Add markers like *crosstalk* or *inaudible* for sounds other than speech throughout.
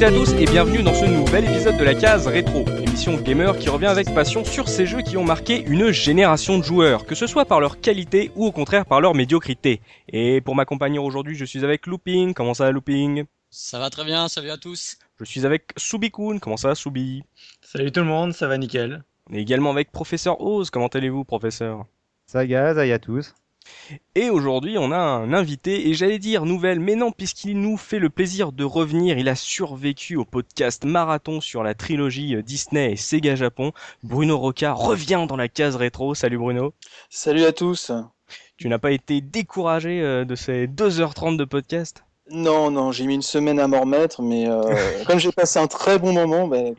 Bonjour à toutes et à tous et bienvenue dans ce nouvel épisode de la case rétro, émission gamer qui revient avec passion sur ces jeux qui ont marqué une génération de joueurs, que ce soit par leur qualité ou au contraire par leur médiocrité. Et pour m'accompagner aujourd'hui, je suis avec Looping. Comment ça va Looping? Ça va très bien, salut à tous. Je suis avec Subikun. Comment ça va Subi? Salut tout le monde, ça va nickel. On est également avec Professeur Oz. Comment allez-vous, professeur? Ça gaz, à tous. Et aujourd'hui, on a un invité, et j'allais dire nouvelle, mais non, puisqu'il nous fait le plaisir de revenir, il a survécu au podcast Marathon sur la trilogie euh, Disney et Sega Japon. Bruno Roca revient dans la case rétro. Salut Bruno. Salut à tous. Tu n'as pas été découragé euh, de ces 2h30 de podcast? Non, non, j'ai mis une semaine à m'en remettre, mais euh, *laughs* comme j'ai passé un très bon moment, ben,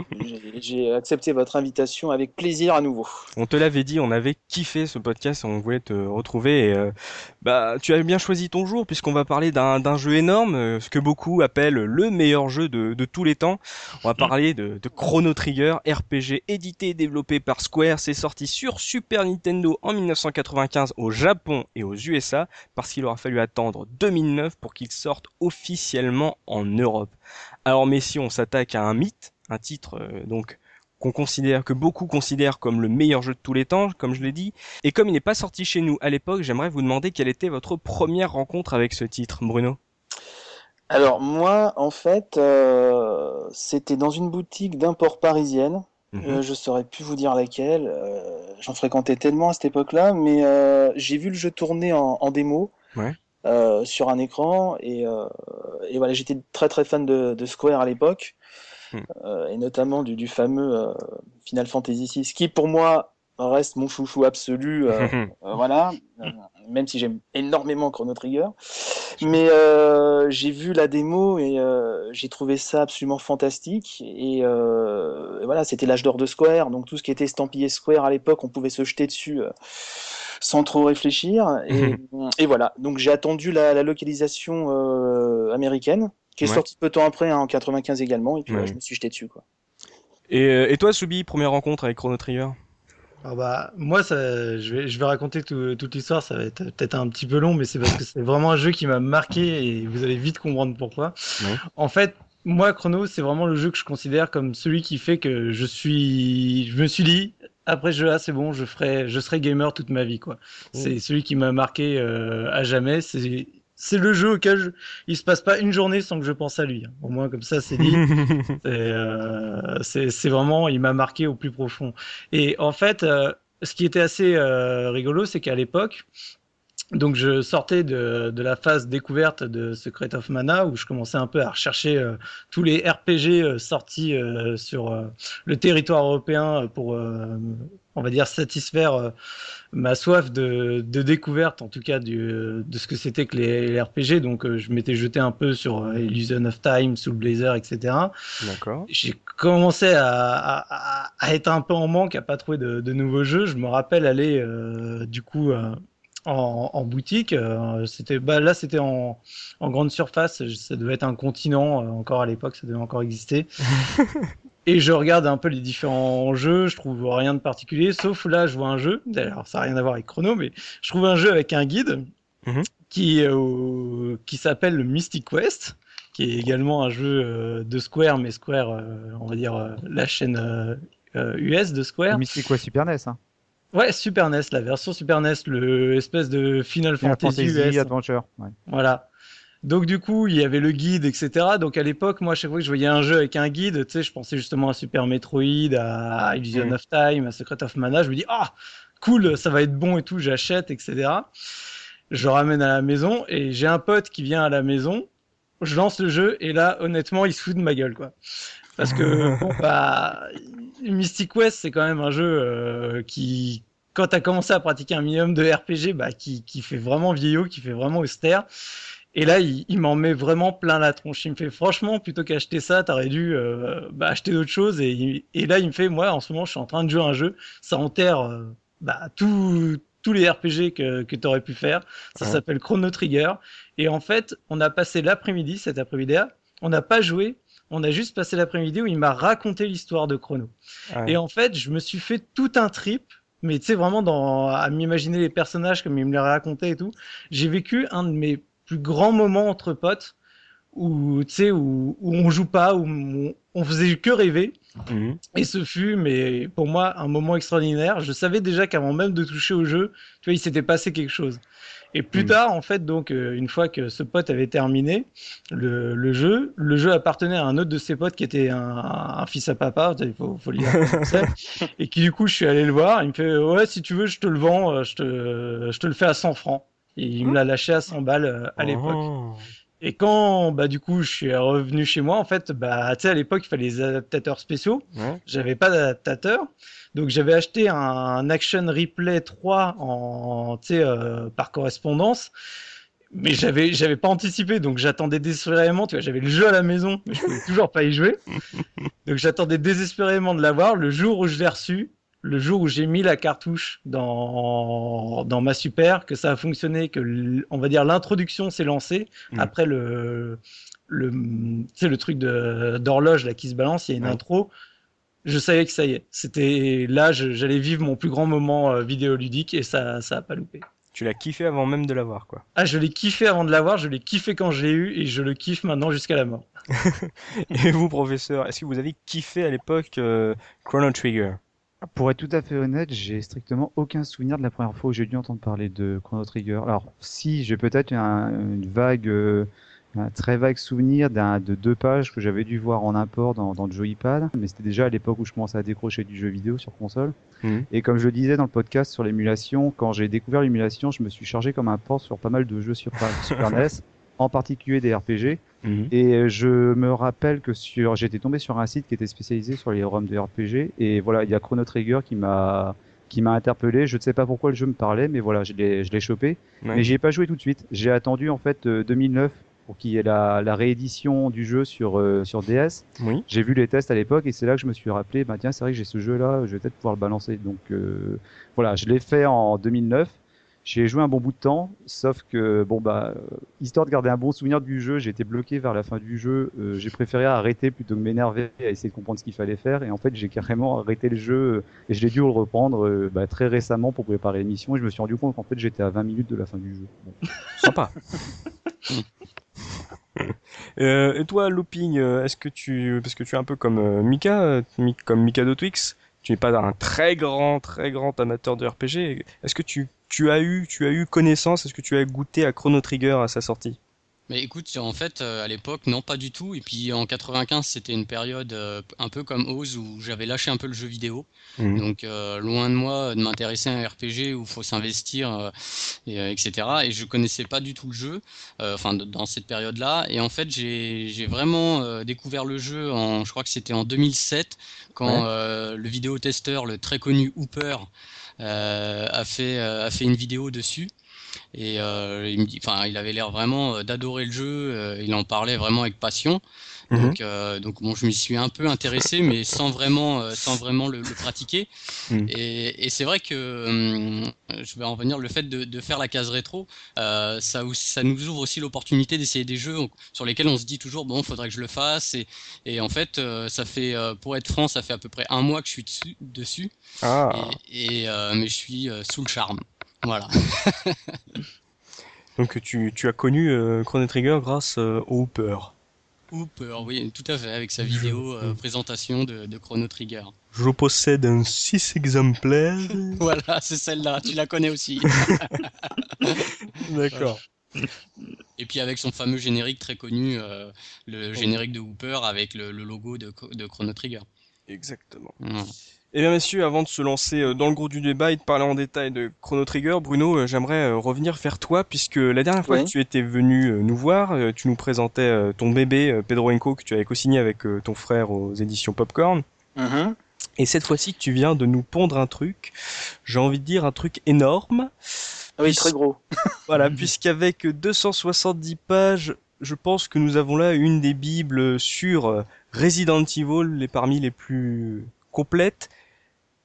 j'ai accepté votre invitation avec plaisir à nouveau. On te l'avait dit, on avait kiffé ce podcast, on voulait te retrouver. Et, euh, bah, tu as bien choisi ton jour puisqu'on va parler d'un jeu énorme, euh, ce que beaucoup appellent le meilleur jeu de, de tous les temps. On va parler de, de Chrono Trigger, RPG édité et développé par Square. C'est sorti sur Super Nintendo en 1995 au Japon et aux USA parce qu'il aura fallu attendre 2009 pour qu'il sorte officiellement en Europe. Alors messieurs, on s'attaque à un mythe, un titre euh, donc qu'on considère, que beaucoup considèrent comme le meilleur jeu de tous les temps, comme je l'ai dit. Et comme il n'est pas sorti chez nous à l'époque, j'aimerais vous demander quelle était votre première rencontre avec ce titre, Bruno. Alors moi, en fait, euh, c'était dans une boutique d'import parisienne. Mhm. Euh, je saurais plus vous dire laquelle. J'en fréquentais tellement à cette époque-là, mais j'ai vu le jeu tourner en, en démo. Ouais. Euh, sur un écran. Et, euh, et voilà j'étais très très fan de, de Square à l'époque. Hmm. euh, et notamment du, du fameux euh, Final Fantasy VI qui pour moi reste mon chouchou absolu *laughs* voilà. Même si j'aime énormément Chrono Trigger. Mais j'ai vu la démo et j'ai trouvé ça absolument fantastique. Et, et voilà c'était l'âge d'or de Square. Donc tout ce qui était estampillé Square à l'époque on pouvait se jeter dessus sans trop réfléchir. Et, et voilà, donc j'ai attendu la, la localisation euh, américaine, qui est sortie peu de temps après, hein, en 95 également, et puis ouais. je me suis jeté dessus. Quoi. Et, euh, et toi, Soubi, première rencontre avec Chrono Trigger? Ah bah, moi, ça, je, vais, je vais raconter tout, toute l'histoire, ça va être peut-être un petit peu long, mais c'est parce que c'est vraiment un jeu qui m'a marqué et vous allez vite comprendre pourquoi. Ouais. En fait, moi, Chrono, c'est vraiment le jeu que je considère comme celui qui fait que je suis, je me suis dit, après je ah, c'est bon, je ferai, je serai gamer toute ma vie quoi. Mmh. C'est celui qui m'a marqué euh, à jamais. C'est c'est le jeu auquel je... il se passe pas une journée sans que je pense à lui. Au moins comme ça c'est dit. *laughs* euh, c'est vraiment, il m'a marqué au plus profond. Et en fait, euh, ce qui était assez euh, rigolo, c'est qu'à l'époque, donc je sortais de, de, la phase découverte de Secret of Mana où je commençais un peu à rechercher euh, tous les RPG euh, sortis euh, sur le territoire européen pour, on va dire, satisfaire ma soif de, de, découverte, en tout cas du, de ce que c'était que les, les, RPG. Donc je m'étais jeté un peu sur Illusion of Time, Soul Blazer, etc. D'accord. J'ai commencé à, à, à, être un peu en manque, à pas trouver de, de nouveaux jeux. Je me rappelle aller du coup en, en, boutique. Euh, c'était bah, là, c'était en, en, grande surface. Ça devait être un continent euh, encore à l'époque, ça devait encore exister. *laughs* Et je regarde un peu les différents jeux, je trouve rien de particulier, sauf là, je vois un jeu. D'ailleurs, ça n'a rien à voir avec Chrono, mais je trouve un jeu avec un guide mm-hmm. qui euh, qui s'appelle le Mystic Quest, qui est également un jeu euh, de Square, mais Square, euh, on va dire la chaîne US de Square. Le Mystic Quest Super NES. Hein. Ouais, Super NES, la version Super NES, le espèce de Final, Final Fantasy, Fantasy US. Adventure. Ouais. Voilà. Donc du coup, il y avait le guide, etc. Donc à l'époque, moi, à chaque fois que je voyais un jeu avec un guide, tu sais, je pensais justement à Super Metroid, à Illusion mmh. of Time, à Secret of Mana. Je me dis, ah, cool, ça va être bon et tout, j'achète, etc. Je le ramène à la maison et j'ai un pote qui vient à la maison. Je lance le jeu et là, honnêtement, il se fout de ma gueule, quoi. Parce que *laughs* bon, bah, Mystic West, c'est quand même un jeu euh, qui, quand tu as commencé à pratiquer un minimum de RPG, bah, qui, qui fait vraiment vieillot, qui fait vraiment austère. Et là, il, il m'en met vraiment plein la tronche. Il me fait, franchement, plutôt qu'acheter ça, t'aurais dû euh, bah, acheter d'autres choses. Et, et, là, il me fait, moi, en ce moment, je suis en train de jouer à un jeu. Ça enterre euh, bah, tout, tous les RPG que, que tu aurais pu faire. Ça ouais. s'appelle Chrono Trigger. Et en fait, on a passé l'après-midi, cet après-midi-là, on n'a pas joué, on a juste passé l'après-midi où il m'a raconté l'histoire de Chrono. Ouais. Et en fait, je me suis fait tout un trip, mais tu sais, vraiment dans, à m'imaginer les personnages comme il me les racontait et tout. J'ai vécu un de mes plus grands moments entre potes où, tu sais, où, où on joue pas, où on, on faisait que rêver. Mhm. Et ce fut, mais pour moi, un moment extraordinaire. Je savais déjà qu'avant même de toucher au jeu, tu vois, il s'était passé quelque chose. Et plus Mhm. tard, en fait, donc, euh, une fois que ce pote avait terminé le, le jeu, le jeu appartenait à un autre de ses potes qui était un, un fils à papa, il faut, faut ça, *laughs* et qui du coup, je suis allé le voir. Il me fait, ouais, si tu veux, je te le vends, euh, je te, je te le fais à 100 francs. Et il me l'a lâché à 100 balles euh, à l'époque. Oh. Et quand, bah, du coup, je suis revenu chez moi, en fait, bah, tu sais, à l'époque, il fallait les adaptateurs spéciaux. Ouais. J'avais pas d'adaptateur. Donc, j'avais acheté un Action Replay 3 en, euh, par correspondance. Mais j'avais, j'avais pas anticipé. Donc, j'attendais désespérément. Tu vois, j'avais le jeu à la maison, mais je pouvais toujours pas y jouer. *laughs* Donc, j'attendais désespérément de l'avoir. Le jour où je l'ai reçu, le jour où j'ai mis la cartouche dans, dans ma super, que ça a fonctionné, que, on va dire, l'introduction s'est lancée. Mm. Après le, le, le truc de, d'horloge là qui se balance, il y a une intro. Je savais que ça y est. C'était là, j'allais vivre mon plus grand moment euh, vidéoludique et ça, ça a pas loupé. Tu l'as kiffé avant même de l'avoir, quoi. Ah, je l'ai kiffé avant de l'avoir, je l'ai kiffé quand je l'ai eu et je le kiffe maintenant jusqu'à la mort. *laughs* Et vous, professeur, est-ce que vous avez kiffé à l'époque euh, Chrono Trigger? Pour être tout à fait honnête, j'ai strictement aucun souvenir de la première fois où j'ai dû entendre parler de Chrono Trigger. Alors, si, j'ai peut-être un- une vague, euh, un très vague souvenir de deux pages que j'avais dû voir en import dans, dans le Joypad, mais c'était déjà à l'époque où je commençais à décrocher du jeu vidéo sur console. Mhm. Et comme je le disais dans le podcast sur l'émulation, quand j'ai découvert l'émulation, je me suis chargé comme un porc sur pas mal de jeux sur *laughs* Super *laughs* NES, en particulier des RPG. Mhm. Et euh, je me rappelle que sur, j'étais tombé sur un site qui était spécialisé sur les ROM de RPG. Et voilà, il y a Chrono Trigger qui m'a, qui m'a interpellé. Je ne sais pas pourquoi le jeu me parlait, mais voilà, je l'ai, chopé. Ouais. Mais j'y ai pas joué tout de suite. J'ai attendu en fait euh, 2009 pour qu'il y ait la, la réédition du jeu sur, euh, sur DS. Oui. J'ai vu les tests à l'époque et c'est là que je me suis rappelé, bah tiens, c'est vrai que j'ai ce jeu-là, je vais peut-être pouvoir le balancer. Donc euh, voilà, je l'ai fait en 2009. J'ai joué un bon bout de temps, sauf que bon bah euh, histoire de garder un bon souvenir du jeu, j'ai été bloqué vers la fin du jeu. euh, j'ai préféré arrêter plutôt que m'énerver à essayer de comprendre ce qu'il fallait faire. Et en fait, j'ai carrément arrêté le jeu et je l'ai dû le reprendre euh, bah, très récemment pour préparer l'émission. Et je me suis rendu compte qu'en fait, j'étais à 20 minutes de la fin du jeu. Bon. Sympa. *laughs* *laughs* Euh, et toi, Looping, euh, est-ce que tu, parce que tu es un peu comme euh, Mika, Mi- comme Mikado Twix, tu n'es pas un très grand, très grand amateur de RPG. Est-ce que tu, tu as eu, tu as eu connaissance, est-ce que tu as goûté à Chrono Trigger à sa sortie? Mais écoute, en fait, euh, à l'époque, non, pas du tout. Et puis en 95, c'était une période euh, un peu comme Oz où j'avais lâché un peu le jeu vidéo. Mhm. Donc euh, loin de moi de m'intéresser à un RPG où il faut s'investir, et, etc. Et je connaissais pas du tout le jeu, enfin dans cette période-là. Et en fait, j'ai vraiment découvert le jeu en, je crois que c'était en 2007 quand Ouais. le vidéotesteur, le très connu Hooper, a fait a fait une vidéo dessus. Et euh, il me dit, enfin, il avait l'air vraiment euh, d'adorer le jeu. euh, il en parlait vraiment avec passion. Mhm. Donc, euh, donc bon, je m'y suis un peu intéressé, mais sans vraiment, euh, sans vraiment le, le pratiquer. Mhm. Et, et c'est vrai que hum, je vais en venir le fait de, de faire la case rétro, euh, ça, ça nous ouvre aussi l'opportunité d'essayer des jeux sur lesquels on se dit toujours bon, faudrait que je le fasse. Et, et en fait, euh, ça fait, pour être franc, ça fait à peu près un mois que je suis dessus, dessus Ah, et, et, euh, mais je suis sous le charme. Voilà. *laughs* donc tu, tu as connu euh, Chrono Trigger grâce euh, au Hooper. Hooper, oui, tout à fait, avec sa vidéo euh, présentation de, de Chrono Trigger. Je possède un 6 exemplaires. *laughs* Voilà, c'est celle-là, tu la connais aussi. *laughs* D'accord. Et puis avec son fameux générique très connu, le générique de Hooper avec le, le logo de, de Chrono Trigger. Exactement. Voilà. Eh bien, messieurs, avant de se lancer euh, dans le gros du débat et de parler en détail de Chrono Trigger, Bruno, euh, j'aimerais euh, revenir vers toi, puisque la dernière fois Oui. que tu étais venu nous voir, tu nous présentais ton bébé, Pedro Enco, que tu avais co-signé avec ton frère aux éditions Popcorn. Mhm. Et cette fois-ci, tu viens de nous pondre un truc, j'ai envie de dire un truc énorme. Ah oui, Puis- très gros. *laughs* Voilà, *laughs* puisqu'avec 270 pages, je pense que nous avons là une des bibles sur Resident Evil, les parmi les plus complètes.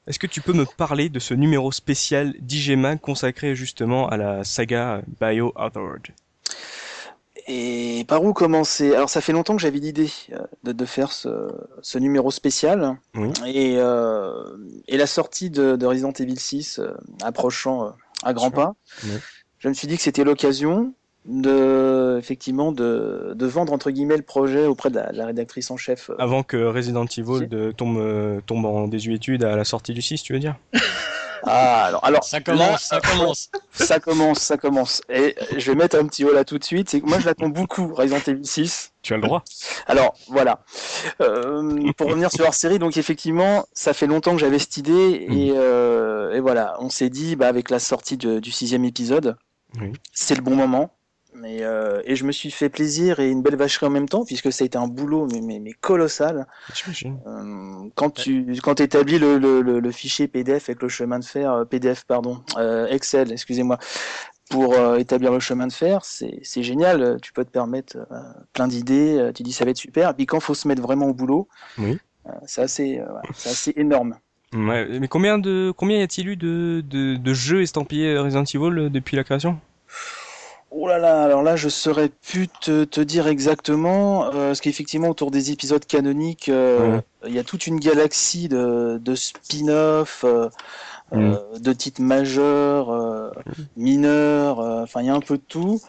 Est-ce que tu peux me parler de ce numéro spécial d'IGMA consacré justement à la saga Biohazard Et par où commencer? Alors ça fait longtemps que j'avais l'idée euh, de, de faire ce, ce numéro spécial. Oui. Et, euh, et la sortie de, de Resident Evil 6 euh, approchant euh, à grands pas, Oui. je me suis dit que c'était l'occasion. De effectivement de, de, vendre entre guillemets le projet auprès de la, rédactrice en chef. Avant que Resident Evil de, tombe, tombe en désuétude à la sortie du 6, tu veux dire? Ah, alors, alors ça commence, ça commence. *laughs* Ça commence, ça commence. Et je vais mettre un petit haut là tout de suite. C'est que moi, je l'attends beaucoup, Resident Evil 6. Tu as le droit. Alors, voilà. Euh, pour revenir sur la série, donc effectivement, ça fait longtemps que j'avais cette idée. Et, mm. euh, et voilà, on s'est dit, bah, avec la sortie de, du sixième épisode, c'est le bon moment. Mais, euh, et je me suis fait plaisir et une belle vacherie en même temps, puisque ça a été un boulot mais, mais, mais colossal. Euh, quand tu quand établis le, le, le, fichier PDF avec le chemin de fer, euh, PDF pardon, euh, Excel, excusez-moi, pour établir le chemin de fer, c'est génial. Tu peux te permettre plein d'idées. Tu dis ça va être super. Et puis quand faut se mettre vraiment au boulot, oui. c'est assez, c'est assez énorme. Ouais, mais combien de combien y a-t-il eu de, de, de jeux estampillés Resident Evil depuis la création? Oh là là, alors là, je saurais plus te, te dire exactement, euh, parce qu'effectivement, autour des épisodes canoniques, euh, il y a toute une galaxie de, de spin-off, euh, mm. de titres majeurs, mineurs, enfin, il y a un peu de tout.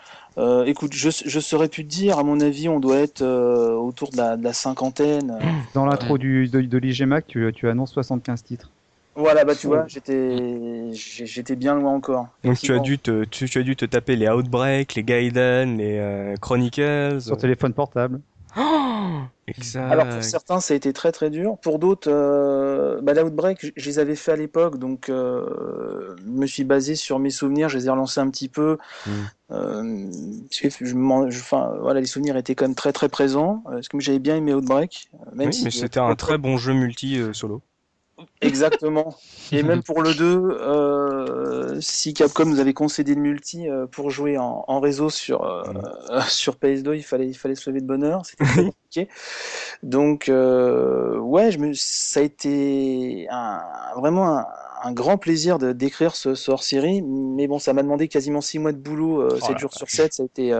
écoute, je, je saurais plus te dire, à mon avis, on doit être autour de la, de la, cinquantaine. Dans l'intro du de, de l'IGMAC, tu, tu annonces 75 titres. Voilà, bah tu vois, j'étais j'étais bien loin encore. Donc tu as dû te tu, as dû te taper les Outbreak, les Gaiden, les euh, Chronicles sur téléphone portable. Oh exact. Alors pour certains ça a été très très dur, pour d'autres euh, bah, l'Outbreak je les avais fait à l'époque donc euh, je me suis basé sur mes souvenirs, je les ai relancés un petit peu. Hmm. Euh, je, je, enfin, voilà, les souvenirs étaient quand même très très présents. Parce que j'avais bien aimé Outbreak. Même oui, mais c'était un *laughs* très bon jeu multi solo. Exactement. *laughs* Et même pour le 2, euh, si Capcom nous avait concédé le multi euh, pour jouer en, en réseau sur, euh, *laughs* sur PS2, il fallait, il fallait se lever de bonheur. C'était *laughs* compliqué. Donc, euh, ouais, je me, ça a été un, vraiment un, un, grand plaisir de d'écrire ce, ce hors-série. Mais bon, ça m'a demandé quasiment 6 mois de boulot, 7 oh jours sur 7. Ça a été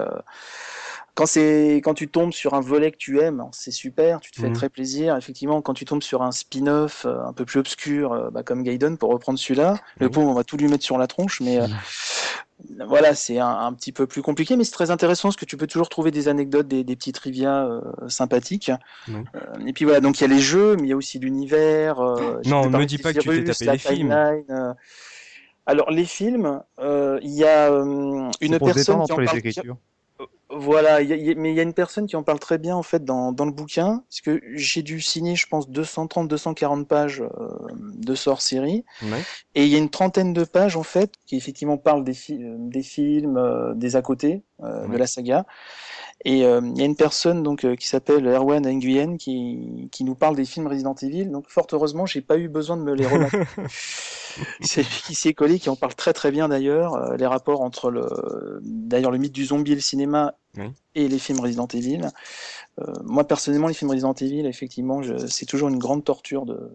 quand c'est quand tu tombes sur un volet que tu aimes, c'est super, tu te fais mhm. très plaisir. Effectivement, quand tu tombes sur un spin-off euh, un peu plus obscur, euh, bah, comme Gaiden, pour reprendre celui-là, le mhm. pauvre, on va tout lui mettre sur la tronche, mais euh, *laughs* voilà, c'est un, petit peu plus compliqué, mais c'est très intéressant parce que tu peux toujours trouver des anecdotes, des, des petits trivia sympathiques. et puis voilà, donc il y a les jeux, mais il y a aussi l'univers. non, ne me dis pas que tu t'es tapé les films. alors les films, il y a une personne qui en parle. Voilà, mais il y a une personne qui en parle très bien en fait dans, dans le bouquin, parce que j'ai dû signer, je pense, 230-240 pages euh, de sort série, et il y a une trentaine de pages en fait qui effectivement parlent des, des films, euh, des à côté euh, de la saga. Et il y a une personne donc qui s'appelle Erwan Nguyen qui, qui nous parle des films Resident Evil. Donc fort heureusement, j'ai pas eu besoin de me les remettre. *laughs* c'est lui qui s'y est collé, qui en parle très très bien d'ailleurs, euh, les rapports entre le, d'ailleurs le mythe du zombie et le cinéma et les films Resident Evil. Euh, moi personnellement, les films Resident Evil, effectivement, c'est toujours une grande torture de,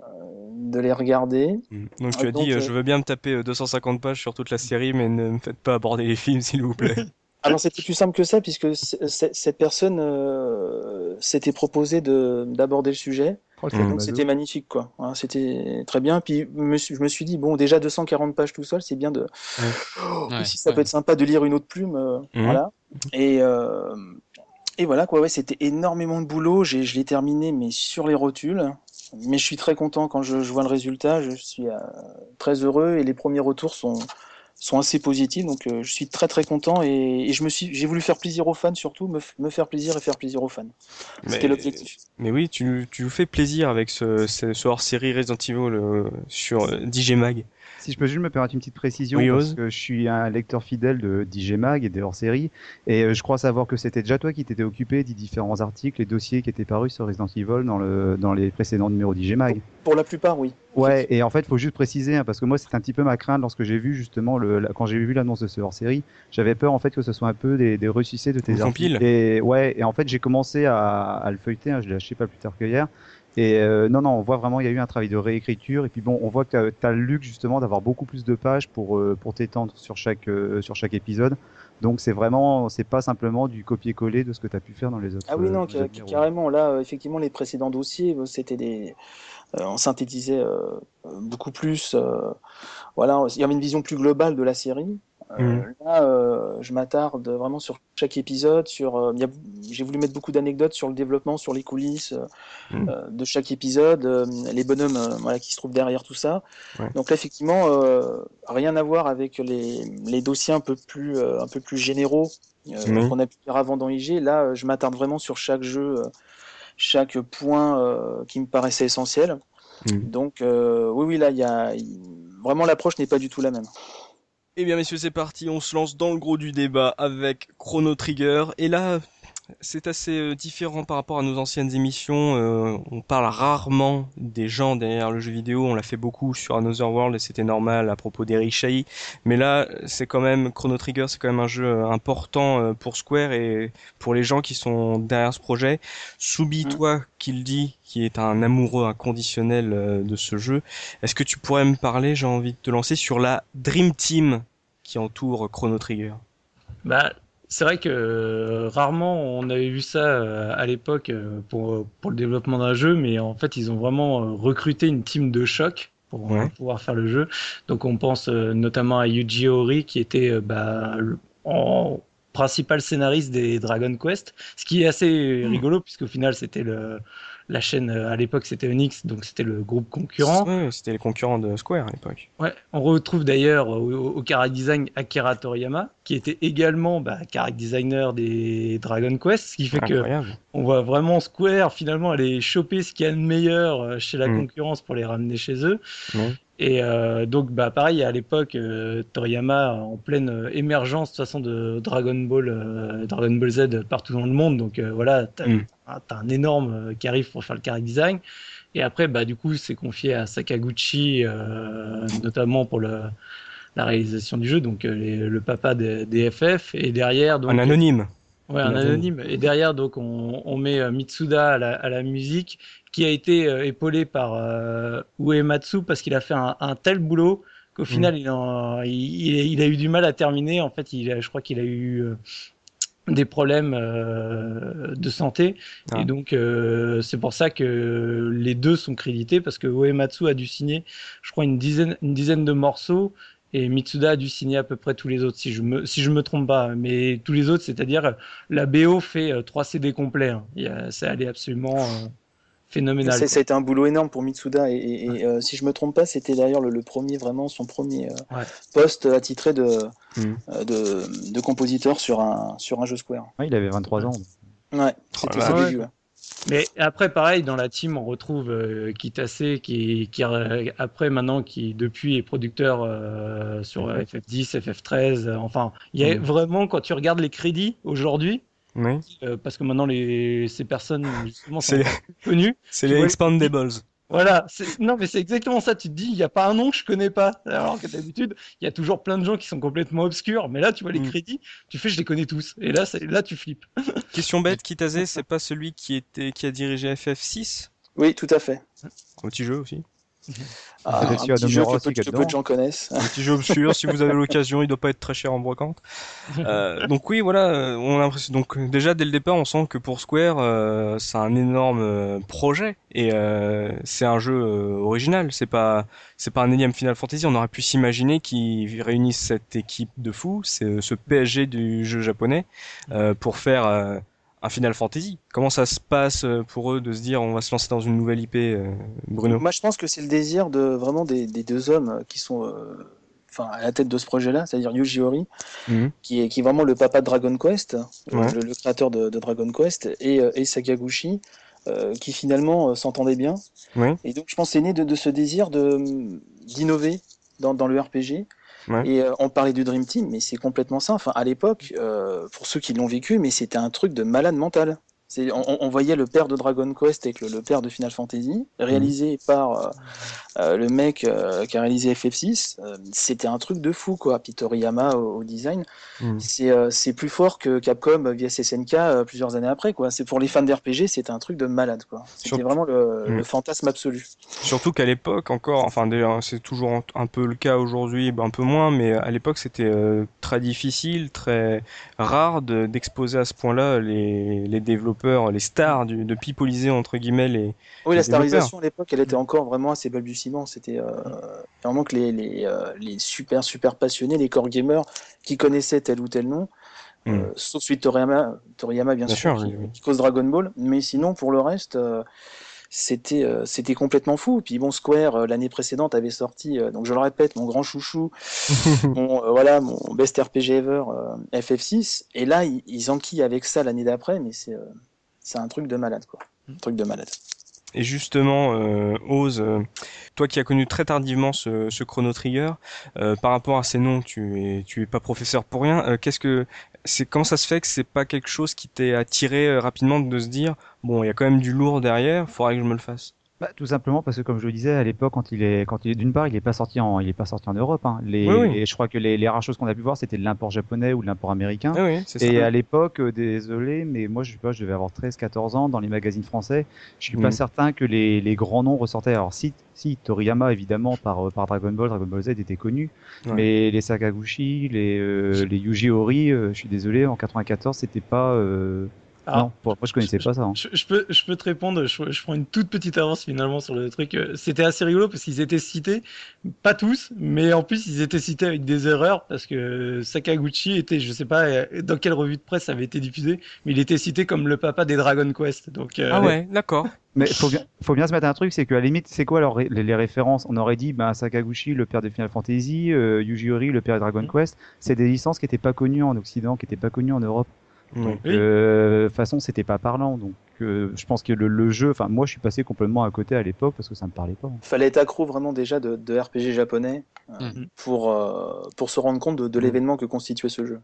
euh, de les regarder. Mm. Donc tu as dit, je veux bien me taper 250 pages sur toute la série, mais ne me faites pas aborder les films, s'il vous plaît. *laughs* Alors c'était plus simple que ça, puisque cette personne euh, s'était proposé d'aborder le sujet. Oh, donc c'était magnifique, quoi. Hein, c'était très bien. Puis je me suis dit, bon, déjà 240 pages tout seul, c'est bien de. Oh, si ça peut être sympa de lire une autre plume, euh, voilà. Et, euh, et voilà, quoi. Ouais, c'était énormément de boulot. Je l'ai terminé, mais sur les rotules. Mais je suis très content quand je, je vois le résultat. Je suis euh, très heureux et les premiers retours sont sont assez positifs, donc euh, je suis très très content et, et je me suis, j'ai voulu faire plaisir aux fans surtout, me, me faire plaisir et faire plaisir aux fans. C'était l'objectif. Mais oui, tu, tu fais plaisir avec ce, ce, ce hors-série Resident Evil euh, sur euh, DJ Mag. Si je peux juste me permettre une petite précision, parce que je suis un lecteur fidèle de DJ Mag et des hors-séries, et euh, je crois savoir que c'était déjà toi qui t'étais occupé des différents articles et dossiers qui étaient parus sur Resident Evil dans, le, dans les précédents numéros DJ Mag. Pour la plupart, oui. Ouais, et en fait, il faut juste préciser, hein, parce que moi, c'est un petit peu ma crainte lorsque j'ai vu justement, le, quand j'ai vu l'annonce de ce hors-série, j'avais peur en fait que ce soit un peu des, des ressuscités de tes articles. Et ouais, et en fait, j'ai commencé à, à, le feuilleter, hein, je l'ai acheté pas plus tard que hier. Et euh, non, non, on voit vraiment il y a eu un travail de réécriture. Et puis bon, on voit que tu as, le luxe justement d'avoir beaucoup plus de pages pour euh, pour t'étendre sur chaque euh, sur chaque épisode. Donc c'est vraiment, c'est pas simplement du copier-coller de ce que tu as pu faire dans les autres. Ah oui, non, carrément. Là, effectivement, les précédents dossiers, c'était des, on synthétisait beaucoup plus. voilà, il y avait une vision plus globale de la série. Mhm. Là, je m'attarde vraiment sur chaque épisode. Sur, j'ai voulu mettre beaucoup d'anecdotes sur le développement, sur les coulisses mhm. de chaque épisode, les bonhommes voilà, qui se trouvent derrière tout ça. Donc là, effectivement, rien à voir avec les, les, dossiers un peu plus, un peu plus généraux qu'on a pu faire avant dans IG. Là, je m'attarde vraiment sur chaque jeu, chaque point qui me paraissait essentiel. Mhm. Donc, oui, oui, là, il y a vraiment l'approche n'est pas du tout la même. Eh bien messieurs c'est parti, on se lance dans le gros du débat avec Chrono Trigger. Et là, c'est assez euh, différent par rapport à nos anciennes émissions. Euh, on parle rarement des gens derrière le jeu vidéo. On l'a fait beaucoup sur Another World et c'était normal à propos d'Eric Chahi. Mais là, c'est quand même Chrono Trigger, c'est quand même un jeu euh, important pour Square et pour les gens qui sont derrière ce projet. Soubi, mm. toi, qui le dit, qui est un amoureux inconditionnel de ce jeu, est-ce que tu pourrais me parler, j'ai envie de te lancer, sur la Dream Team qui entoure Chrono Trigger? Bah, c'est vrai que euh, rarement on avait vu ça euh, à l'époque euh, pour, pour le développement d'un jeu, mais en fait ils ont vraiment recruté une team de choc pour pouvoir faire le jeu. Donc on pense notamment à Yuji Ori qui était bah, en principal scénariste des Dragon Quest, ce qui est assez mmh. rigolo puisqu'au final c'était le la chaîne euh, à l'époque c'était Onyx, donc c'était le groupe concurrent. Oui, c'était les concurrents de Square à l'époque. Ouais, on retrouve d'ailleurs au, au, design Akira Toriyama, qui était également bah, designer des Dragon Quest, ce qui fait que on voit vraiment Square finalement aller choper ce qu'il y a de meilleur euh, chez la mm. concurrence pour les ramener chez eux. Et euh, donc, bah, pareil, à l'époque, euh, Toriyama en pleine euh, émergence de façon de Dragon Ball, Dragon Ball Z partout dans le monde. Donc voilà, t'as mm. as un énorme qui arrive pour faire le character design. Et après, bah, du coup, c'est confié à Sakaguchi, notamment pour le, la réalisation du jeu, donc le papa des, FF. Et derrière, donc, un anonyme. Ouais, un anonyme. Et derrière, donc, on, on met Mitsuda à la, à la musique qui a été euh, épaulé par euh, Uematsu parce qu'il a fait un, tel boulot qu'au mm. final il, il, a eu du mal à terminer. En fait, il je crois qu'il a eu euh, des problèmes de santé et ah. donc c'est pour ça que les deux sont crédités parce que Uematsu a dû signer, je crois une dizaine, une dizaine de morceaux et Mitsuda a dû signer à peu près tous les autres si je me si je me trompe pas mais tous les autres c'est-à-dire la BO fait 3 CD complets hein. ça allait absolument phénoménal. Ça, a été un boulot énorme pour Mitsuda et, euh, si je me trompe pas, c'était d'ailleurs le, premier vraiment son premier euh, poste attitré de, mm. euh, de, de, compositeur sur un sur un jeu Square. il avait 23 ans. Ouais, c'était oh début. Mais après, pareil, dans la team, on retrouve Kitase qui, qui après maintenant qui depuis est producteur sur FF10, FF13. enfin, il y a mm. vraiment quand tu regardes les crédits aujourd'hui, oui. Euh, parce que maintenant, les, ces personnes, justement, sont connues. C'est les expandables. Voilà, non mais c'est exactement ça. Tu te dis, il n'y a pas un nom que je connais pas. Alors que d'habitude, il y a toujours plein de gens qui sont complètement obscurs. Mais là, tu vois les mm. crédits, tu fais, je les connais tous. Et là, là, tu flippes. *laughs* Question bête, Kitase, c'est pas celui qui était, qui a dirigé FF6 Oui, tout à fait. Un petit jeu aussi. Ah, un petit jeu que peu, de gens connaissent. Un petit jeu obscur, si vous avez *laughs* l'occasion, il doit pas être très cher en brocante. Euh, donc oui, voilà, euh, on a l'impression. Donc déjà dès le départ, on sent que pour Square, euh, c'est un énorme projet et euh, c'est un jeu original. C'est pas, c'est pas un énième Final Fantasy. On aurait pu s'imaginer qu'ils réunissent cette équipe de fous, c'est ce PSG du jeu japonais, pour faire un Final Fantasy. Comment ça se passe euh, pour eux de se dire on va se lancer dans une nouvelle IP, euh, Bruno? Moi, je pense que c'est le désir de vraiment des, deux hommes euh, qui sont enfin à la tête de ce projet-là, c'est-à-dire Yuji Horii, mhm. qui, est, qui est vraiment le papa de Dragon Quest, le, créateur de, Dragon Quest, et, et Sakaguchi, qui finalement s'entendait bien. Et donc, je pense que c'est né de, ce désir d'innover dans, dans, le RPG et euh, on parlait du Dream Team, mais c'est complètement ça. Enfin, à l'époque, euh, pour ceux qui l'ont vécu, mais c'était un truc de malade mental. On, on, voyait le père de Dragon Quest avec le, père de Final Fantasy, réalisé mhm. par euh, euh, le mec euh, qui a réalisé FF6. C'était un truc de fou, quoi. Pitoriyama au, au design. Mhm. C'est plus fort que Capcom via SNK plusieurs années après, quoi. C'est pour les fans d'RPG, c'était un truc de malade, quoi. C'était vraiment le, mhm. le, fantasme absolu. Surtout qu'à l'époque, encore, enfin, c'est toujours un peu le cas aujourd'hui, un peu moins, mais à l'époque, c'était très difficile, très rare d'exposer à ce point-là les, les développeurs, les stars du, de pipoliser entre guillemets les. Oui, la starisation à l'époque, elle était encore vraiment assez balbutiement. C'était euh, vraiment que les, les, euh, les, super super passionnés, les core gamers qui connaissaient tel ou tel nom. Hmm. Euh, sauf celui de Toriyama, Toriyama bien, sûr, qui, cause Dragon Ball, mais sinon pour le reste, c'était euh, c'était complètement fou. Puis bon, Square euh, l'année précédente avait sorti, euh, donc je le répète, mon grand chouchou, *laughs* mon voilà mon best RPG ever FF6, et là ils, ils enquillent avec ça l'année d'après, mais c'est c'est un truc de malade quoi, un truc de malade. Et justement, euh, Ose, toi qui as connu très tardivement ce, ce Chrono Trigger, euh, par rapport à ces noms, tu es, tu es pas professeur pour rien. Qu'est-ce que c'est comment ça se fait que c'est pas quelque chose qui t'est attiré euh, rapidement de se dire bon il y a quand même du lourd derrière, faudrait que je me le fasse? Bah, tout simplement parce que comme je le disais à l'époque quand il est quand il est d'une part il est pas sorti en il est pas sorti en Europe hein. les oui, oui. et je crois que les, les rares choses qu'on a pu voir c'était de l'import japonais ou de l'import américain ah oui, et à l'époque euh, désolé mais moi je sais pas je devais avoir 13 14 ans dans les magazines français je suis mmh. pas certain que les, les grands noms ressortaient alors si si Toriyama évidemment par euh, par Dragon Ball Dragon Ball Z était connu ouais. mais les Sakaguchi les euh, les Yuji Horii euh, je suis désolé en 94 c'était pas euh, alors, non, moi je connaissais je, pas ça. Hein. Je, je, peux, je peux te répondre, je, je, prends une toute petite avance finalement sur le truc. C'était assez rigolo parce qu'ils étaient cités, pas tous, mais en plus ils étaient cités avec des erreurs parce que Sakaguchi était, je sais pas dans quelle revue de presse ça avait été diffusé, mais il était cité comme le papa des Dragon Quest. Donc, euh... Ah ouais, d'accord. Mais faut bien, faut bien se mettre un truc, c'est qu'à la limite, c'est quoi alors les, les, références? On aurait dit, ben Sakaguchi, le père de Final Fantasy, euh, Yuji Horii, le père de Dragon mmh. Quest. C'est des licences qui n'étaient pas connues en Occident, qui n'étaient pas connues en Europe. Donc, oui. euh, façon, c'était pas parlant. Donc, euh, je pense que le, le jeu, enfin, moi, je suis passé complètement à côté à l'époque parce que ça me parlait pas. Fallait être accro vraiment déjà de, de RPG japonais euh, mmh. pour euh, pour se rendre compte de, de l'événement que constituait ce jeu.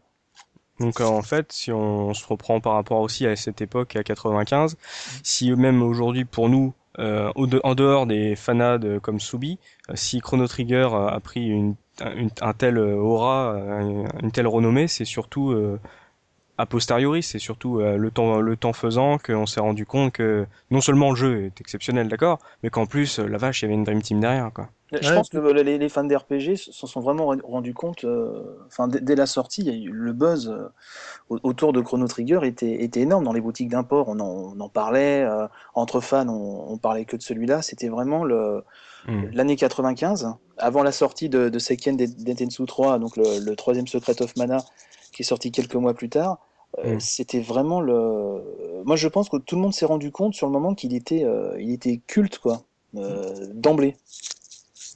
Donc en fait, si on se reprend par rapport aussi à cette époque, à 95, si même aujourd'hui pour nous, euh, en dehors des fanades comme Subi, si Chrono Trigger a pris une, une un tel aura, une telle renommée, c'est surtout euh, a posteriori, c'est surtout euh, le temps le temps faisant qu'on s'est rendu compte que non seulement le jeu est exceptionnel, d'accord, mais qu'en plus la vache, il y avait une dream team derrière, quoi. Je ouais, pense que les, les, fans d'RPG s'en sont vraiment rendus compte. Enfin, euh, dès la sortie, le buzz euh, autour de Chrono Trigger était, était énorme dans les boutiques d'import. On, on, en parlait euh, entre fans, on, on, parlait que de celui-là. C'était vraiment le mm. l'année 95, avant la sortie de, de Seiken Dentetsu 3, donc le, le, troisième Secret of Mana, qui est sorti quelques mois plus tard. Mm. C'était vraiment le. Moi, je pense que tout le monde s'est rendu compte sur le moment qu'il était, il était culte, quoi, d'emblée.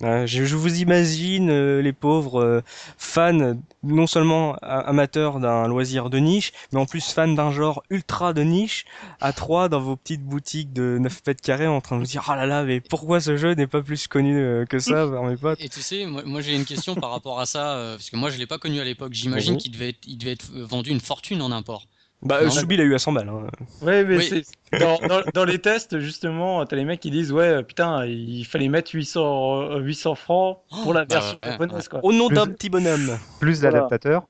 Euh, je, je, vous imagine euh, les pauvres euh, fans, non seulement amateurs d'un loisir de niche, mais en plus fans d'un genre ultra de niche, à trois dans vos petites boutiques de 9 mètres carrés en train de vous dire, ah oh là là, mais pourquoi ce jeu n'est pas plus connu euh, que ça vers mes potes? Et tu sais, moi, moi j'ai une question par rapport à ça, euh, parce que moi je l'ai pas connu à l'époque, j'imagine qu'il devait, être, il devait être vendu une fortune en import. Bah, non, Soubi, il a eu à 100 balles. Hein. Ouais, mais oui. dans, dans, dans, les tests, justement, t'as les mecs qui disent Ouais, putain, il fallait mettre 800, 800 francs pour la version oh, japonaise. Quoi. Au nom d'un petit bonhomme. Plus l'adaptateur.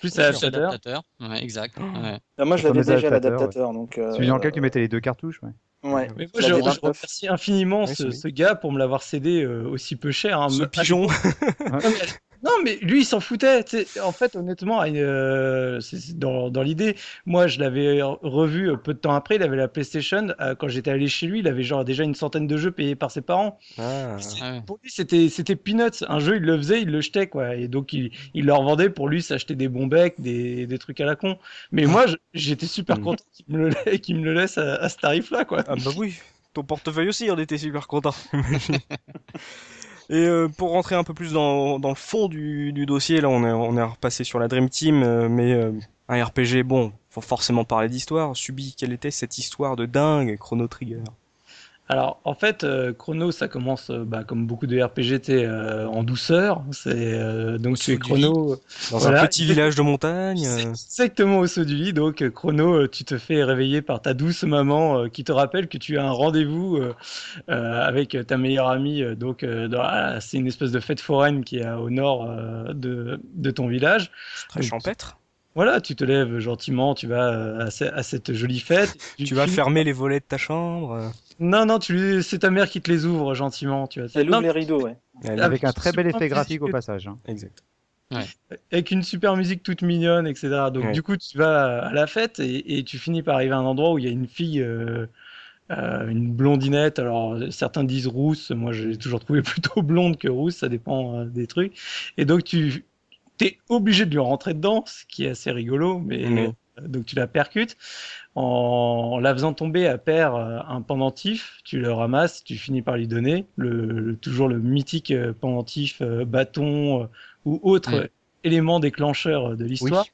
Plus l'adaptateur. Ouais, exact. Ouais. Ah, moi, je l'avais déjà l'adaptateur. Ouais. Donc, euh... Celui dans lequel tu mettais les deux cartouches. Ouais. Ouais. Mais moi, je, je, remercie infiniment ce, ce, gars pour me l'avoir cédé euh, aussi peu cher. Hein, ce pigeon. *laughs* Non, mais lui, il s'en foutait. En fait, honnêtement, euh, dans, dans l'idée, moi, je l'avais revu peu de temps après. Il avait la PlayStation. Euh, quand j'étais allé chez lui, il avait genre déjà une centaine de jeux payés par ses parents. Ah. Pour lui, c'était c'était peanuts. Un jeu, il le faisait, il le jetait, quoi. Et donc, il, il leur vendait pour lui s'acheter des bons becs, des, des trucs à la con. Mais moi, j'étais super mm. content qu'il me, le, qu me le laisse à, à ce tarif-là, quoi. Ah bah oui. Ton portefeuille aussi, on était super content. *laughs* Et euh, pour rentrer un peu plus dans, le fond du, dossier, là on est, on est repassé sur la Dream Team, euh, mais euh, un RPG, bon, faut forcément parler d'histoire. Subi, quelle était cette histoire de dingue, Chrono Trigger? Alors, en fait, euh, Chrono, ça commence euh, bah, comme beaucoup de RPG euh, en douceur. C'est donc tu es Chrono dans voilà. un petit village de montagne. Exactement au saut du lit. Donc Chrono, tu te fais réveiller par ta douce maman qui te rappelle que tu as un rendez-vous avec ta meilleure amie. donc ah, c'est une espèce de fête foraine qui est au nord de, de ton village. Très donc, champêtre. Voilà, tu te lèves gentiment, tu vas à, cette jolie fête. Tu, tu vas fermer les volets de ta chambre. Non, non, tu... c'est ta mère qui te les ouvre gentiment. Tu vois. Elle ouvre les rideaux, ouais. Avec un très bel effet graphique au passage. Hein. Exact. avec une super musique toute mignonne, etc. Donc du coup, tu vas à la fête et, tu finis par arriver à un endroit où il y a une fille, euh, euh, une blondinette. Alors certains disent rousse, moi j'ai toujours trouvé *laughs* plutôt blonde que rousse, ça dépend euh, des trucs. Et donc tu es obligé de lui rentrer dedans, ce qui est assez rigolo, mais donc tu la percutes. En, la faisant tomber à paire un pendentif, tu le ramasses, tu finis par lui donner le, toujours le mythique pendentif bâton ou autre élément déclencheur de l'histoire.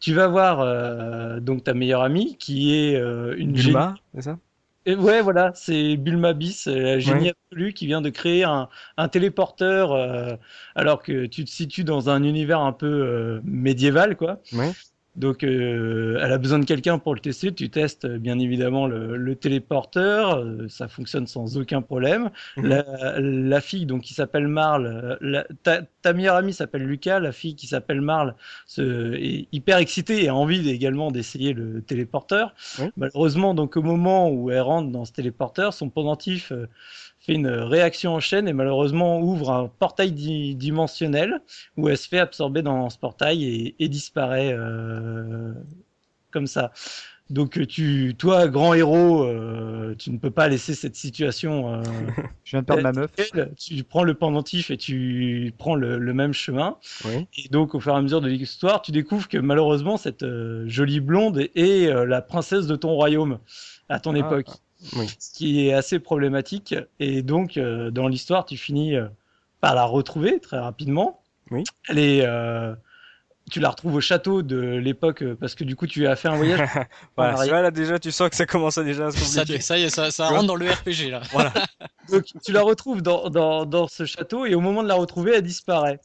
Tu vas voir euh, donc ta meilleure amie qui est euh, une Bulma, c'est ça? Et ouais, voilà, c'est Bulma Bis, la génie absolue qui vient de créer un, un téléporteur euh, alors que tu te situes dans un univers un peu médiéval, quoi. Ouais. Donc, euh, elle a besoin de quelqu'un pour le tester. Tu testes bien évidemment le, téléporteur, euh, ça fonctionne sans aucun problème. Mhm. La, fille, donc qui s'appelle Marle, ta, meilleure amie s'appelle Lucas. La fille qui s'appelle Marle est hyper excitée et a envie également d'essayer le téléporteur. Malheureusement, donc au moment où elle rentre dans ce téléporteur, son pendentif euh, fait une réaction en chaîne et malheureusement ouvre un portail dimensionnel où elle se fait absorber dans ce portail et, disparaît euh, comme ça. Donc tu, toi, grand héros, euh, tu ne peux pas laisser cette situation. Euh, *laughs* Je viens de perdre ma meuf. Tu prends le pendentif et tu prends le, même chemin. Et donc au fur et à mesure de l'histoire, tu découvres que malheureusement cette jolie blonde est, la princesse de ton royaume à ton ah. époque ce qui est assez problématique. Et donc, euh, dans l'histoire, tu finis euh, par la retrouver très rapidement. Oui. Elle est, euh, tu la retrouves au château de l'époque parce que du coup, tu as fait un voyage. *laughs* voilà, là déjà, tu sens que ça commence à déjà se compliquer. Ça, y est, ça, ça rentre dans le RPG là. Voilà. *laughs* donc, tu la retrouves dans, dans, dans ce château et au moment de la retrouver, elle disparaît.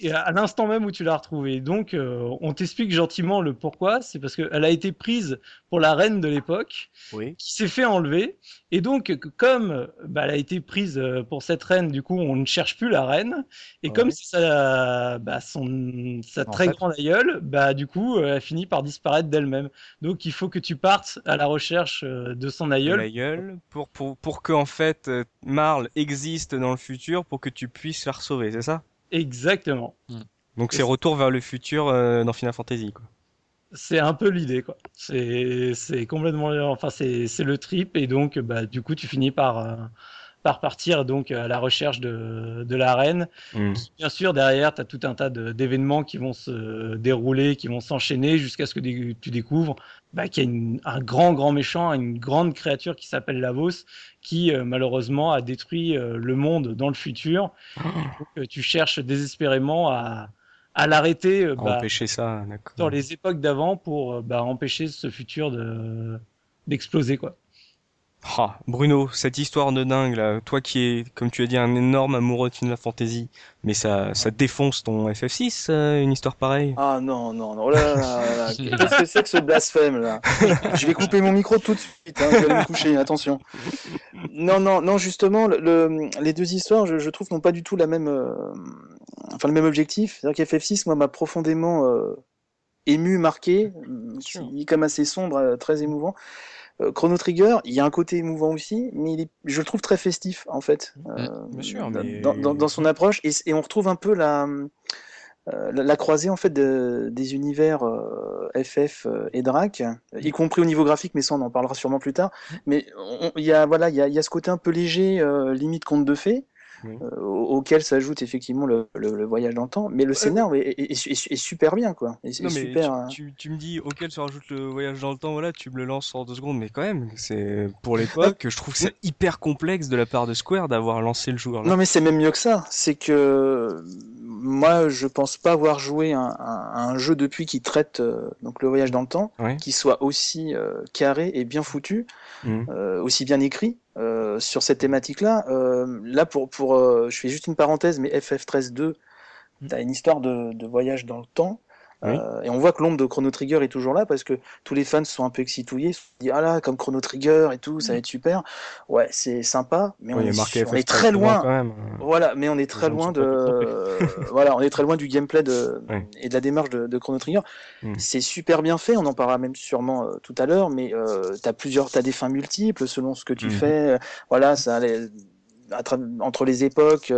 Et à l'instant même où tu l'as retrouvée. Donc, euh, on t'explique gentiment le pourquoi. C'est parce qu'elle a été prise pour la reine de l'époque, qui s'est fait enlever. Et donc, comme bah, elle a été prise euh, pour cette reine, du coup, on ne cherche plus la reine. Et comme c'est sa, bah, son, sa très grande aïeule, bah, du coup, euh, elle finit par disparaître d'elle-même. Donc, il faut que tu partes à la recherche de son aïeul. L'aïeul, pour, pour, pour que, en fait, Marle existe dans le futur pour que tu puisses la sauver, c'est ça? Exactement. Hmm. Donc c'est retour vers le futur euh, dans Final Fantasy quoi. C'est un peu l'idée quoi. C'est c'est complètement enfin c'est c'est le trip et donc bah du coup tu finis par euh, par partir donc à la recherche de, de la reine. Hmm. Bien sûr, derrière, tu as tout un tas d'événements qui vont se dérouler, qui vont s'enchaîner jusqu'à ce que tu découvres bah, qu'il y a un grand, grand méchant, une grande créature qui s'appelle Lavos, qui euh, malheureusement a détruit euh, le monde dans le futur. *gasps* Oh. tu cherches désespérément à, à l'arrêter euh, bah, empêcher ça, dans les époques d'avant pour bah, empêcher ce futur de d'exploser quoi. Ah, Bruno, cette histoire de dingue là, toi qui es, comme tu as dit, un énorme amoureux de Final Fantasy, mais ça, ça défonce ton FF6, euh, une histoire pareille. Ah non, non, non, oh là, là, là, *laughs* qu'est-ce que c'est que ce blasphème là *laughs* Je vais couper mon micro tout de suite, hein, je vais aller me coucher, attention. Non, non, non, justement, le, les deux histoires, je, je trouve, n'ont pas du tout la même, euh, enfin le même objectif. C'est-à-dire qu'FF6, moi, m'a profondément euh, ému, marqué, il est assez sombre, très émouvant. Euh, Chrono Trigger, il y a un côté émouvant aussi, mais je le trouve très festif en fait, euh, dans, son approche, et, on retrouve un peu la, euh, la, croisée en fait des univers FF et Drac, y compris au niveau graphique, mais ça on en parlera sûrement plus tard. Mais il y a voilà, il y a, ce côté un peu léger, limite conte de fées, euh, auquel s'ajoute effectivement le, voyage dans le temps. Mais le scénario est, super bien, quoi. super, hein. tu, me dis auquel se rajoute le voyage dans le temps, voilà, tu me le lances en deux secondes, mais quand même, c'est pour l'époque, je trouve que c'est *laughs* hyper complexe de la part de Square d'avoir lancé le joueur. Non, mais c'est même mieux que ça. C'est que moi, je pense pas avoir joué un, un, jeu depuis qui traite euh, donc le voyage dans le temps, qui soit aussi euh, carré et bien foutu, mmh. aussi bien écrit. Euh, sur cette thématique-là. Euh, là, pour, pour euh, je fais juste une parenthèse, mais FF13.2, tu as une histoire de, de, voyage dans le temps. Euh, et on voit que l'ombre de Chrono Trigger est toujours là parce que tous les fans sont un peu excitouillés, se disent ah là comme Chrono Trigger et tout, ça va être super. Ouais, c'est sympa, mais on, est, très loin. Voilà, mais on est très loin de *laughs* *laughs* voilà, on est très loin du gameplay de et de la démarche de, de Chrono Trigger. Hmm. C'est super bien fait, on en parlera même sûrement euh, tout à l'heure, mais euh, t'as plusieurs, t'as des fins multiples selon ce que tu hmm. fais. Voilà, ça entre les époques,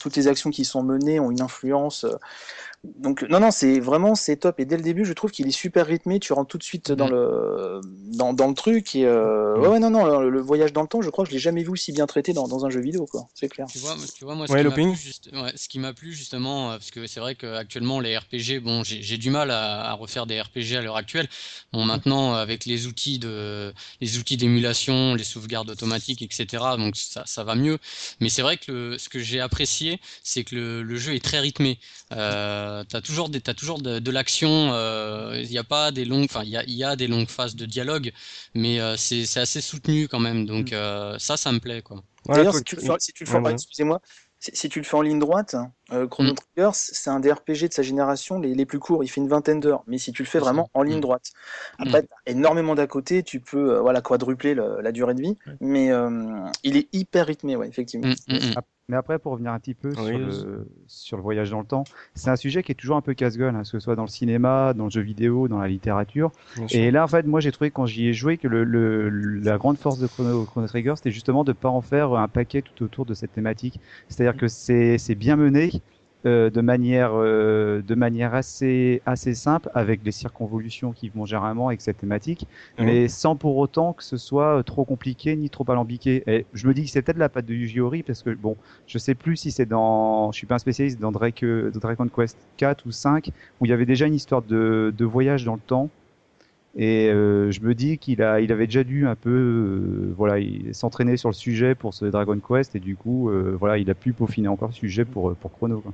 toutes les actions qui sont menées ont une influence donc non non c'est vraiment c'est top. Et dès le début je trouve qu'il est super rythmé. Tu rentres tout de suite dans mm. le dans, dans le truc et euh... ouais, ouais, non non le, voyage dans le temps je crois que je l'ai jamais vu aussi bien traité dans, dans un jeu vidéo quoi. C'est clair. Tu vois, tu vois moi ce qui m'a plu, juste... ouais, ce qui m'a plu justement euh, parce que c'est vrai qu'actuellement les RPG bon j'ai du mal à, à, refaire des RPG à l'heure actuelle. Bon maintenant avec les outils de les outils d'émulation les sauvegardes automatiques etc donc ça, ça va mieux. Mais c'est vrai que le, ce que j'ai apprécié c'est que le, le, jeu est très rythmé. Euh, euh, t'as toujours des, as toujours de, l'action. Il euh, n'y a pas des longues, enfin il y a, y a, des longues phases de dialogue, mais euh, c'est assez soutenu quand même. Donc mm. ça, ça me plaît quoi. D'ailleurs, si tu le fais, si tu le fais, excusez-moi, si tu le fais en ligne droite, euh, Chrono mm. Trigger, c'est un des RPG de sa génération les, les plus courts. Il fait une vingtaine d'heures. Mais si tu le fais vraiment en ligne mm. droite, après, énormément d'à côté. Tu peux voilà, quadrupler la durée de vie. Mais il est hyper rythmé, ouais, effectivement. Mais après, pour revenir un petit peu sur, le, sur, le, voyage dans le temps, c'est un sujet qui est toujours un peu casse-gueule, hein, que ce soit dans le cinéma, dans le jeu vidéo, dans la littérature. et là, en fait, moi, j'ai trouvé quand j'y ai joué que le, le, la grande force de Chrono, Chrono Trigger, c'était justement de ne pas en faire un paquet tout autour de cette thématique. C'est-à-dire que c'est bien mené, euh, de manière euh, de manière assez assez simple avec les circonvolutions qui vont généralement avec cette thématique mhm. mais sans pour autant que ce soit euh, trop compliqué ni trop alambiqué et je me dis que c'est peut-être la patte de Yuji Ori parce que bon je sais plus si c'est dans je suis pas un spécialiste dans Drake, Dragon Quest 4 ou 5 où il y avait déjà une histoire de, de voyage dans le temps et je me dis qu'il a, il avait déjà dû un peu, voilà, s'entraîner sur le sujet pour ce Dragon Quest et du coup, voilà, il a pu peaufiner encore le sujet pour pour Chrono. Quoi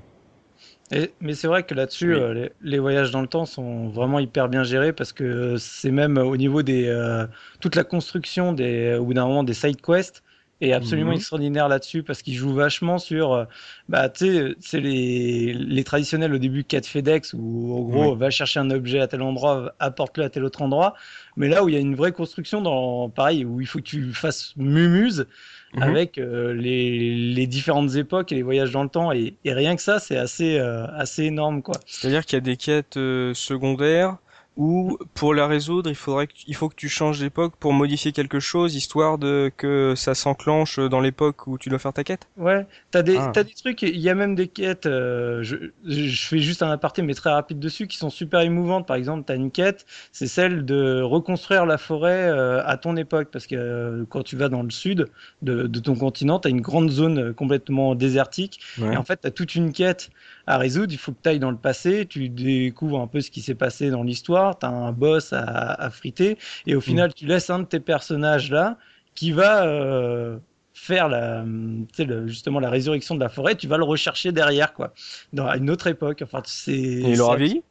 mais c'est vrai que là-dessus, euh, les, voyages dans le temps sont vraiment hyper bien gérés parce que c'est même au niveau des euh, toute la construction des au bout d'un moment des side quests est absolument mhm. extraordinaire là-dessus parce qu'il joue vachement sur euh, bah tu sais c'est les les traditionnels au début quête FedEx où en gros va chercher un objet à tel endroit apporte-le à tel autre endroit. Mais là où il y a une vraie construction dans pareil où il faut que tu fasses mumuse Mhm. avec euh, les, les, différentes époques et les voyages dans le temps. Et, et rien que ça, c'est assez, euh, assez énorme. quoi. C'est-à-dire qu'il y a des quêtes euh, secondaires ou pour la résoudre, il faudrait il faut que tu changes d'époque pour modifier quelque chose, histoire de que ça s'enclenche dans l'époque où tu dois faire ta quête. Ouais, t'as des ah. des trucs, il y a même des quêtes. Euh, je, je fais juste un aparté mais très rapide dessus qui sont super émouvantes. Par exemple, t'as une quête, c'est celle de reconstruire la forêt euh, à ton époque parce que euh, quand tu vas dans le sud de, de ton continent, t'as une grande zone complètement désertique et en fait t'as toute une quête à résoudre. Il faut que tu ailles dans le passé, tu découvres un peu ce qui s'est passé dans l'histoire, tu as un boss à, à, friter, et au final, tu laisses un de tes personnages là qui va euh, faire la, le, justement la résurrection de la forêt, tu vas le rechercher derrière, quoi, dans une autre époque. Enfin, c'est. Et il aura vieilli?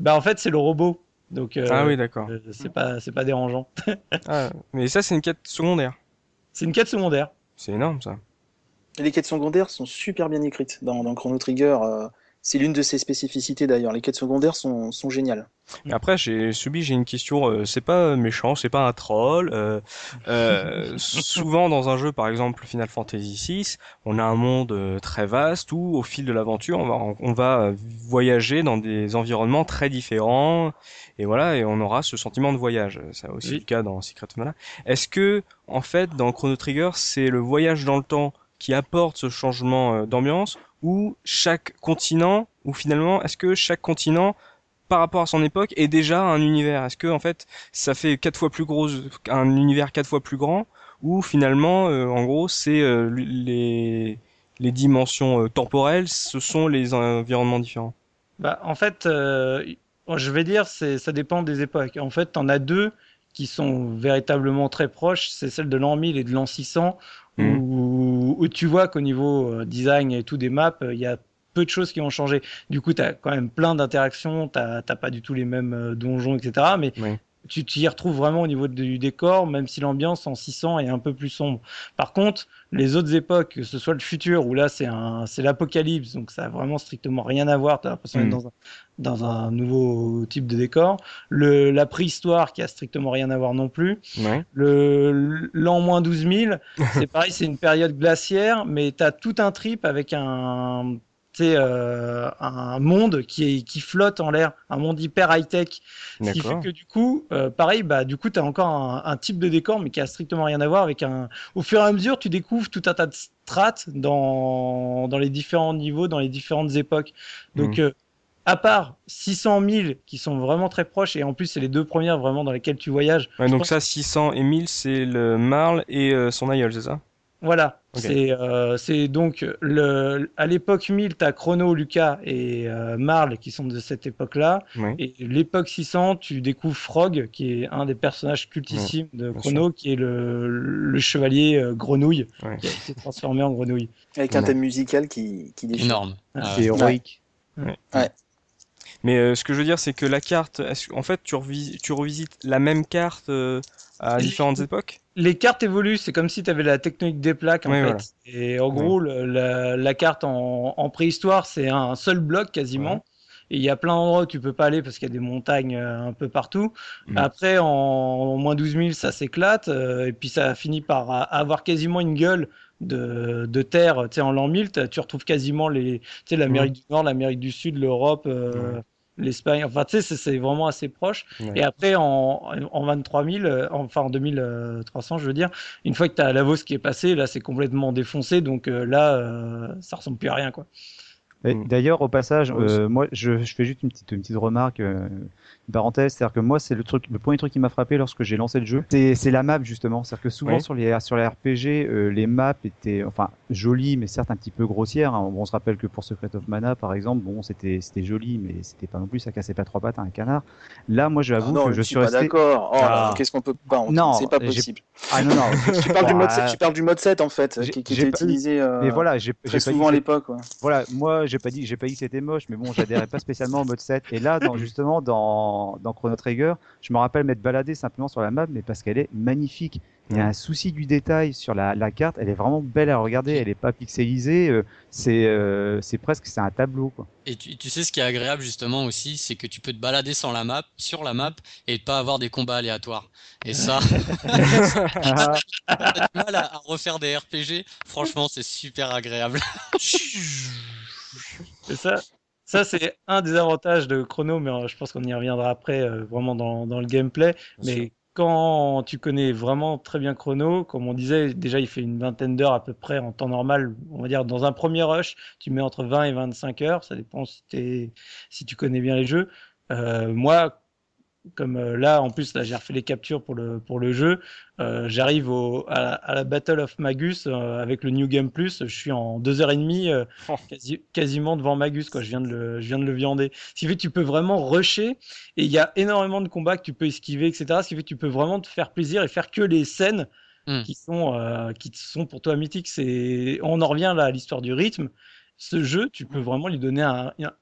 Bah, en fait, c'est le robot. Donc, euh, ah oui, d'accord. Euh, c'est pas, c'est pas dérangeant. *laughs* ah, mais ça, c'est une quête secondaire. C'est une quête secondaire. C'est énorme, ça les quêtes secondaires sont super bien écrites dans, dans Chrono Trigger. Euh, c'est l'une de ses spécificités d'ailleurs. Les quêtes secondaires sont, sont géniales. Après, j'ai subi, j'ai une question. Euh, c'est pas méchant, c'est pas un troll. Euh, euh, *laughs* souvent dans un jeu, par exemple Final Fantasy VI, on a un monde euh, très vaste où, au fil de l'aventure, on va, on va voyager dans des environnements très différents. Et voilà, et on aura ce sentiment de voyage. C'est aussi le cas dans Secret Mana. Est-ce que, en fait, dans Chrono Trigger, c'est le voyage dans le temps qui apporte ce changement euh, d'ambiance ou chaque continent ou finalement est-ce que chaque continent par rapport à son époque est déjà un univers? Est-ce que en fait ça fait quatre fois plus gros un univers quatre fois plus grand ou finalement euh, en gros c'est euh, les dimensions temporelles ce sont les environnements différents? Bah en fait je vais dire ça dépend des époques. En fait, en as deux qui sont véritablement très proches, c'est celle de l'an 1000 et de l'an 600 Mm. où, tu vois qu'au niveau euh, design et tout des maps, euh, il y a peu de choses qui ont changé. Du coup, tu as quand même plein d'interactions, tu n'as pas du tout les mêmes euh, donjons, etc. Mais tu t'y retrouves vraiment au niveau du décor, même si l'ambiance en 600 est un peu plus sombre. Par contre, les autres époques, que ce soit le futur, où là c'est un, c'est l'apocalypse, donc ça a vraiment strictement rien à voir, t'as l'impression d'être hmm. dans un, dans un nouveau type de décor. Le, la préhistoire, qui a strictement rien à voir non plus. Le, l'an moins 12 000, *laughs* c'est pareil, c'est une période glaciaire, mais t'as tout un trip avec un, c'est euh, un monde qui est qui flotte en l'air, un monde hyper high tech. Ce qui fait que du coup, euh, pareil, bah du coup, tu as encore un, un, type de décor, mais qui a strictement rien à voir avec un. Au fur et à mesure, tu découvres tout un tas de strates dans dans les différents niveaux, dans les différentes époques. Donc mmh à part 600 000 qui sont vraiment très proches, et en plus c'est les deux premières vraiment dans lesquelles tu voyages. Ouais, donc ça, 600 et 1000, c'est le Marl et euh, son aïeul, c'est ça? Voilà. Euh, c'est donc le à l'époque 1000, tu as Chrono, Lucas et euh, Marl qui sont de cette époque-là. Et l'époque 600, tu découvres Frog, qui est un des personnages cultissimes de Chrono, qui est le, le chevalier grenouille, qui a été transformé en grenouille. Avec un thème musical qui, qui déchire. Énorme. Ah, c'est héroïque. ouais. Mais euh, ce que je veux dire, c'est que la carte, en fait, tu, tu revisites la même carte euh, à différentes époques? Les cartes évoluent, c'est comme si tu avais la technique des plaques, en fait. Et en gros, la, la, carte en, en préhistoire, c'est un seul bloc quasiment. Et il y a plein d'endroits où tu peux pas aller parce qu'il y a des montagnes euh, un peu partout. Mm. Après, en, en, moins 12 000, ça s'éclate. et puis ça finit par avoir quasiment une gueule de, de terre, tu sais, en l'an 1000, tu retrouves quasiment les, l'Amérique du Nord, l'Amérique du Sud, l'Europe, euh, l'Espagne. Enfin, tu sais, c'est vraiment assez proche. Et après, en, en 23 000, euh, enfin en 2300, je veux dire, une fois que tu as Lavos qui est passé, là, c'est complètement défoncé. Donc euh, là, ça ressemble plus à rien, quoi. D'ailleurs, au passage, moi, je, je, fais juste une petite, une petite remarque parenthèse, c'est-à-dire que moi, c'est le truc, le premier truc qui m'a frappé lorsque j'ai lancé le jeu, c'est la map justement. C'est-à-dire que souvent sur les sur les RPG, euh, les maps étaient, enfin, jolies, mais certes un petit peu grossières. Hein. on se rappelle que pour Secret of Mana, par exemple, bon, c'était c'était joli, mais c'était pas non plus, ça cassait pas trois pattes à un canard. Là, moi, je ah non, que je suis, suis resté. D'accord. Oh, ah. qu'est-ce qu'on peut pas Non, c'est pas possible. Ah non non. *laughs* tu parles du mode 7, tu parles du mode 7 en fait, qui, qui était utilisé. Euh, mais voilà, j'ai très souvent à l'époque. Voilà, moi, j'ai pas dit, j'ai pas dit que c'était moche, mais bon, j'adhérais pas spécialement au mode 7. Et là, dans, *laughs* justement, dans dans Chrono Trigger je me rappelle m'être baladé simplement sur la map, mais parce qu'elle est magnifique. Il y a un souci du détail sur la, carte. Elle est vraiment belle à regarder. Elle n'est pas pixelisée. Euh, c'est euh, c'est presque c'est un tableau quoi. Et tu, sais ce qui est agréable justement aussi, c'est que tu peux te balader sans la map, sur la map, et pas avoir des combats aléatoires. Et ça, *laughs* t'as du mal à, refaire des RPG. Franchement, c'est super agréable. *laughs* c'est ça? Ça, c'est un des avantages de Chrono, mais euh, je pense qu'on y reviendra après, euh, vraiment dans, dans, le gameplay. mais quand tu connais vraiment très bien Chrono, comme on disait, déjà il fait une vingtaine d'heures à peu près en temps normal, on va dire dans un premier rush, tu mets entre 20 et 25 heures, ça dépend si, si tu connais bien les jeux. Euh, moi, comme euh, là, en plus, là, j'ai refait les captures pour le, pour le jeu. Euh, J'arrive à, à, la Battle of Magus euh, avec le New Game Plus. Je suis en deux heures et demie, euh, oh. quasi, quasiment devant Magus. Quoi. Je, viens de le, je viens de le viander. Ce qui fait que tu peux vraiment rusher et il y a énormément de combats que tu peux esquiver, etc. Ce qui fait que tu peux vraiment te faire plaisir et faire que les scènes hmm. qui, sont, qui sont pour toi mythiques. On en revient là à l'histoire du rythme. Ce jeu, tu peux vraiment lui donner un, un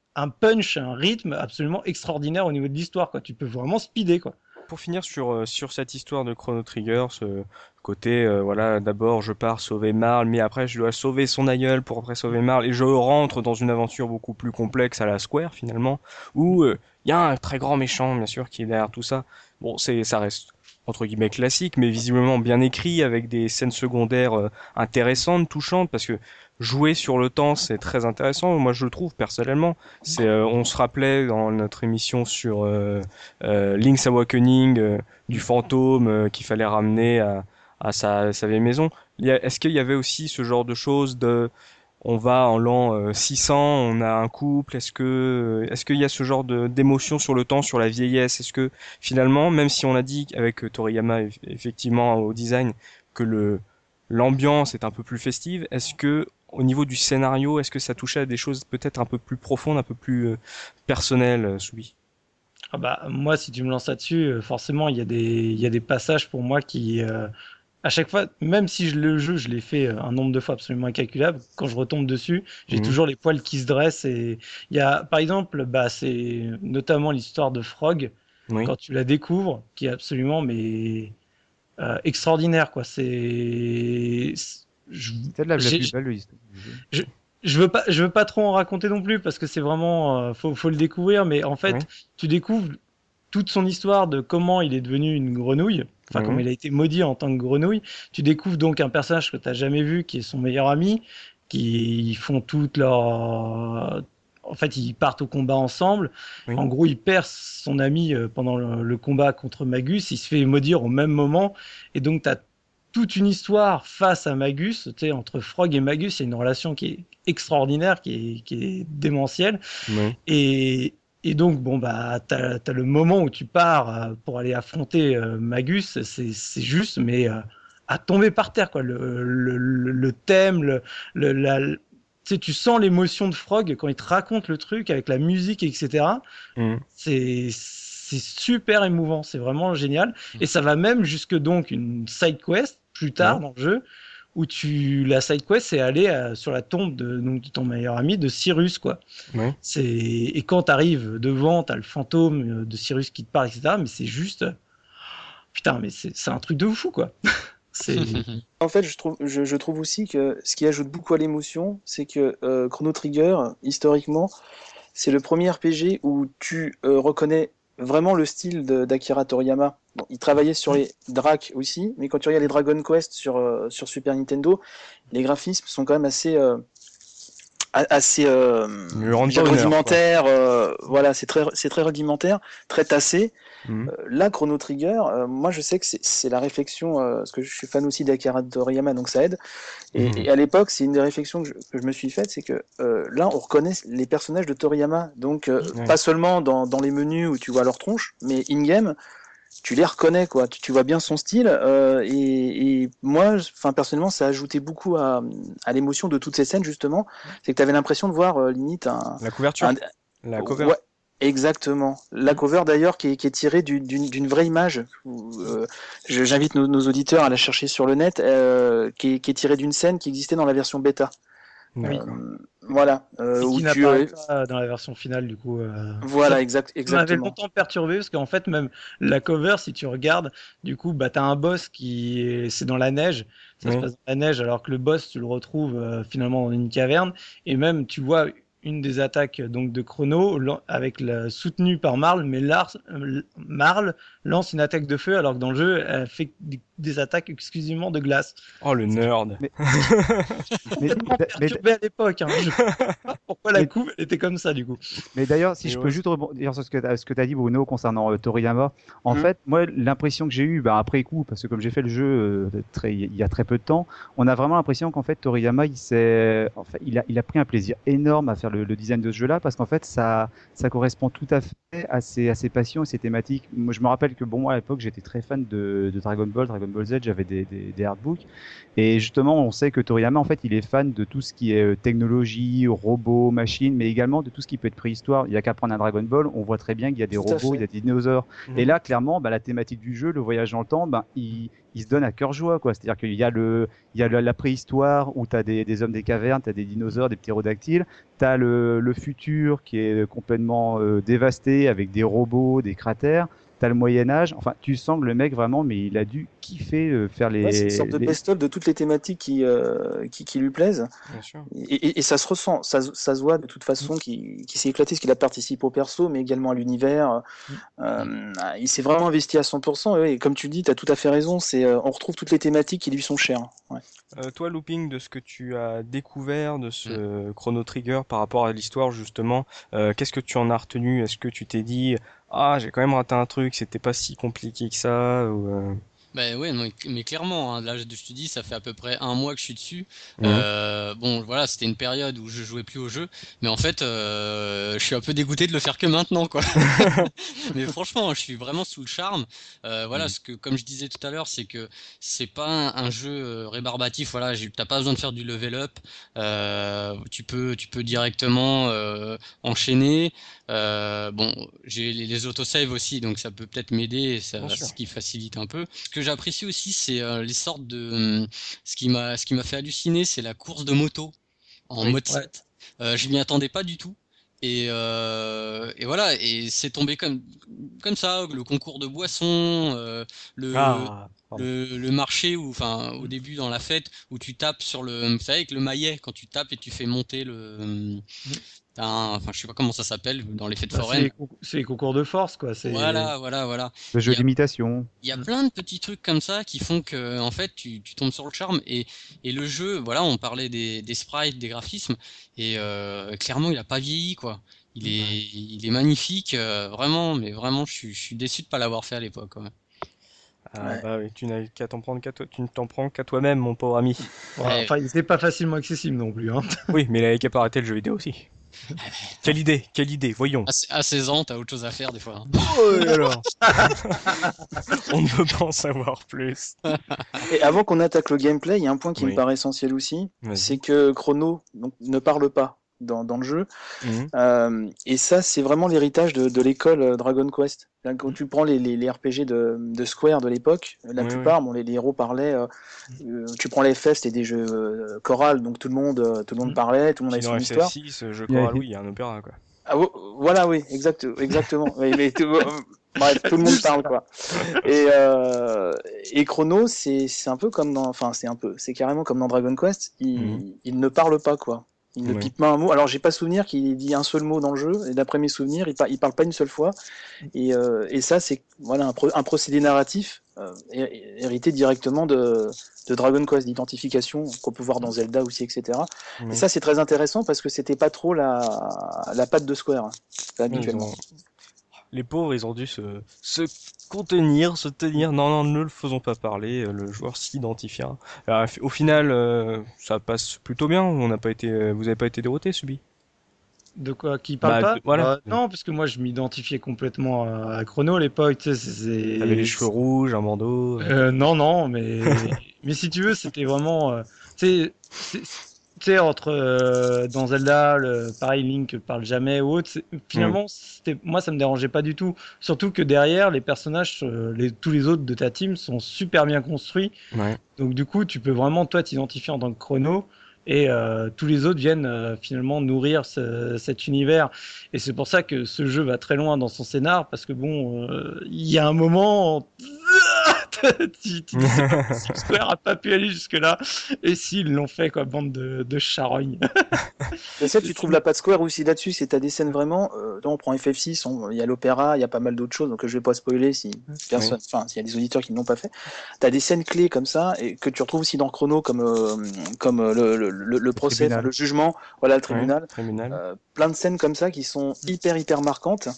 punch, un rythme absolument extraordinaire au niveau de l'histoire. Tu peux vraiment speeder. Quoi. Pour finir sur, euh, sur cette histoire de Chrono Trigger, ce côté, euh, voilà, d'abord je pars sauver Marl, mais après je dois sauver son aïeul pour après sauver Marl, et je rentre dans une aventure beaucoup plus complexe à la Square finalement, où il euh, y a un très grand méchant, bien sûr, qui est derrière tout ça. Bon, c'est, ça reste entre guillemets classique, mais visiblement bien écrit, avec des scènes secondaires intéressantes, touchantes, parce que jouer sur le temps, c'est très intéressant. Moi, je le trouve personnellement. C'est, euh, on se rappelait dans notre émission sur euh, euh, Link's Awakening du fantôme qu'il fallait ramener à, à sa, sa, vieille maison. Est-ce qu'il y avait aussi ce genre de choses de on va en l'an 600, on a un couple. Est-ce que est-ce qu'il y a ce genre d'émotion sur le temps, sur la vieillesse? Est-ce que finalement, même si on a dit avec Toriyama effectivement au design que le l'ambiance est un peu plus festive, est-ce que au niveau du scénario, est-ce que ça touchait à des choses peut-être un peu plus profondes, un peu plus euh, personnelles, euh, Soubi? Ah bah, Moi, si tu me lances là-dessus, euh, forcément, il y, a des, il y a des passages pour moi qui, à chaque fois, même si je le jeu, je l'ai fait un nombre de fois absolument incalculable, quand je retombe dessus, j'ai mhm. toujours les poils qui se dressent. Et il y a, par exemple, bah, c'est notamment l'histoire de Frog, quand tu la découvres, qui est absolument mais, extraordinaire. quoi. C'est je, la, plus belle je, je, veux pas, je veux pas trop en raconter non plus parce que c'est vraiment, euh, faut, faut le découvrir. Mais en fait, tu découvres toute son histoire de comment il est devenu une grenouille, enfin comment il a été maudit en tant que grenouille. Tu découvres donc un personnage que tu n'as jamais vu, qui est son meilleur ami, qui font toute leur en fait, ils partent au combat ensemble. En gros, il perd son ami euh, pendant le, combat contre Magus. Il se fait maudire au même moment. Et donc, tu as toute une histoire face à Magus. Tu sais, entre Frog et Magus, il y a une relation qui est extraordinaire, qui est, démentielle. Et, donc, bon, bah, tu as, le moment où tu pars euh, pour aller affronter euh, Magus. C'est juste, mais à tomber par terre, quoi. Le, le, thème, le, la, sais, tu sens l'émotion de Frog quand il te raconte le truc avec la musique, etc. Mm. C'est super émouvant, c'est vraiment génial. Mm. Et ça va même jusque donc une side quest plus tard dans le jeu où tu la side quest c'est aller euh, sur la tombe de, donc, de ton meilleur ami de Cyrus quoi. C'est et quand tu arrives devant, tu as le fantôme euh, de Cyrus qui te parle etc. Mais c'est juste putain mais c'est un truc de fou quoi. *laughs* *laughs* en fait, je trouve, je, trouve aussi que ce qui ajoute beaucoup à l'émotion, c'est que euh, Chrono Trigger, historiquement, c'est le premier RPG où tu euh, reconnais vraiment le style d'Akira Toriyama. il travaillait sur les Drac aussi, mais quand tu regardes les Dragon Quest sur, euh, sur Super Nintendo, les graphismes sont quand même assez assez euh, rudimentaire. voilà, c'est très, c'est très rudimentaire, très tassé. Mhm. Euh, là, Chrono Trigger, euh, moi je sais que c'est la réflexion, euh, parce que je suis fan aussi d'Akira Toriyama, donc ça aide. Et, mhm. à l'époque, c'est une des réflexions que je, me suis faite, c'est que là, on reconnaît les personnages de Toriyama, donc pas seulement dans, dans, les menus où tu vois leur tronche, mais in-game, tu les reconnais, quoi. Tu, vois bien son style. Et, et, moi, enfin personnellement, ça a ajouté beaucoup à, à l'émotion de toutes ces scènes, justement. C'est que tu avais l'impression de voir limite un. La couverture. La cover. Exactement. La cover d'ailleurs qui, est tirée d'une vraie image. Euh, J'invite nos, auditeurs à la chercher sur le net, euh, qui, est, tirée d'une scène qui existait dans la version bêta. Euh, voilà. Euh, où qui tu pas dans la version finale du coup. Euh. Voilà, exact, exactement. m'avait longtemps perturbé parce qu'en fait même la cover, si tu regardes, du coup, bah t'as un boss qui c'est dans la neige. Ça se passe dans la neige alors que le boss tu le retrouves finalement dans une caverne et même tu vois une des attaques donc de Chrono avec la, soutenue par Marl, mais Lars, Marl lance une attaque de feu alors que dans le jeu elle fait des attaques exclusivement de glace. Oh le nerd. Mais, *laughs* mais, mais à l'époque. Hein. pourquoi la coupe était comme ça du coup. Mais d'ailleurs, si je peux juste rebondir sur ce que tu as dit Bruno concernant euh, Toriyama, en mhm. fait, moi l'impression que j'ai eue bah, après coup, parce que comme j'ai fait le jeu euh, très, il y a très peu de temps, on a vraiment l'impression qu'en fait Toriyama il, en fait, il, a, il a pris un plaisir énorme à faire le, design de ce jeu-là parce qu'en fait ça, ça correspond tout à fait à ses, à ses passions et ses thématiques. Moi je me rappelle que bon moi à l'époque j'étais très fan de, de Dragon Ball, Dragon Ball Z, j'avais des, des, des artbooks. Et justement, on sait que Toriyama, en fait, il est fan de tout ce qui est euh, technologie, robots, machines, mais également de tout ce qui peut être préhistoire. Il y a qu'à prendre un Dragon Ball, on voit très bien qu'il y a des robots, il y a des dinosaures. Mhm. Et là, clairement, bah, la thématique du jeu, le voyage dans le temps, bah, il, il se donne à cœur joie, quoi. C'est-à-dire qu'il y a le, il y a la préhistoire où tu as des, des, hommes des cavernes, tu as des dinosaures, des ptérodactyles, tu as le, le, futur qui est complètement euh, dévasté avec des robots, des cratères t'as le Moyen Âge. Enfin, tu sens que le mec vraiment, mais il a dû kiffer euh, faire les. c'est une sorte de best-of de toutes les thématiques qui, euh, qui, qui, lui plaisent. Bien sûr. Et, et, ça se ressent, ça, ça, se voit de toute façon mm. qu'il qui s'est éclaté, parce qu'il a participé au perso, mais également à l'univers. Mm. Euh, il s'est vraiment investi à 100%. Et, comme tu dis, tu as tout à fait raison. C'est, euh, on retrouve toutes les thématiques qui lui sont chères. Ouais. Euh, toi, Looping, de ce que tu as découvert de ce mm. Chrono Trigger par rapport à l'histoire, justement, qu'est-ce que tu en as retenu? Est-ce que tu t'es dit, ah j'ai quand même raté un truc, c'était pas si compliqué que ça ou, euh... Ben ouais, mais clairement, hein, là je te dis, ça fait à peu près un mois que je suis dessus. Euh, bon, voilà, c'était une période où je jouais plus au jeu, mais en fait, euh, je suis un peu dégoûté de le faire que maintenant, quoi. *laughs* *laughs* mais franchement, je suis vraiment sous le charme. Euh, voilà, mm. ce que, comme je disais tout à l'heure, c'est que c'est pas un, jeu rébarbatif. Voilà, t'as pas besoin de faire du level up. Tu peux, tu peux directement enchaîner. bon, j'ai les, les autosave aussi, donc ça peut peut-être m'aider, ce qui facilite un peu. Ce que j'apprécie aussi, c'est euh, les sortes de. Hum, ce qui m'a, ce qui m'a fait halluciner, c'est la course de moto en mode 7. Euh, je m'y attendais pas du tout. Et, euh, et voilà, et c'est tombé comme comme ça, le concours de boissons, le ah, le, le, marché ou enfin au début dans la fête où tu tapes sur le vous savez avec le maillet quand tu tapes et tu fais monter le mm. enfin je sais pas comment ça s'appelle dans les fêtes bah, foraines. c'est les, concours de force quoi voilà voilà voilà. Le jeu d'imitation. il y a plein de petits trucs comme ça qui font que en fait tu, tu tombes sur le charme et, et le jeu voilà on parlait des, des sprites des graphismes et euh, clairement il a pas vieilli quoi. Il est, il est magnifique, euh, vraiment, mais vraiment, je suis, je suis déçu de pas l'avoir fait à l'époque. Ouais. Ah bah oui, tu n'as qu'à t'en prendre qu'à toi, tu ne t'en prends qu'à toi-même, mon pauvre ami. enfin, il n'était pas facilement accessible non plus. Hein. *laughs* oui, mais il avait qu'à pas arrêter le jeu vidéo aussi. *laughs* quelle idée, quelle idée, voyons. À, 16 ans, t'as autre chose à faire des fois. Hein. Oh, alors *laughs* On ne peut pas en savoir plus. Et avant qu'on attaque le gameplay, il y a un point qui me paraît essentiel aussi, c'est que Chrono donc, ne parle pas dans, dans le jeu. Mhm. Euh, et ça, c'est vraiment l'héritage de, de l'école euh, Dragon Quest. Quand tu prends les, les, les RPG de, de, Square de l'époque, la plupart, Bon, les, les, héros parlaient. Euh, tu prends les FF, c'était des jeux euh, chorales, donc tout le monde, tout le monde mhm. parlait, tout le monde avait son histoire. 6 jeu choral, oui, il y a un opéra, quoi. Ah, voilà, oui, exact, exactement. *laughs* mais, tout, bref, tout le monde parle, quoi. Et, euh, et Chrono, c'est un peu comme dans, enfin, c'est un peu, c'est carrément comme dans Dragon Quest. Il, mhm. il ne parle pas, quoi. Il ne pipe pas un mot. Alors, j'ai pas souvenir qu'il dit un seul mot dans le jeu. Et d'après mes souvenirs, il, il parle pas une seule fois. Et, euh, et ça, c'est voilà un, procédé narratif euh, hérité directement de, de Dragon Quest, d'identification qu'on peut voir dans Zelda aussi, etc. Et ça, c'est très intéressant parce que c'était pas trop la, la patte de Square hein, habituellement les pauvres, ils ont dû se, se contenir, se tenir. Non, non, ne le faisons pas parler. Euh, le joueur s'identifiera. Au final, euh, ça passe plutôt bien. On n'a pas été, euh, vous n'avez pas été dérouté, subi? De quoi? Qui parle bah, pas? voilà. Non, parce que moi, je m'identifiais complètement à, Chrono à l'époque. Tu sais, T'avais les cheveux rouges, un bandeau. non, non, mais *laughs* mais si tu veux, c'était vraiment. tu sais, tu sais, entre euh, dans Zelda, le, pareil, Link parle jamais ou autre. Finalement, c'était, moi, ça me dérangeait pas du tout. Surtout que derrière, les personnages, euh, les, tous les autres de ta team sont super bien construits. Ouais. Donc, du coup, tu peux vraiment, toi, t'identifier en tant que chrono. Et euh, tous les autres viennent finalement nourrir ce, cet univers. Et c'est pour ça que ce jeu va très loin dans son scénar, parce que bon, il y a un moment, *laughs* Square *laughs* a pas pu aller jusque-là. Et s'ils l'ont fait, quoi, bande de, de charognes. *laughs* Mais ça, tu trouves la patte Square aussi là-dessus, c'est t'as des scènes vraiment. Euh, on prend FF6, il y a l'opéra, il y a pas mal d'autres choses, donc je vais pas spoiler si personne, enfin, s'il y a des auditeurs qui ne l'ont pas fait. T'as des scènes clés comme ça, et que tu retrouves aussi dans Chrono, comme, euh, comme euh, le, le, le, procès, le, jugement, voilà, le tribunal. Euh, plein de scènes comme ça qui sont hyper, hyper marquantes.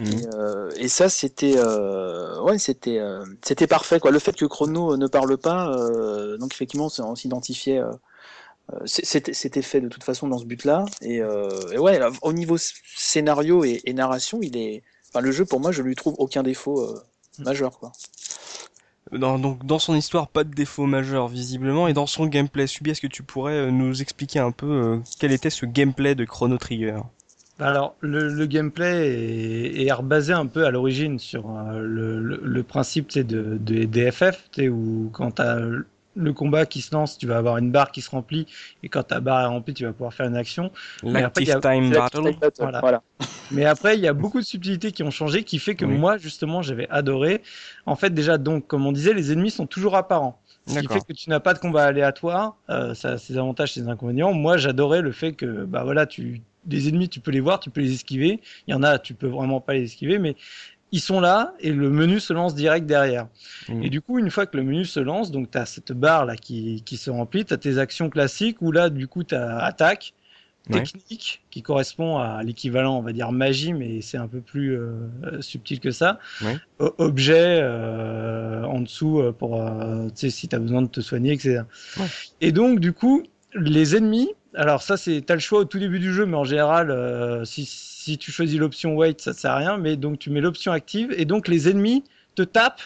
Et, mhm. euh, et, ça, c'était, euh, ouais, c'était, euh, c'était parfait. Quoi. Le fait que Chrono ne parle pas, euh, donc effectivement, on s'identifiait. Euh, c'était, c'était fait de toute façon dans ce but-là. Et, et, ouais, au niveau scénario et, et, narration, il est, enfin, le jeu pour moi, je lui trouve aucun défaut mhm. majeur, quoi. Dans, donc dans son histoire, pas de défaut majeur visiblement, et dans son gameplay, Subi, est-ce que tu pourrais nous expliquer un peu quel était ce gameplay de Chrono Trigger? Alors, le, le gameplay est, est, rebasé un peu à l'origine sur euh, le, le, le, principe de, de, des FF, où quand tu as le combat qui se lance, tu vas avoir une barre qui se remplit, et quand ta barre est remplie, tu vas pouvoir faire une action. Mais après, il y a... time battle. Voilà. Mais après, il y a beaucoup de subtilités qui ont changé, qui fait que moi, justement, j'avais adoré. En fait, déjà, donc, comme on disait, les ennemis sont toujours apparents. Ce qui fait que tu n'as pas de combat aléatoire, euh, ça a ses avantages, ses inconvénients. Moi, j'adorais le fait que, bah voilà, tu, des ennemis, tu peux les voir, tu peux les esquiver. Il y en a, tu peux vraiment pas les esquiver, mais ils sont là et le menu se lance direct derrière. Mmh. Et du coup, une fois que le menu se lance, donc tu as cette barre là qui, qui se remplit, tu as tes actions classiques où là, du coup, tu as attaque, technique qui correspond à l'équivalent, on va dire magie, mais c'est un peu plus euh, subtil que ça. Ouais. Objet euh, en dessous euh, pour, euh, tu sais, si tu as besoin de te soigner, etc. Ouais. Et donc, du coup, les ennemis, alors ça, c'est t'as le choix au tout début du jeu, mais en général, euh, si, si tu choisis l'option wait, ça sert à rien. Mais donc tu mets l'option active et donc les ennemis te tapent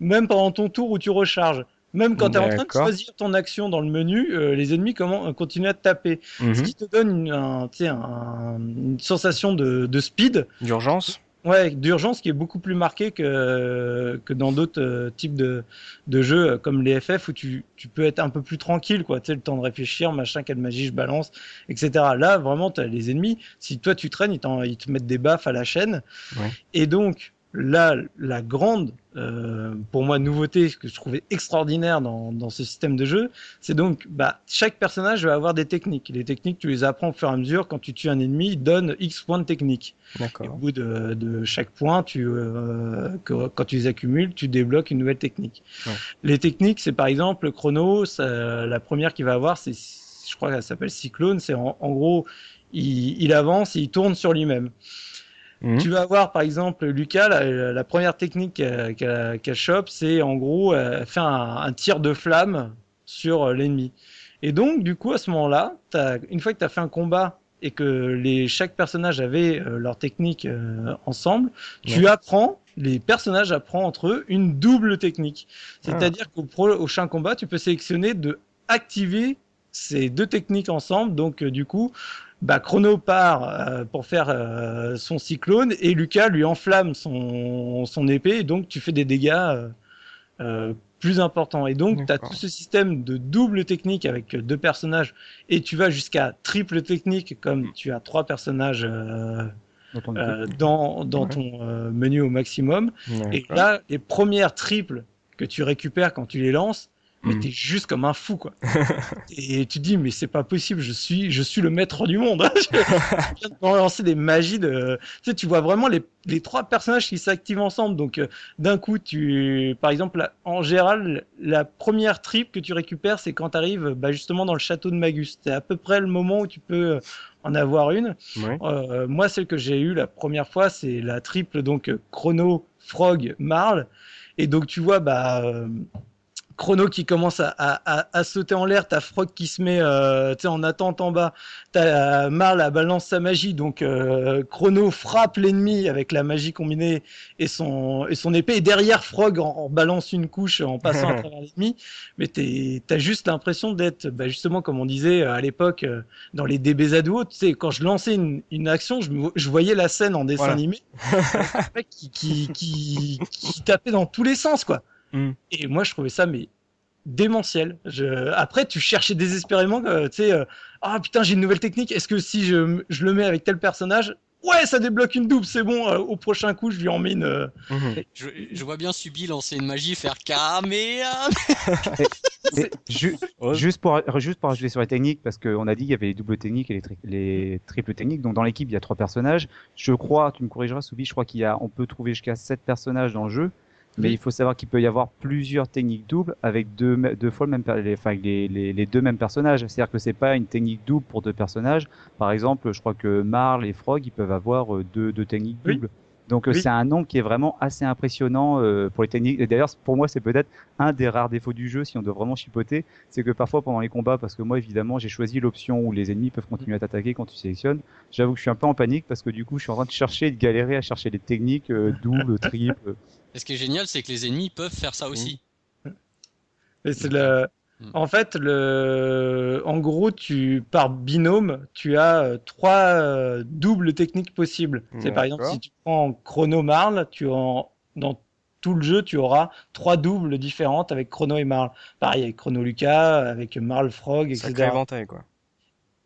même pendant ton tour où tu recharges. Même quand tu es en train de choisir ton action dans le menu, euh, les ennemis comment, continuent à te taper. Ce mhm. qui te donne une, un, un, une sensation de, de speed. D'urgence Ouais, d'urgence qui est beaucoup plus marqué que, que dans d'autres euh, types de, de jeux euh, comme les FF où tu, tu peux être un peu plus tranquille, quoi. Tu sais, le temps de réfléchir, machin, quelle magie je balance, etc. Là, vraiment, tu as les ennemis. Si toi tu traînes, ils, ils te mettent des baffes à la chaîne. Ouais. Et donc, là, la grande, euh, pour moi, nouveauté que je trouvais extraordinaire dans, dans ce système de jeu, c'est donc, bah, chaque personnage va avoir des techniques. Les techniques, tu les apprends au fur et à mesure. Quand tu tues un ennemi, il donne X points de technique. Et au bout de, de chaque point, tu, euh, que, quand tu les accumules, tu débloques une nouvelle technique. Ouais. Les techniques, c'est par exemple Chrono, ça, la première qu'il va avoir, c'est, je crois qu'elle s'appelle Cyclone. C'est en, en gros, il, il avance, et il tourne sur lui-même. Mhm. Tu vas avoir par exemple Lucas, la, la première technique qu'elle qu'elle chope, c'est en gros euh, faire un, un tir de flamme sur euh, l'ennemi. Et donc du coup à ce moment-là, une fois que tu as fait un combat et que les, chaque personnage avait euh, leur technique euh, ensemble, tu apprends, les personnages apprennent entre eux une double technique. C'est-à-dire qu'au pro- au prochain combat, tu peux sélectionner de activer ces deux techniques ensemble. Donc euh, du coup, bah, Chrono part euh, pour faire euh, son cyclone et Lucas lui enflamme son, son épée et donc tu fais des dégâts euh, euh, plus importants. Et donc tu as tout ce système de double technique avec deux personnages et tu vas jusqu'à triple technique comme tu as trois personnages euh, dans euh, dans, Ouais. ton euh, menu au maximum. Et là, les premières triples que tu récupères quand tu les lances, mais Mm. t'es juste comme un fou, quoi. *laughs* et tu te dis, mais c'est pas possible, je suis, je suis le maître du monde. *laughs* je viens de me lancer des magies de, tu sais, tu vois vraiment les, les trois personnages qui s'activent ensemble. Donc, euh, d'un coup, tu, par exemple, en général, la première triple que tu récupères, c'est quand tu arrives, bah, justement, dans le château de Magus. C'est à peu près le moment où tu peux en avoir une. Ouais. Euh, moi, celle que j'ai eue la première fois, c'est la triple, donc euh, Chrono, Frog, Marl. Et donc, tu vois, bah, euh, Chrono qui commence à, à, à, à sauter en l'air, t'as Frog qui se met euh, en attente en bas, t'as euh, Marl à balance sa magie, donc euh, Chrono frappe l'ennemi avec la magie combinée et son, et son épée, et derrière Frog en, en balance une couche en passant à *laughs* travers l'ennemi, mais t'as juste l'impression d'être, bah, justement, comme on disait euh, à l'époque, euh, dans les DBZ ou autres, tu sais, quand je lançais une, une action, je, me- je voyais la scène en dessin Voilà. animé, *laughs* qui, qui, qui, qui tapait dans tous les sens, quoi. Mm. Et moi, je trouvais ça, mais démentiel. Je... Après, tu cherchais désespérément, euh, tu sais, euh, ah putain, j'ai une nouvelle technique. Est-ce que si je, je le mets avec tel personnage, ouais, ça débloque une double, c'est bon. euh, au prochain coup, je lui en mets une. euh, Mhm. Je, je vois bien Subi lancer une magie, faire Kamea. *laughs* Mais *laughs* ju- Ouais. juste, pour, juste pour ajouter sur les techniques, parce qu'on a dit qu'il y avait les doubles techniques et les, tri- les triples techniques. Donc dans l'équipe, il y a trois personnages. Je crois, tu me corrigeras, Soubi, je crois qu'il y a, on peut trouver jusqu'à sept personnages dans le jeu. Mais Oui. il faut savoir qu'il peut y avoir plusieurs techniques doubles avec deux, deux fois le même, les, enfin, les, les, les deux mêmes personnages. C'est-à-dire que c'est pas une technique double pour deux personnages. Par exemple, je crois que Marl et Frog, ils peuvent avoir euh, deux, deux techniques Oui. doubles. Donc euh, Oui. c'est un nombre qui est vraiment assez impressionnant euh, pour les techniques. Et d'ailleurs, pour moi, c'est peut-être un des rares défauts du jeu, si on doit vraiment chipoter, c'est que parfois pendant les combats, parce que moi évidemment j'ai choisi l'option où les ennemis peuvent continuer à t'attaquer quand tu sélectionnes, j'avoue que je suis un peu en panique parce que du coup je suis en train de chercher et de galérer à chercher des techniques euh, doubles, *laughs* triples. Et ce qui est génial, c'est que les ennemis peuvent faire ça aussi. Et c'est le... Mm. En fait, le... en gros, tu par binôme, tu as euh, trois euh, doubles techniques possibles. C'est par exemple si tu prends Chrono Marl, tu en dans tout le jeu, tu auras trois doubles différentes avec Chrono et Marl. Pareil avec Chrono Lucas, avec Marl Frog, etc. Sacré éventail, quoi.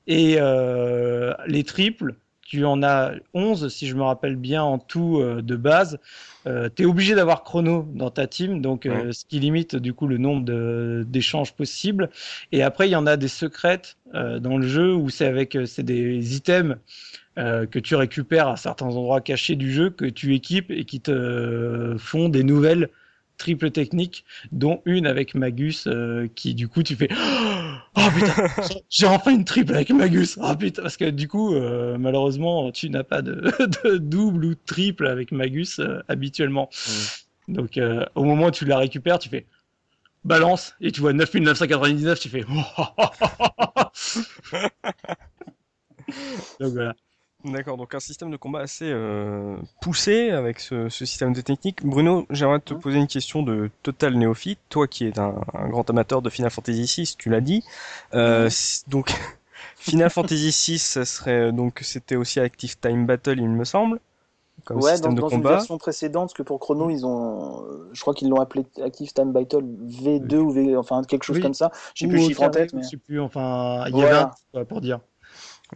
Et euh, les triples, tu en as 11, si je me rappelle bien, en tout euh, de base. Euh, tu es obligé d'avoir chrono dans ta team, donc euh, ce qui limite du coup le nombre d'échanges possibles. Et après, il y en a des secrètes euh, dans le jeu où c'est avec euh, c'est des items que tu récupères à certains endroits cachés du jeu, que tu équipes et qui te font des nouvelles triples techniques, dont une avec Magus qui du coup tu fais oh putain. *laughs* J'ai- enfin une triple avec Magus. Oh putain. Parce que du coup euh, malheureusement tu n'as pas de, *laughs* de double ou de triple avec Magus euh, habituellement. Donc euh, au moment où tu la récupères tu fais balance et tu vois 9999 tu fais *laughs* donc voilà D'accord, donc un système de combat assez euh, poussé avec ce, ce système de technique. Bruno, j'aimerais te poser une question de total néophyte. Toi qui es un, un grand amateur de Final Fantasy VI, tu l'as dit. Euh, donc *laughs* Final Fantasy VI, ça serait donc c'était aussi Active Time Battle, il me semble, comme ouais, dans, de dans une version précédente, parce que pour Chrono, ils ont, euh, je crois qu'ils l'ont appelé Active Time Battle V2 ou V, enfin quelque chose Oui. comme ça. J'ai Ou plus le chiffre en tête, mais je sais plus enfin il y Voilà. avait un pour dire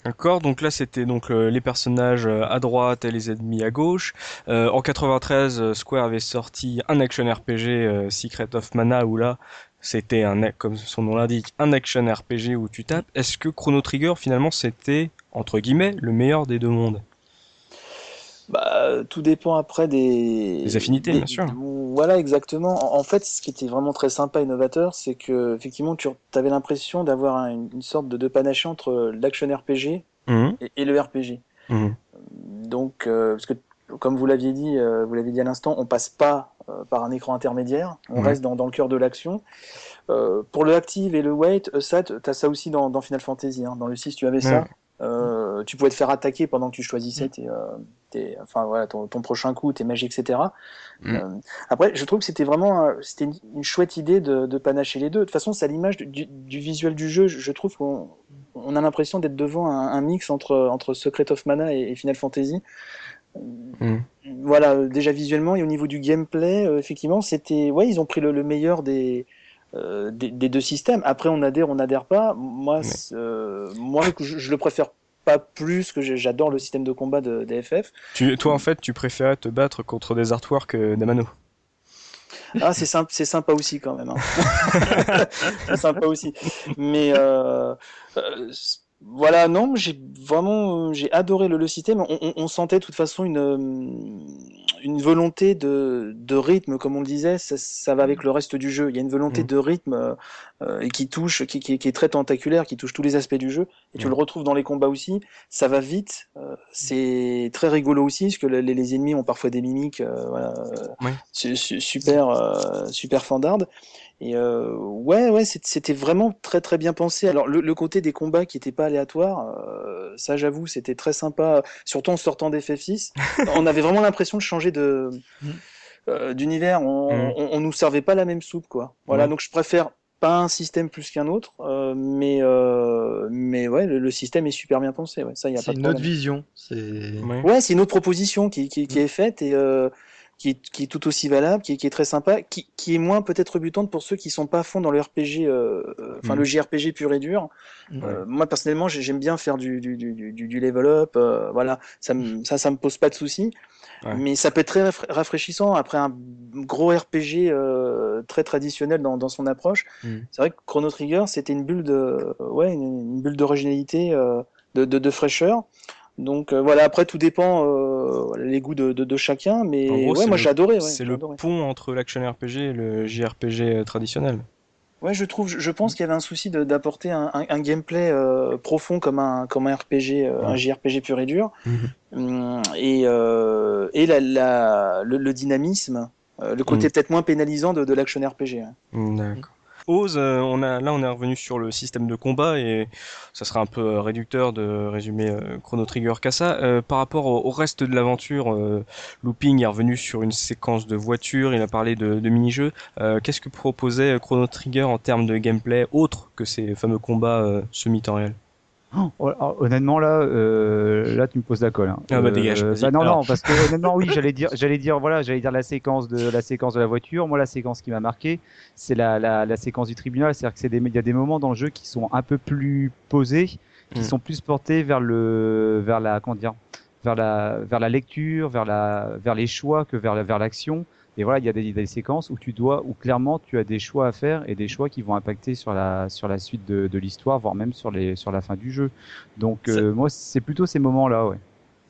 D'accord, donc là c'était donc les personnages à droite et les ennemis à gauche. en 93, Square avait sorti un action RPG Secret of Mana où là c'était un comme son nom l'indique un action RPG où tu tapes. Est-ce que Chrono Trigger finalement c'était entre guillemets le meilleur des deux mondes? Bah, tout dépend après des... des affinités, bien sûr. Voilà, exactement. En, fait, ce qui était vraiment très sympa et novateur, c'est que effectivement, tu avais l'impression d'avoir une, sorte de, de panaché entre l'action RPG mhm. et, le RPG. Mhm. Donc, euh, parce que comme vous l'aviez dit, euh, vous l'avez dit à l'instant, on passe pas euh, par un écran intermédiaire, on reste dans, dans, le cœur de l'action. pour le active et le wait, ça, tu as ça aussi dans, dans Final Fantasy. Hein. Dans le 6, tu avais ça. Euh, tu pouvais te faire attaquer pendant que tu choisissais tes, euh, enfin, voilà, ton, prochain coup, tes magies, etc. Mm. Euh, après, je trouve que c'était vraiment c'était une, chouette idée de, de, panacher les deux. De toute façon, c'est à l'image du, visuel du jeu. Je, trouve qu'on on a l'impression d'être devant un, mix entre, entre Secret of Mana et, Final Fantasy. Mm. Voilà, déjà visuellement et au niveau du gameplay, effectivement, c'était. Ouais, ils ont pris le meilleur des euh, des, deux systèmes. Après, on adhère, on n'adhère pas. Moi, euh, moi je, le préfère pas plus que j'adore le système de combat de, des FF. Tu, toi, en fait, tu préfères te battre contre des artworks euh, des manos. Ah, c'est sympa, c'est sympa aussi quand même. Hein. *laughs* c'est sympa aussi. Mais voilà, non, j'ai vraiment, j'ai adoré le, le système. On, on, sentait de toute façon une, une volonté de, de, rythme, comme on le disait, ça, ça, va avec le reste du jeu. Il y a une volonté mmh. de rythme euh, et qui touche, qui, qui, qui, est très tentaculaire, qui touche tous les aspects du jeu. Et tu le retrouves dans les combats aussi. Ça va vite. Euh, c'est très rigolo aussi, parce que les, les, ennemis ont parfois des mimiques, euh, voilà, super, euh, super fandardes. Et euh, ouais, ouais, c'était vraiment très très bien pensé. Alors le, le côté des combats qui n'étaient pas aléatoires, euh, ça j'avoue, c'était très sympa. Surtout en sortant d'FF6, *laughs* on avait vraiment l'impression de changer de mm. euh, d'univers. On, mm. on, on, nous servait pas la même soupe, quoi. Voilà, donc je préfère pas un système plus qu'un autre, euh, mais euh, mais ouais, le, système est super bien pensé. Ouais, ça, y a pas de une autre vision. C'est ouais, c'est une autre proposition qui, qui, qui mm. est faite et euh, qui est, qui est, tout aussi valable, qui est, qui est très sympa, qui, qui, est moins peut-être rebutante pour ceux qui sont pas à fond dans le RPG, euh, euh, enfin le mm. JRPG pur et dur. Euh, moi personnellement, j'aime bien faire du, du, du, du level up, euh, voilà, ça, me, ça, ça me pose pas de soucis. Mais ça peut être très rafraîchissant après un gros RPG euh, très traditionnel dans, dans son approche. Mm. C'est vrai que Chrono Trigger, c'était une bulle de, ouais, une, une bulle d'originalité, de, de, de, fraîcheur. Donc euh, voilà, après tout dépend euh, les goûts de, de, de chacun, mais ouais, moi j'ai adoré. Ouais, c'est le pont entre l'action RPG et le JRPG euh, traditionnel. Ouais, je trouve, je pense qu'il y avait un souci d'apporter un, un, un, gameplay euh, profond comme un, comme un RPG, un JRPG pur et dur, mhm. hum, et, et la, la, le, le, dynamisme, le côté mhm. peut-être moins pénalisant de, de l'action RPG. Hein. D'accord. Ose, euh, on a, là on est revenu sur le système de combat et ça sera un peu euh, réducteur de résumer euh, Chrono Trigger qu'à ça. par rapport au, reste de l'aventure, Looping est revenu sur une séquence de voitures, il a parlé de, mini-jeux. Qu'est-ce que proposait Chrono Trigger en termes de gameplay autre que ces fameux combats semi-temps Oh, honnêtement là, euh, là tu me poses la colle. Hein. Ah bah dégage. Euh, bah, non non parce que honnêtement oui j'allais dire *laughs* j'allais dire voilà j'allais dire la séquence de la séquence de la voiture. Moi la séquence qui m'a marqué c'est la, la, la, séquence du tribunal. C'est-à-dire que c'est il y a des moments dans le jeu qui sont un peu plus posés, qui hmm. sont plus portés vers le vers la comment dire vers la vers la lecture, vers la vers les choix que vers vers l'action. Et voilà, il y a des, des, séquences où tu dois, où clairement tu as des choix à faire et des choix qui vont impacter sur la sur la suite de, de l'histoire, voire même sur les sur la fin du jeu. Donc euh, moi, c'est plutôt ces moments-là, ouais.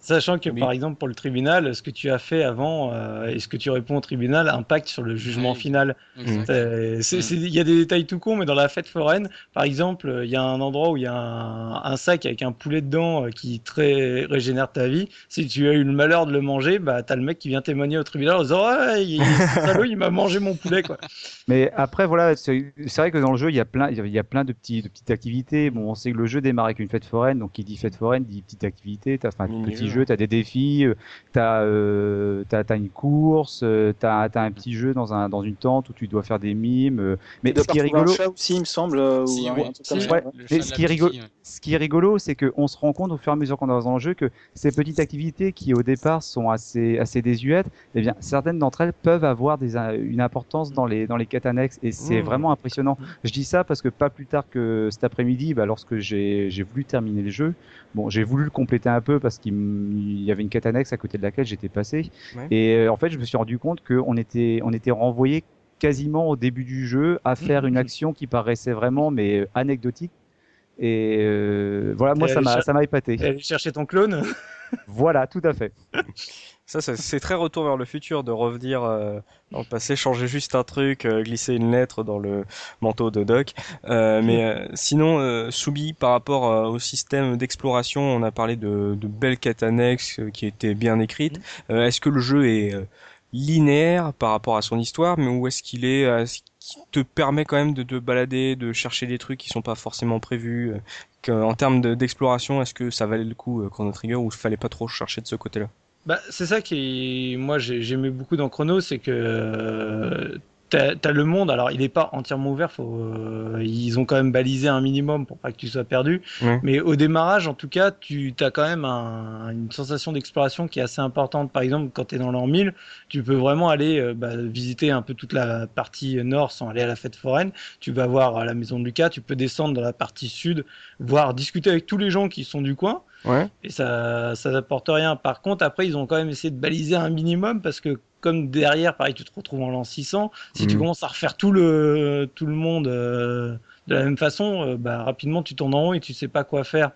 Sachant que, par exemple, pour le tribunal, ce que tu as fait avant euh, et ce que tu réponds au tribunal impacte sur le jugement final. Il y a des détails tout cons, mais dans la fête foraine, par exemple, il y a un endroit où il y a un, sac avec un poulet dedans euh, qui très régénère ta vie. Si tu as eu le malheur de le manger, bah, tu as le mec qui vient témoigner au tribunal en disant ouais, il, il m'a mangé mon poulet. Quoi. Mais après, voilà, c'est vrai que dans le jeu, il y a plein, il y a plein de, petits, de petites activités. Bon, on sait que le jeu démarre avec une fête foraine, donc qui dit fête foraine dit petite activité, as un petit jeu jeu, tu as des défis, tu as, as, une course, tu as, as, un petit jeu dans, un, dans une tente où tu dois faire des mimes. mais ce qui est rigolo. Un chat aussi, il me semble. Si, ou mais ce qui est rigolo, ce qui est rigolo, c'est qu'on se rend compte au fur et à mesure qu'on avance dans le jeu que ces petites activités qui au départ sont assez, assez désuètes, eh bien, certaines d'entre elles peuvent avoir des, une importance dans les, dans les quêtes annexes et c'est mmh. vraiment impressionnant. Je dis ça parce que pas plus tard que cet après-midi, bah, lorsque j'ai voulu terminer le jeu, bon, j'ai voulu le compléter un peu parce qu'il y avait une quête annexe à côté de laquelle j'étais passé. Et euh, en fait, je me suis rendu compte qu'on était, on était renvoyé quasiment au début du jeu à faire une action qui paraissait vraiment mais euh, anecdotique. Et euh, voilà, moi, ça m'a, ça m'a épaté. Chercher ton clone. Voilà, tout à fait. *laughs* Ça, c'est très retour vers le futur de revenir euh, dans le passé, changer juste un truc, euh, glisser une lettre dans le manteau de Doc. Euh, mais euh, sinon, euh, Soubi, par rapport au système d'exploration, on a parlé de, de belles quêtes annexes qui étaient bien écrites. Mhm. Est-ce que le jeu est linéaire par rapport à son histoire, mais où est-ce qu'il est, qui te permet quand même de te balader, de chercher des trucs qui sont pas forcément prévus. Euh, en termes d'exploration, est-ce que ça valait le coup euh, Chrono Trigger ou il fallait pas trop chercher de ce côté-là? Bah, c'est ça qui, moi, j'aimais beaucoup dans Chrono, c'est que euh, t'as as le monde, alors il n'est pas entièrement ouvert, faut, euh, ils ont quand même balisé un minimum pour pas que tu sois perdu. Mais au démarrage, en tout cas, tu as quand même un, une sensation d'exploration qui est assez importante. Par exemple, quand tu es dans l'an 1000, tu peux vraiment aller euh, bah, visiter un peu toute la partie nord sans aller à la fête foraine. Tu vas voir la maison de Lucas, tu peux descendre dans la partie sud, voir discuter avec tous les gens qui sont du coin. Ouais. Et ça, ça n'apporte rien. Par contre, après, ils ont quand même essayé de baliser un minimum parce que comme derrière, pareil, tu te retrouves en l'an 600. Si tu mhm. commences à refaire tout le, tout le monde euh, de la même façon, euh, bah, rapidement, tu tournes en haut et tu sais pas quoi faire.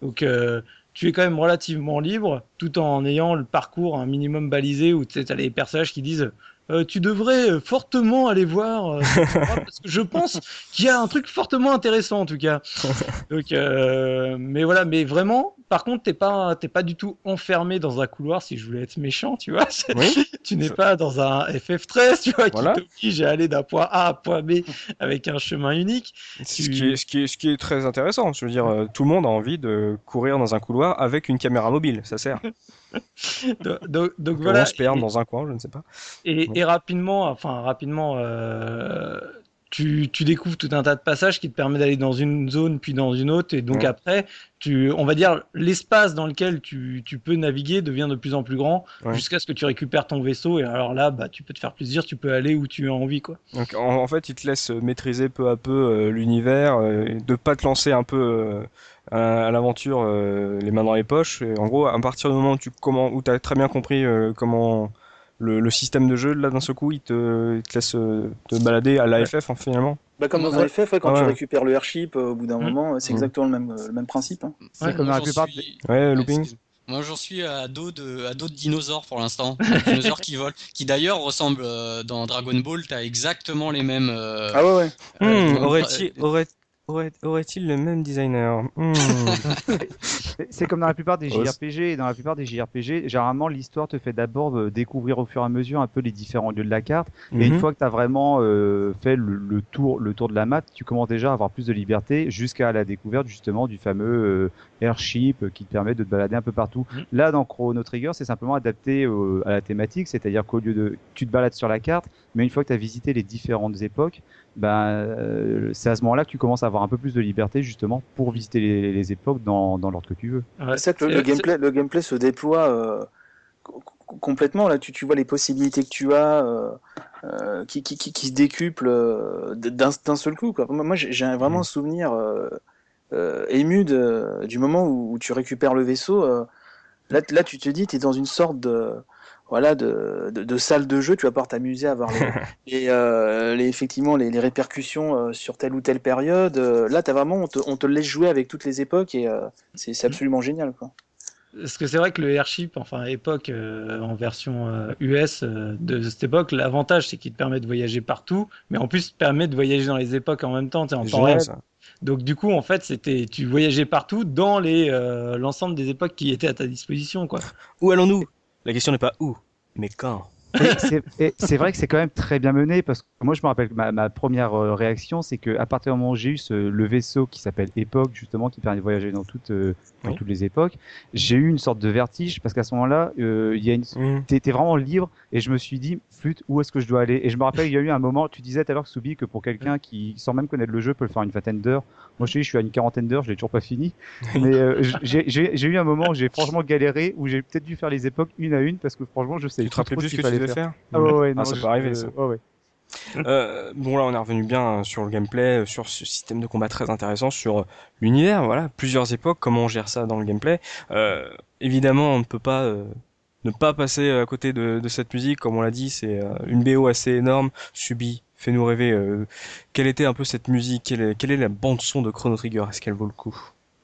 Donc, euh, tu es quand même relativement libre, tout en ayant le parcours un minimum balisé où tu as les personnages qui disent euh, tu devrais euh, fortement aller voir euh, *laughs* parce que je pense qu'il y a un truc fortement intéressant en tout cas. *laughs* Donc, mais voilà, mais vraiment, par contre, t'es pas, t'es pas du tout enfermé dans un couloir. Si je voulais être méchant, tu vois, tu n'es pas dans un FF13, tu vois, qui t'oblige à aller d'un point A à point B avec un chemin unique. Ce, qui est, ce, qui est, ce qui est très intéressant. Je veux dire, tout le monde a envie de courir dans un couloir avec une caméra mobile. Ça sert. *laughs* *laughs* donc, donc, voilà. On se perd dans un coin, je ne sais pas. Et, et rapidement, enfin rapidement, euh, tu, tu, découvres tout un tas de passages qui te permettent d'aller dans une zone puis dans une autre, et donc après, tu, on va dire l'espace dans lequel tu, tu, peux naviguer devient de plus en plus grand jusqu'à ce que tu récupères ton vaisseau, et alors là, bah, tu peux te faire plaisir, tu peux aller où tu as envie, quoi. Donc en, fait, il te laisse maîtriser peu à peu euh, l'univers, euh, de pas te lancer un peu euh, à, l'aventure euh, les mains dans les poches. Et en gros, à partir du moment où tu comment, où as très bien compris euh, comment le, le, système de jeu, là d'un seul coup, il te, il te laisse euh, te balader à l'AFF en finalement. Bah, comme dans un FF, quand tu récupères le airship au bout d'un mmh. moment, c'est mmh. exactement le même, le même principe. Hein. Ouais, comme la plupart. Suis... Ouais, looping. Moi, j'en suis à dos de, à dos de dinosaures pour l'instant. *laughs* dinosaures qui volent, qui d'ailleurs ressemblent dans Dragon Ball. T'as exactement les mêmes. Euh, ah ouais ouais. Euh, mmh, aurait-il, aurait Aurait-il le même designer? Hmm. *laughs* C'est comme dans la plupart des JRPG. Dans la plupart des JRPG, généralement, l'histoire te fait d'abord euh, découvrir au fur et à mesure un peu les différents lieux de la carte. Et une mhm. fois que tu as vraiment euh, fait le, tour, le tour de la map, tu commences déjà à avoir plus de liberté jusqu'à la découverte justement du fameux euh, airship qui te permet de te balader un peu partout. Mhm. Là, dans Chrono Trigger, c'est simplement adapté à la thématique, c'est-à-dire qu'au lieu de tu te balades sur la carte, mais une fois que tu as visité les différentes époques, ben, c'est à ce moment-là que tu commences à avoir un peu plus de liberté justement pour visiter les, époques dans, dans l'ordre que tu veux. c'est ça que le, gameplay, le gameplay se déploie euh, complètement. Là, tu, tu vois les possibilités que tu as euh, euh, qui, qui, qui, se décuplent d'un seul coup. Quoi. Moi, j'ai vraiment un mm. souvenir ému de, du moment où, où, tu récupères le vaisseau. là, là, tu te dis, tu es dans une sorte de voilà, de, de, salle de jeu, tu vas pouvoir t'amuser à voir *laughs* les, euh, les, effectivement les, les répercussions euh, sur telle ou telle période. Euh, là, as vraiment, on te, on te, laisse jouer avec toutes les époques et c'est absolument génial. Quoi. Parce que c'est vrai que le airship, enfin époque en version US de cette époque, l'avantage c'est qu'il te permet de voyager partout, mais en plus permet de voyager dans les époques en même temps, en temps réel. Donc du coup, en fait, c'était tu voyageais partout dans les l'ensemble des époques qui étaient à ta disposition, quoi. Où allons-nous? La question n'est pas où, mais quand. C'est vrai que c'est quand même très bien mené parce que moi je me rappelle que ma, première euh, réaction c'est que à partir du moment où j'ai eu ce, le vaisseau qui s'appelle Époque justement qui permet de voyager dans toutes euh, dans toutes les époques, j'ai eu une sorte de vertige parce qu'à ce moment-là euh, il y a une mmh. t'étais vraiment libre et je me suis dit flûte où est-ce que je dois aller? Et je me rappelle il y a eu un moment tu disais tout à l'heure Soubi que pour quelqu'un qui sans même connaître le jeu peut le faire une vingtaine d'heures. Moi je dis je suis à une quarantaine d'heures, je l'ai toujours pas fini. *laughs* Mais euh, j'ai eu un moment où j'ai franchement galéré où j'ai peut-être dû faire les époques une à une parce que franchement je sais tu te rappelles plus ce que tu faire. Ah ouais, ah, ça peut arriver ça. ouais. Euh, bon là on est revenu bien sur le gameplay, sur ce système de combat très intéressant, sur l'univers, voilà, plusieurs époques, comment on gère ça dans le gameplay. Euh, évidemment on ne peut pas euh, ne pas passer à côté de, de cette musique, comme on l'a dit, c'est euh, une BO assez énorme, subie, fait-nous rêver. Euh, quelle était un peu cette musique? Quelle est, quelle est la bande son de Chrono Trigger? Est-ce qu'elle vaut le coup?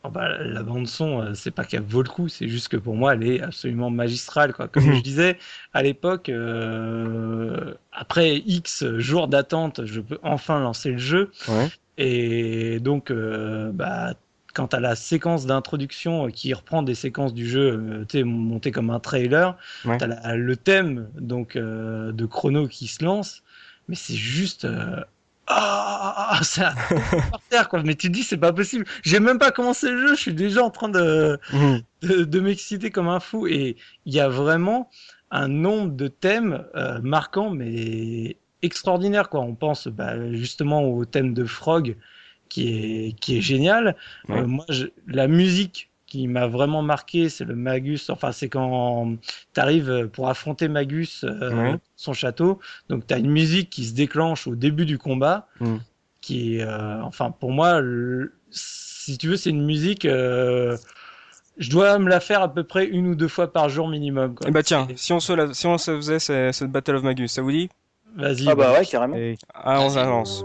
Oh, bah, la bande son, euh, c'est pas qu'elle vaut le coup, c'est juste que pour moi, elle est absolument magistrale. Quoi. Comme je disais, à l'époque, euh, après X jours d'attente, je peux enfin lancer le jeu. Et donc, euh, bah, quant à la séquence d'introduction qui reprend des séquences du jeu, tu sais, monté comme un trailer, t'as le thème donc de Chrono qui se lance, mais c'est juste ah, ça par terre quoi. Mais tu te dis c'est pas possible. J'ai même pas commencé le jeu, je suis déjà en train de mhm. de, m'exciter comme un fou. Et il y a vraiment un nombre de thèmes euh, marquants mais extraordinaires quoi. On pense bah, justement au thème de Frog qui est qui est génial. Euh, moi, je, la musique qui m'a vraiment marqué, c'est le Magus. Enfin, c'est quand tu arrives pour affronter Magus, euh, son château. Donc, tu as une musique qui se déclenche au début du combat, mm. qui est, euh, enfin, pour moi, si tu veux, c'est une musique. Euh, je dois me la faire à peu près une ou deux fois par jour minimum. Quoi. Et eh bah tiens, si on se, la, si on se faisait cette, Battle of Magus, ça vous dit? Vas-y. Ah bah ouais, carrément. Ah, on avance.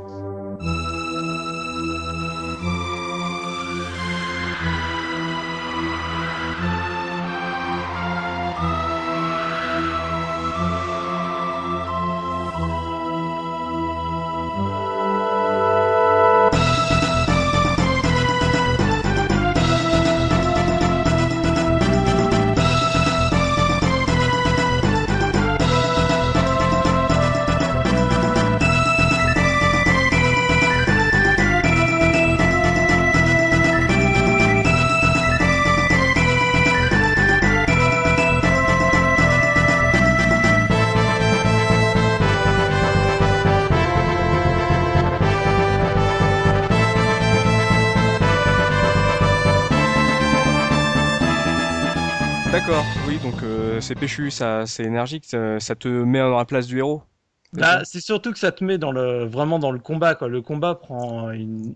C'est péchu, ça, c'est énergique, ça, te met dans la place du héros. Bah, c'est surtout que ça te met dans le, vraiment dans le combat, quoi. Le combat prend une.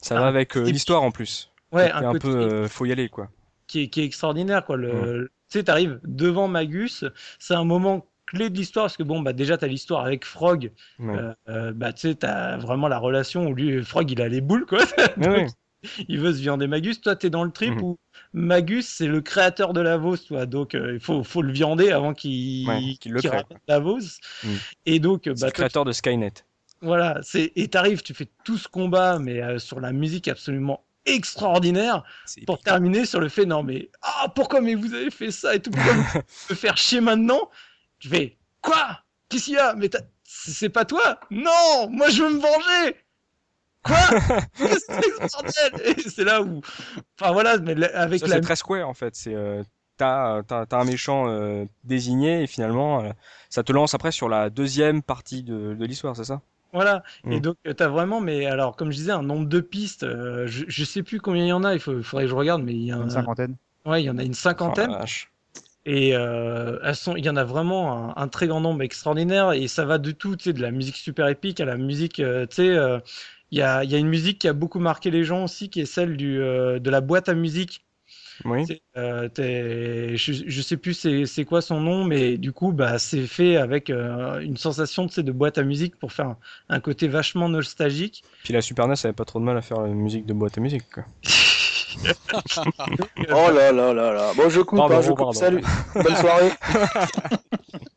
Ça va avec euh, l'histoire en plus. Ouais, un, peu, euh, faut y aller, quoi. Qui est, qui est extraordinaire, quoi. Le, Tu sais, t'arrives devant Magus, c'est un moment clé de l'histoire parce que bon bah déjà t'as l'histoire avec Frog euh, bah tu sais t'as vraiment la relation où lui Frog il a les boules quoi *laughs* *laughs* il veut se viander Magus. Toi, tu es dans le trip mhm. où Magus, c'est le créateur de Lavos, toi. Donc, euh, il faut, faut le viander avant qu'il le qu Lavos. Mhm. Et donc, bah, le créateur de Skynet. Voilà. Et t'arrives, tu fais tout ce combat, mais euh, sur la musique absolument extraordinaire pour terminer sur le fait non mais ah pourquoi mais vous avez fait ça et tout? Pourquoi vous *laughs* faire chier maintenant? Tu fais quoi? Qu'est-ce qu'il y a? Mais c'est pas toi? Non moi je veux me venger Quoi *laughs* C'est là où. Enfin voilà, mais avec ça, la. C'est très square en fait. C'est. Euh, t'as, un méchant euh, désigné et finalement euh, ça te lance après sur la deuxième partie de, de l'histoire, c'est ça? Voilà. Et mm. donc t'as vraiment, mais alors comme je disais, un nombre de pistes. je, je sais plus combien il y en a. Il faut, faudrait que je regarde, mais il y a une cinquantaine. Ouais, il y en a une cinquantaine. Oh, et euh, elles sont, il y en a vraiment un, un, très grand nombre extraordinaire et ça va de tout, tu sais, de la musique super épique à la musique, tu sais, il y a, y a, une musique qui a beaucoup marqué les gens aussi, qui est celle du, euh, de la boîte à musique. Oui. Euh, je, je sais plus c'est quoi son nom, mais du coup, bah, c'est fait avec euh, une sensation de boîte à musique pour faire un, côté vachement nostalgique. Puis la Super NES avait pas trop de mal à faire la musique de boîte à musique. Quoi. *laughs* oh là là là là. Bon, je coupe, hein, je coupe. Salut. Bonne soirée.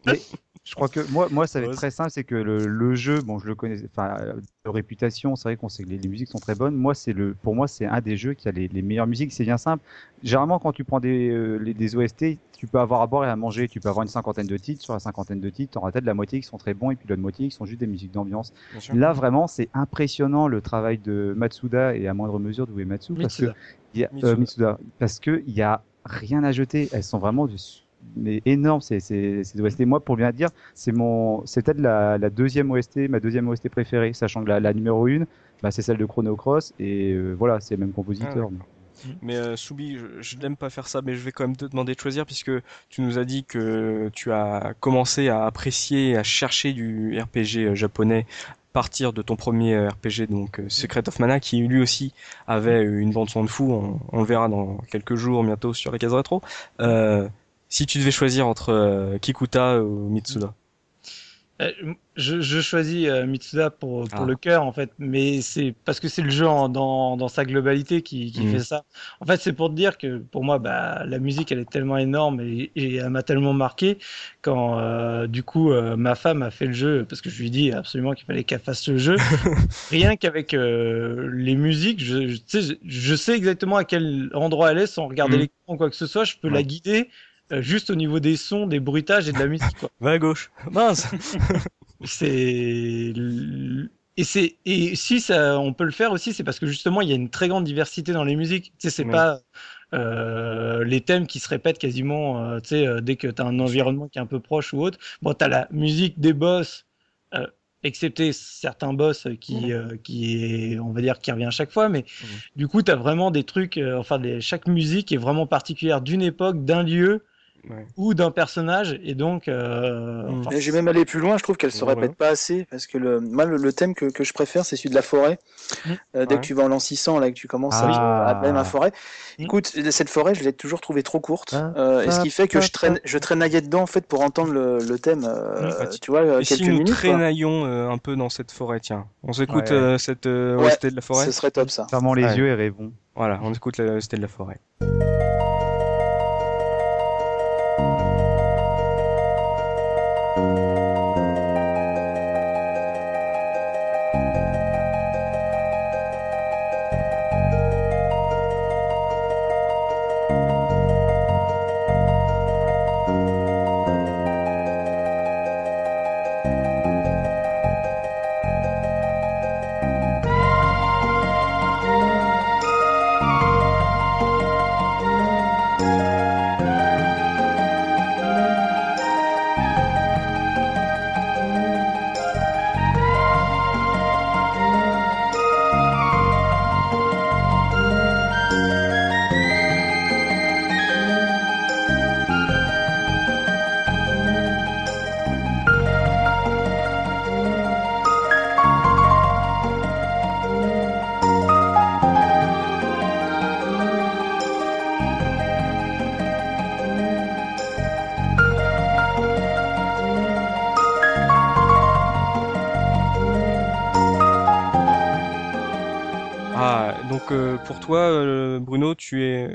*laughs* Je crois que moi, moi, ça va être très simple, c'est que le, le, jeu, bon, je le connais, enfin, de réputation, c'est vrai qu'on sait que les, les, musiques sont très bonnes. Moi, c'est le, pour moi, c'est un des jeux qui a les, les meilleures musiques. C'est bien simple. Généralement, quand tu prends des, euh, les, des OST, tu peux avoir à boire et à manger. Tu peux avoir une cinquantaine de titres. Sur la cinquantaine de titres, t'en peut-être la moitié qui sont très bons et puis l'autre moitié qui sont juste des musiques d'ambiance. Là, vraiment, c'est impressionnant le travail de Matsuda et à moindre mesure de Uematsu parce que y a, Mitsuda. Euh, Mitsuda, parce que il y a rien à jeter. Elles sont vraiment de mais énorme c'est c'est OST moi pour bien dire c'est mon c'est peut-être la, la, deuxième OST ma deuxième OST préférée sachant que la, la numéro une bah, c'est celle de Chrono Cross et euh, voilà c'est le même compositeur ah, mais euh, Soubi, je, je n'aime pas faire ça, mais je vais quand même te demander de choisir puisque tu nous as dit que tu as commencé à apprécier, à chercher du RPG euh, japonais partir de ton premier RPG, donc Secret of Mana, qui lui aussi avait une bande son de fou. On, on, le verra dans quelques jours bientôt sur les cases rétro. Euh, si tu devais choisir entre euh, Kikuta ou Mitsuda euh, je, je, choisis euh, Mitsuda pour, pour ah. le cœur en fait, mais c'est parce que c'est le jeu en, dans, dans sa globalité qui, qui mmh. fait ça. En fait, c'est pour te dire que pour moi, bah, la musique elle est tellement énorme et, et elle m'a tellement marqué quand euh, du coup euh, ma femme a fait le jeu parce que je lui ai dit absolument qu'il fallait qu'elle fasse le jeu. *laughs* Rien qu'avec euh, les musiques, je, je, sais, je sais exactement à quel endroit elle est sans regarder mmh. l'écran ou quoi que ce soit. Je peux la guider juste au niveau des sons, des bruitages et de la musique. Quoi. Va à gauche. Mince. *laughs* c'est et c'est et si ça on peut le faire aussi, c'est parce que justement il y a une très grande diversité dans les musiques. Tu sais, c'est pas euh, les thèmes qui se répètent quasiment. Euh, tu sais, euh, dès que tu as un environnement qui est un peu proche ou autre. Bon, t'as la musique des boss. Euh, excepté certains boss qui mmh. qui est on va dire qui revient à chaque fois mais mmh. du coup tu as vraiment des trucs enfin des, chaque musique est vraiment particulière d'une époque d'un lieu ouais. ou d'un personnage et donc euh, mmh. enfin, j'ai même allé plus loin je trouve qu'elle se répète ouais. pas assez parce que le moi le, le thème que, que, je préfère c'est celui de la forêt mmh. euh, dès que tu vas en l'an 600 là que tu commences ah. à, à même la forêt mmh. écoute cette forêt je l'ai toujours trouvée trop courte ah. euh, et ce qui fait que je traîne je traînaillais dedans en fait pour entendre le, le thème euh, tu vois et quelques si nous minutes traînaillons euh, un peu dans cette forêt tiens on s'écoute euh, cette OST de la forêt ce serait top ça fermons les yeux et rêvons voilà on écoute la OST de la forêt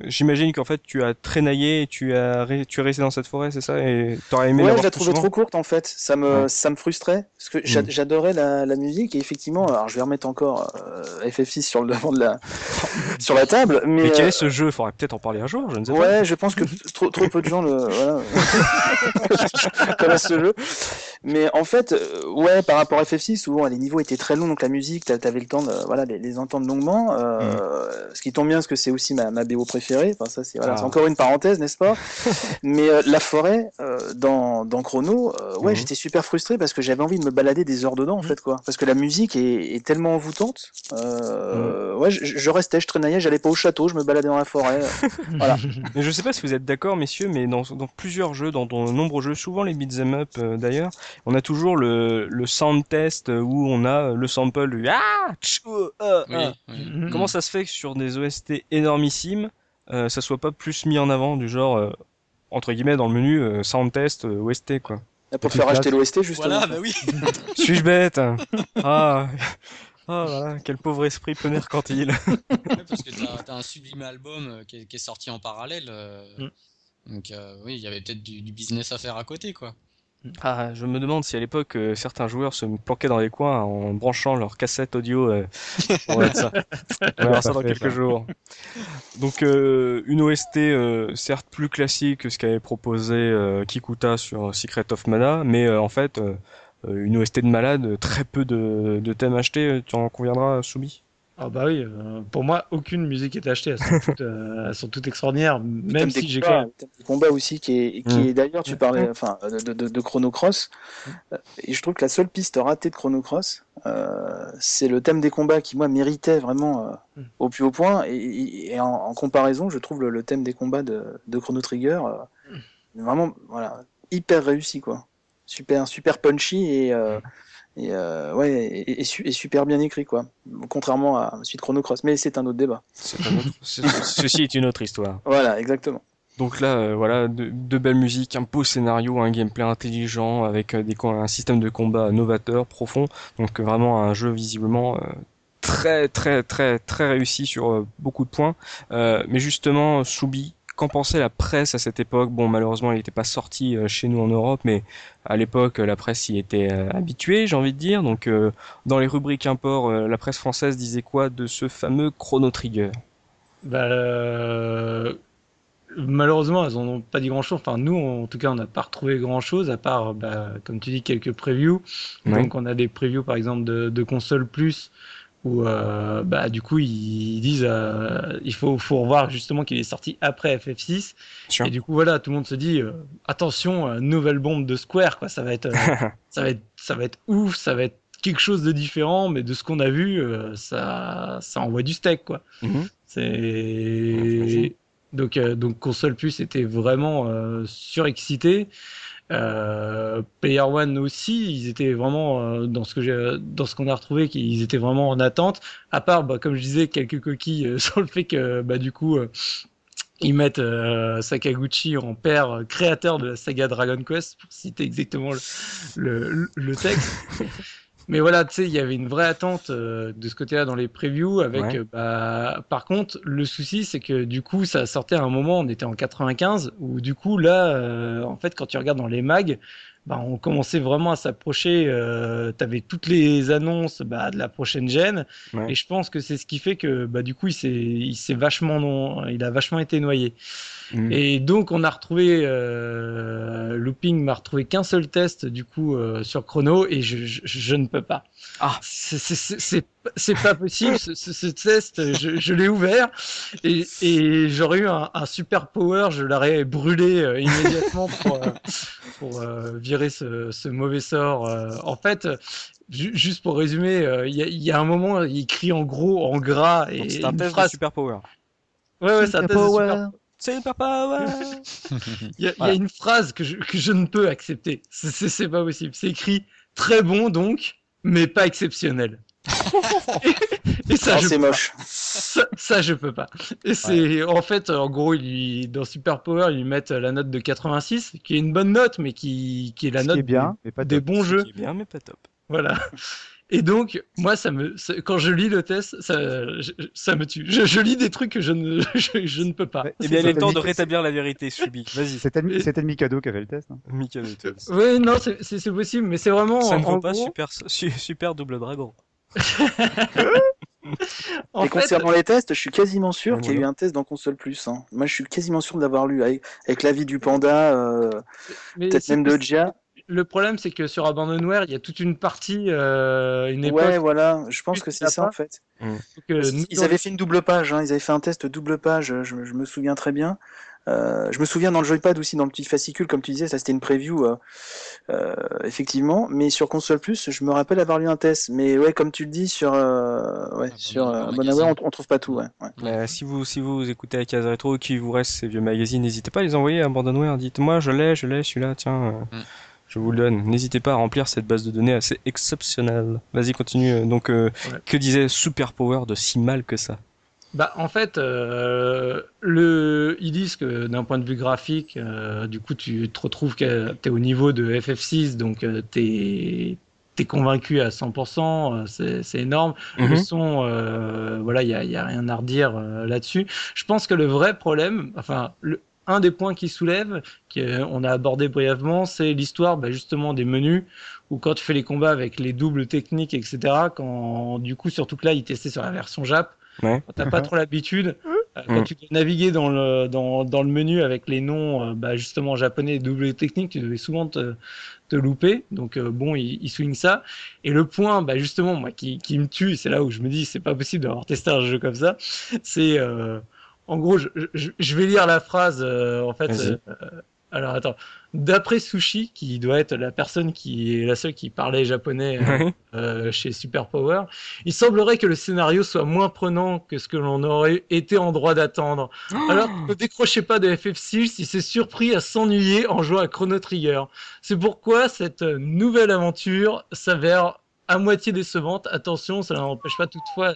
j'imagine qu'en fait tu as traînaillé et tu as, tu es resté dans cette forêt, c'est ça, et t'aurais aimé. Ouais, je la trouvais trop courte en fait. Ça me, ouais. ça me frustrait parce que mm. j'adorais la, la, musique et effectivement, alors je vais remettre encore euh, FF6 sur le devant de la, *laughs* sur la table. Mais, mais quel est ce jeu? Faudrait peut-être en parler un jour, je ne sais ouais, pas. Ouais, je pense que trop, trop peu de gens le, voilà, *laughs* connaissent ce jeu. Mais en fait, euh, ouais, par rapport à FF6 où les niveaux étaient très longs, donc la musique, t'avais le temps de, voilà, les, les entendre longuement. Euh, mm. Ce qui tombe bien, parce que c'est aussi ma, ma BO préférée. Enfin, ça, c'est voilà, ah. encore une parenthèse, n'est-ce pas? *laughs* Mais euh, la forêt, dans, dans Chrono, ouais, mmh. j'étais super frustré parce que j'avais envie de me balader des heures dedans, en mmh. fait, quoi. Parce que la musique est, est tellement envoûtante. Mmh. Ouais, je, je, restais, je traînaillais, j'allais pas au château, je me baladais dans la forêt. *laughs* voilà. Mais je sais pas si vous êtes d'accord, messieurs, mais dans, dans plusieurs jeux, dans de nombreux jeux, souvent les beat'em up d'ailleurs, on a toujours le, le sound test où on a le sample du ah, tchou, oui, ah. Oui. Comment ça se fait que sur des OST énormissimes, euh, ça soit pas plus mis en avant du genre euh, entre guillemets dans le menu euh, sound test OST quoi. Et pour te faire acheter l'OST justement. Voilà, bah oui. *laughs* Suis-je bête? Ah. Ah voilà, quel pauvre esprit peu mercantile. *laughs* ouais, parce que t'as as un sublime album qui est, qui est, sorti en parallèle. Mm. Donc oui, il y avait peut-être du, du, business à faire à côté quoi. Ah, je me demande si à l'époque euh, certains joueurs se planquaient dans les coins en branchant leur cassette audio. Euh, *laughs* on va ça. On voir ça dans quelques jours. Donc euh, une OST euh, certes plus classique que ce qu'avait proposé euh, Kikuta sur Secret of Mana, mais en fait une OST de malade, très peu de, de thèmes achetés. Tu en conviendras, Soubi? Ah bah oui, euh, pour moi, aucune musique est achetée. Elles sont toutes, euh, elles sont toutes extraordinaires, même si j'ai quand même... Le combat aussi, qui est, qui mm. est d'ailleurs, tu parlais enfin, de, de, de Chrono Cross, mm. et je trouve que la seule piste ratée de Chrono Cross, euh, c'est le thème des combats qui, moi, méritait vraiment euh, mm. au plus haut point, et, et en, en, comparaison, je trouve le, le, thème des combats de, de Chrono Trigger euh, vraiment, voilà, hyper réussi, quoi. Super, super punchy et et euh, ouais, et, et, et, super bien écrit quoi. Contrairement à Suite Chrono Cross, mais c'est un autre débat. Un autre... Ceci est une autre histoire. Voilà, exactement. Donc là, euh, voilà, de, de, belles musiques, un beau scénario, un gameplay intelligent avec euh, des, un système de combat novateur, profond. Donc vraiment un jeu visiblement euh, très très très très réussi sur euh, beaucoup de points. mais justement, Soubi, qu'en pensait la presse à cette époque? Bon, malheureusement, il n'était pas sorti euh, chez nous en Europe, mais à l'époque, la presse y était euh, habituée, j'ai envie de dire. Donc, euh, dans les rubriques import, la presse française disait quoi de ce fameux Chrono Trigger? Bah, euh... Malheureusement, elles n'ont pas dit grand-chose. Enfin, nous, en tout cas, on n'a pas retrouvé grand-chose, à part, bah, comme tu dis, quelques previews. Donc, on a des previews, par exemple, de, de console plus, où euh, bah, du coup ils disent euh, il faut, faut revoir justement qu'il est sorti après FF6 sure. et du coup voilà tout le monde se dit euh, attention nouvelle bombe de Square quoi. Ça va être *laughs* ça va être ça va être ouf ça va être quelque chose de différent mais de ce qu'on a vu ça ça envoie du steak quoi. Mm -hmm. c'est donc donc console plus était vraiment surexcité euh, Player One aussi, ils étaient vraiment euh, dans ce que j'ai, dans ce qu'on a retrouvé, qu'ils étaient vraiment en attente. À part, bah, comme je disais, quelques coquilles euh, *laughs* sur le fait que, bah, du coup, euh, ils mettent euh, Sakaguchi en père créateur de la saga Dragon Quest, pour citer exactement le, le, le texte. *laughs* Mais voilà, tu sais, il y avait une vraie attente euh, de ce côté-là dans les previews. Avec, ouais. euh, bah, par contre, le souci, c'est que du coup, ça sortait à un moment, on était en 95, où du coup, là, euh, en fait, quand tu regardes dans les mags, bah, on commençait vraiment à s'approcher. Euh, tu avais toutes les annonces bah, de la prochaine gêne, ouais. et je pense que c'est ce qui fait que, bah, du coup, il s'est, il s'est vachement, non, il a vachement été noyé. Mmh. Et donc on a retrouvé euh, Looping m'a retrouvé qu'un seul test du coup euh, sur Chrono et je, je, je, ne peux pas. Ah, c'est pas possible. ce, ce, test, je, je l'ai ouvert et, et j'aurais eu un, un, super power, je l'aurais brûlé euh, immédiatement pour, euh, pour euh, virer ce, ce, mauvais sort. Euh. en fait, juste pour résumer, il y, y, a un moment, il crie en gros, en gras et c'est un test phrase... de super power. Ouais, ouais, c'est un test power. de super c'est papa, ouais. *laughs* il, y a, voilà. il y a une phrase que je, que je ne peux accepter. C'est pas possible. C'est écrit très bon donc, mais pas exceptionnel. *laughs* et, et, ça, oh, c'est moche. Ça, ça, je peux pas. Et c'est, ouais. en fait, en gros, il, dans Super Power, ils mettent la note de 86, qui est une bonne note, mais qui, qui est la note est bien, des, des bons jeux. Qui est bien, mais pas top. Voilà. Et donc, moi, ça me, quand je lis le test, ça, ça me tue. Je, je lis des trucs que je ne, *laughs* je, je ne peux pas. Eh bien, il est temps de rétablir la vérité, Subi. Vas-y. C'était le Mikado qui avait le test. Hein. Mikado *laughs* test. Oui, non, c'est possible, mais c'est vraiment. Ça ne vaut pas gros... super, super double dragon. *laughs* en Et fait... concernant les tests, je suis quasiment sûr qu'il y a eu un test dans Console Plus. Hein. Moi, je suis quasiment sûr de l'avoir lu avec, avec l'avis du panda, euh, peut-être même de Gia le problème, c'est que sur Abandonware, il y a toute une partie, euh, une époque. Ouais, voilà, je pense que c'est ça en fait. Mmh. Euh, ils avaient fait une double page, hein. ils avaient fait un test double page, je, je me souviens très bien. Euh, je me souviens dans le joypad aussi, dans le petit fascicule, comme tu disais, ça c'était une preview, euh, euh, effectivement. Mais sur console plus, je me rappelle avoir lu un test. Mais ouais, comme tu le dis, sur euh, ouais, ah, sur Abandonware, on, on, trouve pas tout. Ouais. ouais. si vous si vous écoutez la case rétro, qui vous reste ces vieux magazines, n'hésitez pas à les envoyer à Abandonware. Dites-moi, je l'ai, je l'ai, celui-là, tiens. Mmh je vous le donne. N'hésitez pas à remplir cette base de données assez exceptionnelle. Vas-y, continue. Donc, euh, ouais. que disait Super Power de si mal que ça? Bah, en fait, euh, le, ils disent que d'un point de vue graphique, euh, du coup, tu te retrouves que tu es au niveau de FF6, donc euh, tu es, convaincu à 100%, c'est énorme. Mm -hmm. Le son, euh, voilà, il n'y a, y a, rien à redire euh, là-dessus. Je pense que le vrai problème, enfin, le, un des points qui soulève, qu'on a abordé brièvement, c'est l'histoire bah, justement des menus, où quand tu fais les combats avec les doubles techniques, etc., quand du coup, surtout que là, il testait sur la version Jap, Ouais. quand t'as pas trop l'habitude, euh, quand Mm. tu dois naviguer dans le, dans, dans le menu avec les noms euh, bah, justement japonais double technique, tu devais souvent te, te louper. Donc euh, bon, il, il souligne ça. Et le point, bah, justement, moi, qui, qui me tue, c'est là où je me dis, c'est pas possible d'avoir testé un jeu comme ça. C'est, euh, en gros, je, je, je vais lire la phrase. euh, en fait, euh, alors attends. D'après Sushi, qui doit être la personne qui est la seule qui parlait japonais euh, euh, chez Superpower, il semblerait que le scénario soit moins prenant que ce que l'on aurait été en droit d'attendre. Alors, ne décrochez pas de FF6 si c'est surpris à s'ennuyer en jouant à Chrono Trigger. C'est pourquoi cette nouvelle aventure s'avère à moitié décevante. Attention, ça n'empêche pas toutefois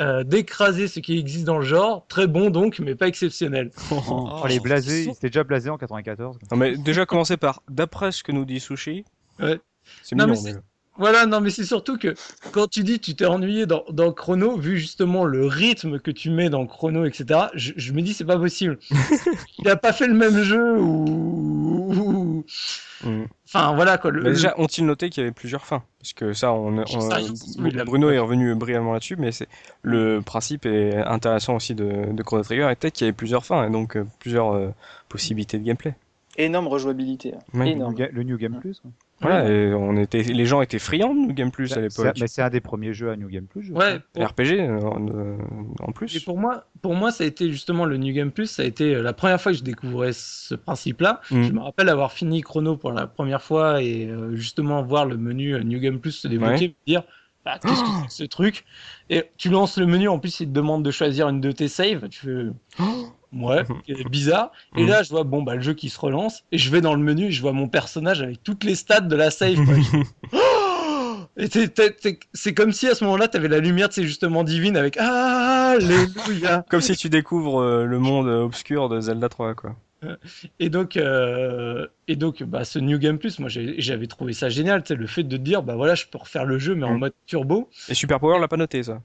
euh, d'écraser ce qui existe dans le genre. Très bon donc, mais pas exceptionnel. *laughs* Oh, les blasés, il s'était déjà blasé en 94. Non, mais déjà commencer par, d'après ce que nous dit Sushi. Ouais. C'est Non, mignon. mais déjà. Voilà, non, mais c'est surtout que quand tu dis tu t'es ennuyé dans, dans Chrono, vu justement le rythme que tu mets dans Chrono, etc., je, je me dis c'est pas possible. *laughs* Il a pas fait le même jeu ou. ou- Mm. Enfin, voilà quoi. Le, Bah, déjà, ont-ils noté qu'il y avait plusieurs fins? Parce que ça, on, Bruno est revenu brillamment là-dessus, mais c'est le principe est intéressant aussi de, de Chrono Trigger était qu'il y avait plusieurs fins et donc euh, plusieurs euh, possibilités de gameplay. Énorme rejouabilité. hein. Ouais. Le Énorme. New Ga- le New Game Plus. quoi. Voilà, et on était, les gens étaient friands de New Game Plus à l'époque. Mais c'est un des premiers jeux à New Game Plus. je Ouais, pour- RPG euh, en, euh, en Et plus. pour moi, pour moi, ça a été justement le New Game Plus. Ça a été euh, la première fois que je découvrais ce principe-là. Mm. Je me rappelle avoir fini Chrono pour la première fois et justement voir le menu New Game Plus se débloquer, Ouais. me dire bah, qu'est-ce que c'est que ce truc Et tu lances le menu, en plus il te demande de choisir une de tes saves. Tu fais ouais, *laughs* c'est bizarre. Et Mm. là, je vois bon bah le jeu qui se relance et je vais dans le menu, et je vois mon personnage avec toutes les stats de la save. Oh c'est- c'est- c'est- c'est comme si à ce moment-là, tu avais la lumière, c'est justement divine avec *laughs* Alléluia. Comme si tu découvres euh, le monde obscur de Zelda 3, quoi. Et donc, euh, et donc, bah, ce New Game Plus, moi, j'avais trouvé ça génial, sais, le fait de te dire, bah voilà, je peux refaire le jeu, mais en Mm. mode turbo. Et Super Power l'a pas noté, ça.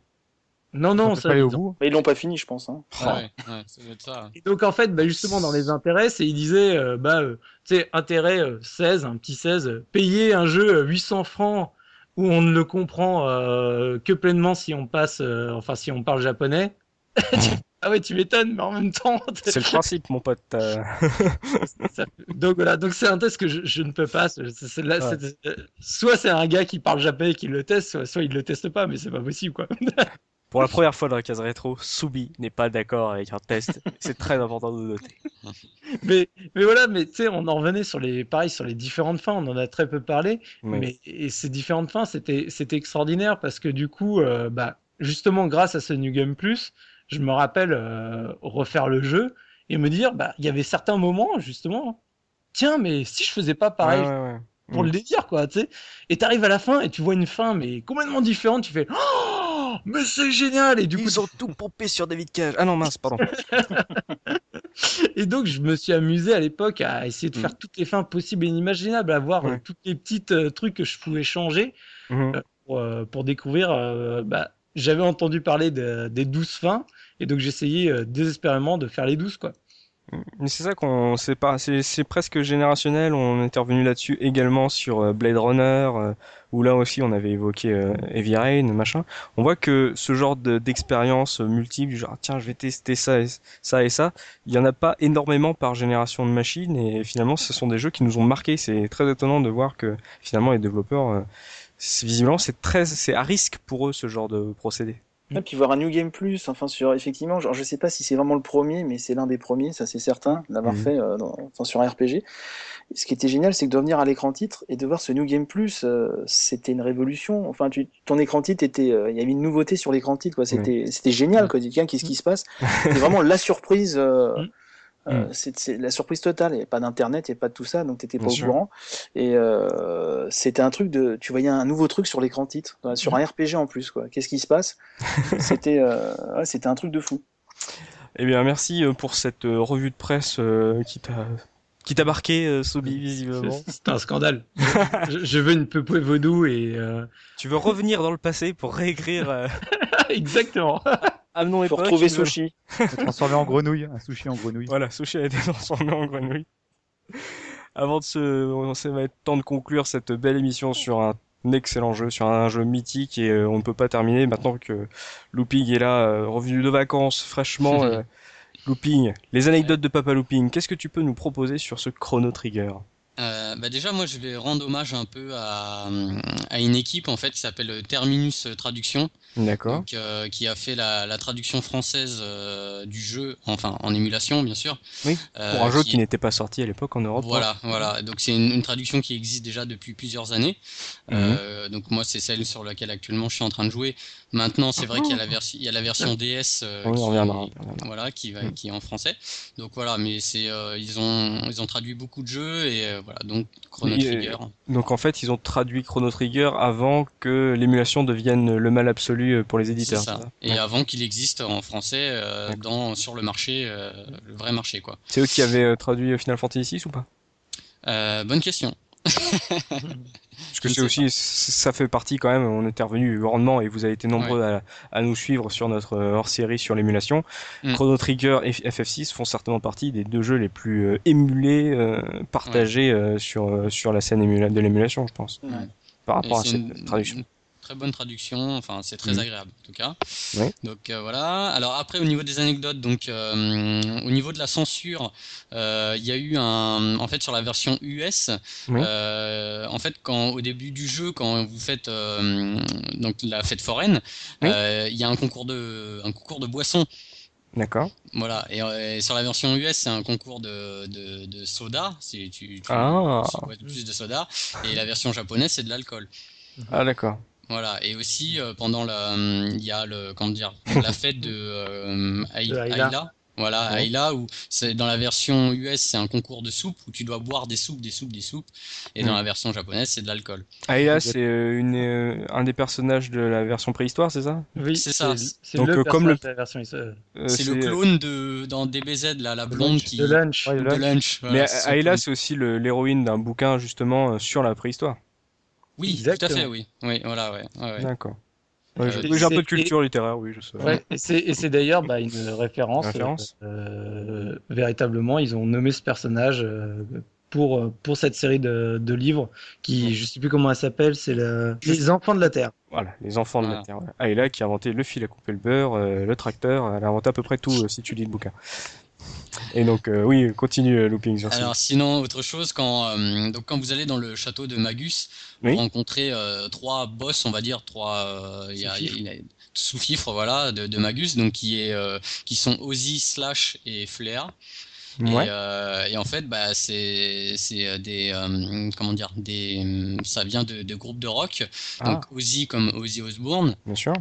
Non, non, ça. pas ils ont- bout. Mais ils l'ont pas fini, je pense. Hein. Ouais, ouais, ça doit être ça. Et donc, en fait, bah, justement, dans les intérêts, c'est, il disait, euh, bah, euh, tu sais, intérêt euh, 16, un petit 16, euh, payer un jeu euh, 800 francs où on ne le comprend euh, que pleinement si on passe, euh, enfin, si on parle japonais. *laughs* ah ouais, tu m'étonnes, mais en même temps. *laughs* C'est le principe, mon pote. euh. *laughs* Donc voilà, donc c'est un test que je, je ne peux pas. là- Ouais. euh, soit c'est un gars qui parle japonais qui le teste, soit, soit il le teste pas, mais c'est pas possible quoi. *laughs* Pour la première fois dans la case rétro, Subi n'est pas d'accord avec un test. C'est très important de noter. mais, mais voilà, mais tu sais, on en revenait sur les, pareil, sur les différentes fins, on en a très peu parlé, Oui. mais et ces différentes fins, c'était, c'était extraordinaire parce que du coup, euh, bah, justement, grâce à ce New Game Plus, je me rappelle euh, refaire le jeu et me dire, bah, il y avait certains moments, justement, tiens, mais si je faisais pas pareil, Ouais, ouais, ouais. pour Mm. le délire, quoi, tu sais. Et t'arrives à la fin et tu vois une fin, mais complètement différente, tu fais Oh, mais c'est génial! Et du coup, Ils ont tout pompé sur David Cage. Ah non, mince, pardon. *laughs* et donc, je me suis amusé à l'époque à essayer de Mm. faire toutes les fins possibles et inimaginables, à voir Ouais. euh, toutes les petites euh, trucs que je pouvais changer Mhm. pour, euh, pour découvrir. euh, bah, j'avais entendu parler de- des douze fins, et donc j'essayais euh, désespérément de faire les douze, quoi. Mais c'est ça qu'on sait pas, c'est presque générationnel. On est revenu là-dessus également sur euh, Blade Runner, euh, où là aussi on avait évoqué Heavy Rain, machin. On voit que ce genre de- d'expérience multiple, genre tiens je vais tester ça et ça et ça, il y en a pas énormément par génération de machines et finalement ce sont des jeux qui nous ont marqué. C'est très étonnant de voir que finalement les développeurs, visiblement c'est très, c'est à risque pour eux ce genre de procédé. Et puis voir un New Game Plus, enfin sur effectivement, genre, je sais pas si c'est vraiment le premier, mais c'est l'un des premiers, ça c'est certain, d'avoir Mhm. fait euh, dans- enfin, sur un RPG. Et ce qui était génial, c'est que de venir à l'écran titre et de voir ce New Game Plus, euh, c'était une révolution. Enfin, tu, ton écran titre était, euh, il y avait une nouveauté sur l'écran titre, quoi. C'était, c'était génial, quoi. Tu dis, tiens, qu'est-ce qui se passe? *laughs* C'était vraiment la surprise. euh, Mhm. Euh, c'est c'est la surprise totale. Il n'y avait pas d'internet, il n'y avait pas de tout ça, donc t'étais pas Bien au sûr. courant. Et euh, c'était un truc de, tu voyais un nouveau truc sur l'écran titre, sur un RPG en plus, quoi. Qu'est-ce qui se passe? *laughs* C'était, euh, ouais, c'était un truc de fou. Eh bien merci euh, pour cette euh, revue de presse euh, qui t'a qui t'a marqué, euh, Sobi, visiblement. C'est un scandale. *laughs* je, je veux une peupouée vaudou et. euh, Tu veux revenir dans le passé pour réécrire. euh, *laughs* Exactement. Amenons Faut retrouver Sushi. *laughs* transformé en grenouille, un sushi en grenouille. Voilà, Sushi a été transformé en grenouille. Avant de se, on ça va être temps de conclure cette belle émission sur un excellent jeu, sur un jeu mythique et euh, on ne peut pas terminer maintenant que Looping est là, euh, revenu de vacances fraîchement. *laughs* euh, Looping, les anecdotes de Papa Looping, qu'est-ce que tu peux nous proposer sur ce Chrono Trigger? Euh, bah déjà, moi, je vais rendre hommage un peu à, à une équipe en fait qui s'appelle Terminus Traduction, D'accord. euh, qui a fait la, la traduction française euh, du jeu, enfin en émulation bien sûr. Oui, Euh, Pour un jeu qui n'était pas sorti à l'époque en Europe. Voilà, voilà. Donc c'est une, une traduction qui existe déjà depuis plusieurs années. Mhm. Donc moi c'est celle sur laquelle actuellement je suis en train de jouer. Maintenant c'est vrai qu'il y a la version, il y a la version DS Oui, on qui, reviendra, on reviendra. voilà, qui va, Mhm. qui est en français. Donc voilà, mais c'est, ils ont, ils ont traduit beaucoup de jeux et voilà. Donc Chrono Trigger. Donc en fait, ils ont traduit Chrono Trigger avant que l'émulation devienne le mal absolu euh, pour les éditeurs. ça. c'est ça Et avant qu'il existe en français euh, dans sur le marché, euh, le vrai marché quoi. C'est eux qui avaient euh, traduit Final Fantasy VI ou pas? Euh, bonne question. *laughs* Parce que c'est aussi, ça fait partie quand même, on est intervenu grandement et vous avez été nombreux à, à nous suivre sur notre euh, hors-série sur l'émulation. Mm. Chrono Trigger et FF6 font certainement partie des deux jeux les plus euh, émulés, euh, partagés euh, sur, euh, sur la scène émula- de l'émulation, je pense, Ouais. par Et rapport à cette une- traduction. Très bonne traduction, enfin c'est très Mhm. agréable en tout cas. Ouais. Donc euh, voilà. Alors après au niveau des anecdotes, donc euh, au niveau de la censure, euh, il y a eu un, en fait sur la version US, Oui. euh, en fait quand au début du jeu, quand vous faites euh, donc la fête foraine, euh, il y a un concours de un concours de boissons. D'accord. Voilà, et, euh, et sur la version US, c'est un concours de, de, de soda, si tu, tu Ah. tu bois plus de soda, et la version japonaise, c'est de l'alcool. Ah d'accord. Voilà, et aussi euh, pendant la, hum, il y a le, comment dire, *laughs* la fête de euh, Aï- De Ayla. Ayla. Voilà, Ouais. Ayla, où c'est dans la version US, c'est un concours de soupe où tu dois boire des soupes, des soupes, des soupes, et dans Mm. la version japonaise, c'est de l'alcool. Aïla, c'est euh, une, euh, un des personnages de la version préhistoire, c'est ça? Oui, C'est ça. C'est Donc, le euh, comme le- personnage de la version euh, Euh, c'est le clone de dans DBZ, là, la blonde qui de lunch. Ouais, de Lunch. lunch. Mais voilà, c'est aussi l'héroïne d'un bouquin justement euh, sur la préhistoire. Oui, Exactement. tout à fait, oui. Oui, voilà, ouais. ouais, ouais. D'accord. Ouais, je- Euh, j'ai un peu de culture littéraire, oui, je sais. Ouais, et c'est d'ailleurs bah, une référence. Référence. euh, véritablement, ils ont nommé ce personnage euh, pour euh, pour cette série de, de livres qui, je sais plus comment elle s'appelle, c'est le... les enfants de la terre. Voilà, les enfants de la. Terre. Ayla qui a inventé le fil à couper le beurre, euh, le tracteur, elle a inventé à peu près tout euh, si tu lis le bouquin. Et donc, euh, oui, continue euh, Looping sur ça. Alors sinon, autre chose, quand, euh, donc, quand vous allez dans le château de Magus, Oui. vous rencontrez euh, trois boss, on va dire, trois euh, Sous-fifres. voilà, de, de Magus, donc qui, est, euh, qui sont Ozzy, Slash et Flair. Ouais. Et, euh, et en fait, bah, c'est c'est des euh, comment dire des ça vient de, de groupes de rock. Ah. Donc Ozzy comme Ozzy Osbourne, Bien sûr.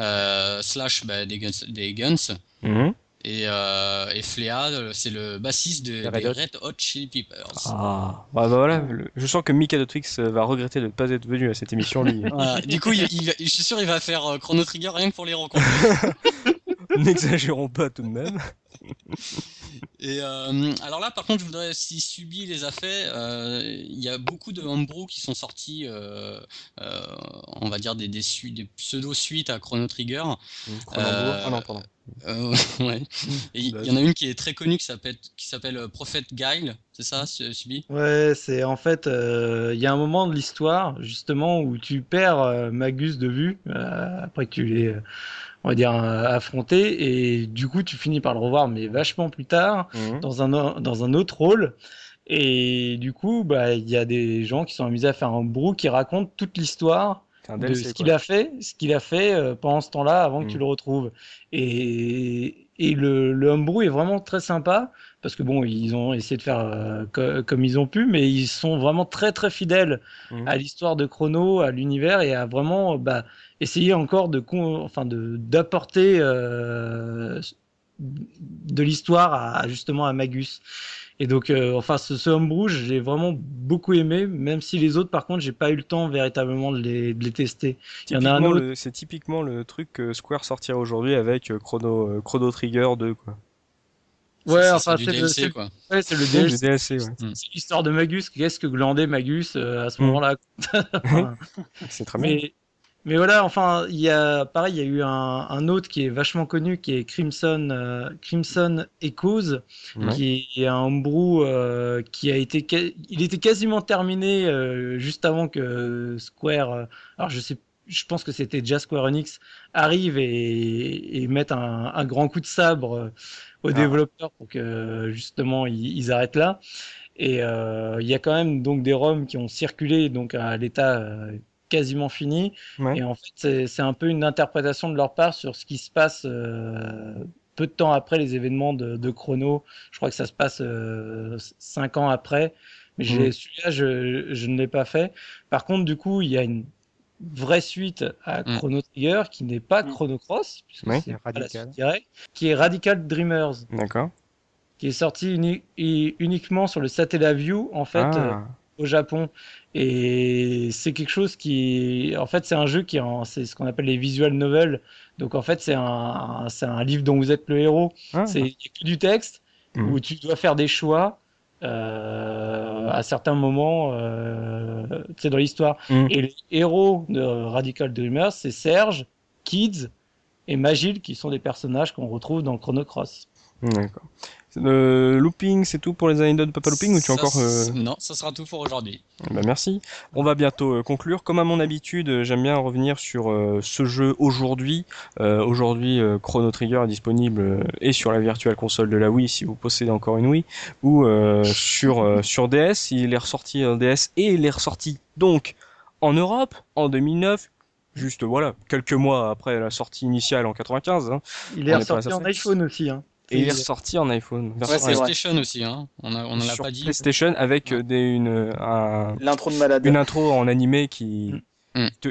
euh, Slash bah, des Guns, des Guns Mhm. Et, euh, et Flea euh, c'est le bassiste de, des Red Hot. Red Hot Chili Peppers. Ah, bah, bah, voilà, le- je sens que Mika de Twix euh, va regretter de ne pas être venu à cette émission, lui. *laughs* Voilà. Du coup, il, il- je suis sûr il va faire euh, Chrono Trigger rien que pour les rencontrer. *laughs* N'exagérons pas tout de même. *laughs* Et euh, alors là, par contre, je voudrais, si Subi les a fait, euh, il y a beaucoup de homebrew qui sont sortis, euh, on va dire des, des, su- des pseudo-suites à Chrono Trigger. Cronenbourg. Euh, Ah non, pardon. Euh, *laughs* ouais. Il y en a une qui est très connue qui s'appelle qui s'appelle euh, Prophet Guile, c'est ça, Su- Subi? Ouais, c'est en fait, euh, il y a un moment de l'histoire justement où tu perds euh, Magus de vue euh, après que tu l'aies, euh, on va dire, euh, affronté et du coup tu finis par le revoir mais vachement plus tard Mhm. dans un dans un autre rôle. Et du coup, bah, il y a des gens qui sont amusés à faire un brou qui raconte toute l'histoire De ce qu'il a fait, ce qu'il a fait euh, pendant ce temps-là avant que Mm. tu le retrouves. Et, et le, le homebrew est vraiment très sympa parce que bon, ils ont essayé de faire euh, co- comme ils ont pu, mais ils sont vraiment très très fidèles Mhm. à l'histoire de Chrono, à l'univers et à vraiment bah, essayer encore de enfin de d'apporter euh, de l'histoire à justement à Magus. Et donc, euh, enfin, ce, ce homebrew, je l'ai vraiment beaucoup aimé, même si les autres, par contre, j'ai pas eu le temps véritablement de les, de les tester. Il y en a un autre. le- C'est typiquement le truc que Square sortira aujourd'hui avec euh, Chrono, euh, Chrono Trigger 2, quoi. Ouais, enfin, c'est le, DLC c'est- quoi. ouais, c'est le Le DLC. Ouais. C'est l'histoire de Magus. Qu'est-ce que glandait Magus euh, à ce Mm. moment-là *laughs* C'est très bien. mais, mais voilà, enfin, il y a pareil, il y a eu un, un, autre qui est vachement connu, qui est Crimson euh, Crimson Echoes, qui est un homebrew euh, qui a été, il était quasiment terminé euh, juste avant que Square, alors je sais, je pense que c'était déjà Square Enix arrive et, et mette un, un, grand coup de sabre aux ah. développeurs pour que justement ils, ils arrêtent là. Et il y a quand même donc des ROM qui ont circulé donc à l'état quasiment fini. Et en fait, c'est un peu une interprétation de leur part sur ce qui se passe euh, peu de temps après les événements de, de, Chrono. Je crois que ça se passe euh, cinq ans après. Mais mmh. celui-là, je, je, ne l'ai pas fait. Par contre, du coup, il y a une vraie suite à mmh. Chrono Trigger qui n'est pas mmh. Chrono Cross, puisque c'est Radical. qui est Radical Dreamers. D'accord. Qui est sorti uniquement sur le Satellaview, en fait, ah. euh, au Japon. Et c'est quelque chose qui, en fait, c'est un jeu qui, c'est ce qu'on appelle les visual novels. Donc en fait, c'est un, c'est un livre dont vous êtes le héros. Ah. C'est du texte mmh. où tu dois faire des choix. Euh, à certains moments euh, dans l'histoire. Mmh. Et les héros de Radical Dreamers, c'est Serge, Kids et Magil qui sont des personnages qu'on retrouve dans Chrono Cross. D'accord. Le looping, c'est tout pour les anecdotes Papa Looping ou tu as encore euh, Non, ça sera tout pour aujourd'hui. Bah merci. On va bientôt euh, conclure. Comme à mon habitude, euh, j'aime bien revenir sur ce jeu aujourd'hui. aujourd'hui, Chrono Trigger est disponible et sur la Virtual Console de la Wii si vous possédez encore une Wii, ou sur sur DS. Il est ressorti en DS et il est ressorti donc en Europe en 2009 juste voilà quelques mois après la sortie initiale en 95. Hein. Il est ressorti en iPhone aussi. Hein. Et il est ressorti en iPhone. Ouais, PlayStation aussi, hein. On a, on l'a pas dit. PlayStation avec euh, des, une, l'intro de malade. Une intro en animé qui, mm.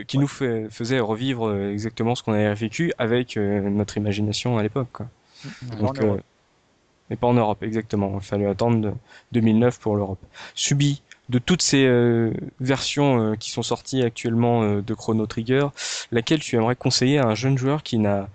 Qui nous fait, faisait revivre euh, exactement ce qu'on avait vécu avec euh, notre imagination à l'époque. Donc, euh, mais pas en Europe, exactement. Il fallait attendre 2009 pour l'Europe. Subi de toutes ces versions qui sont sorties actuellement de Chrono Trigger, laquelle tu aimerais conseiller à un jeune joueur qui n'a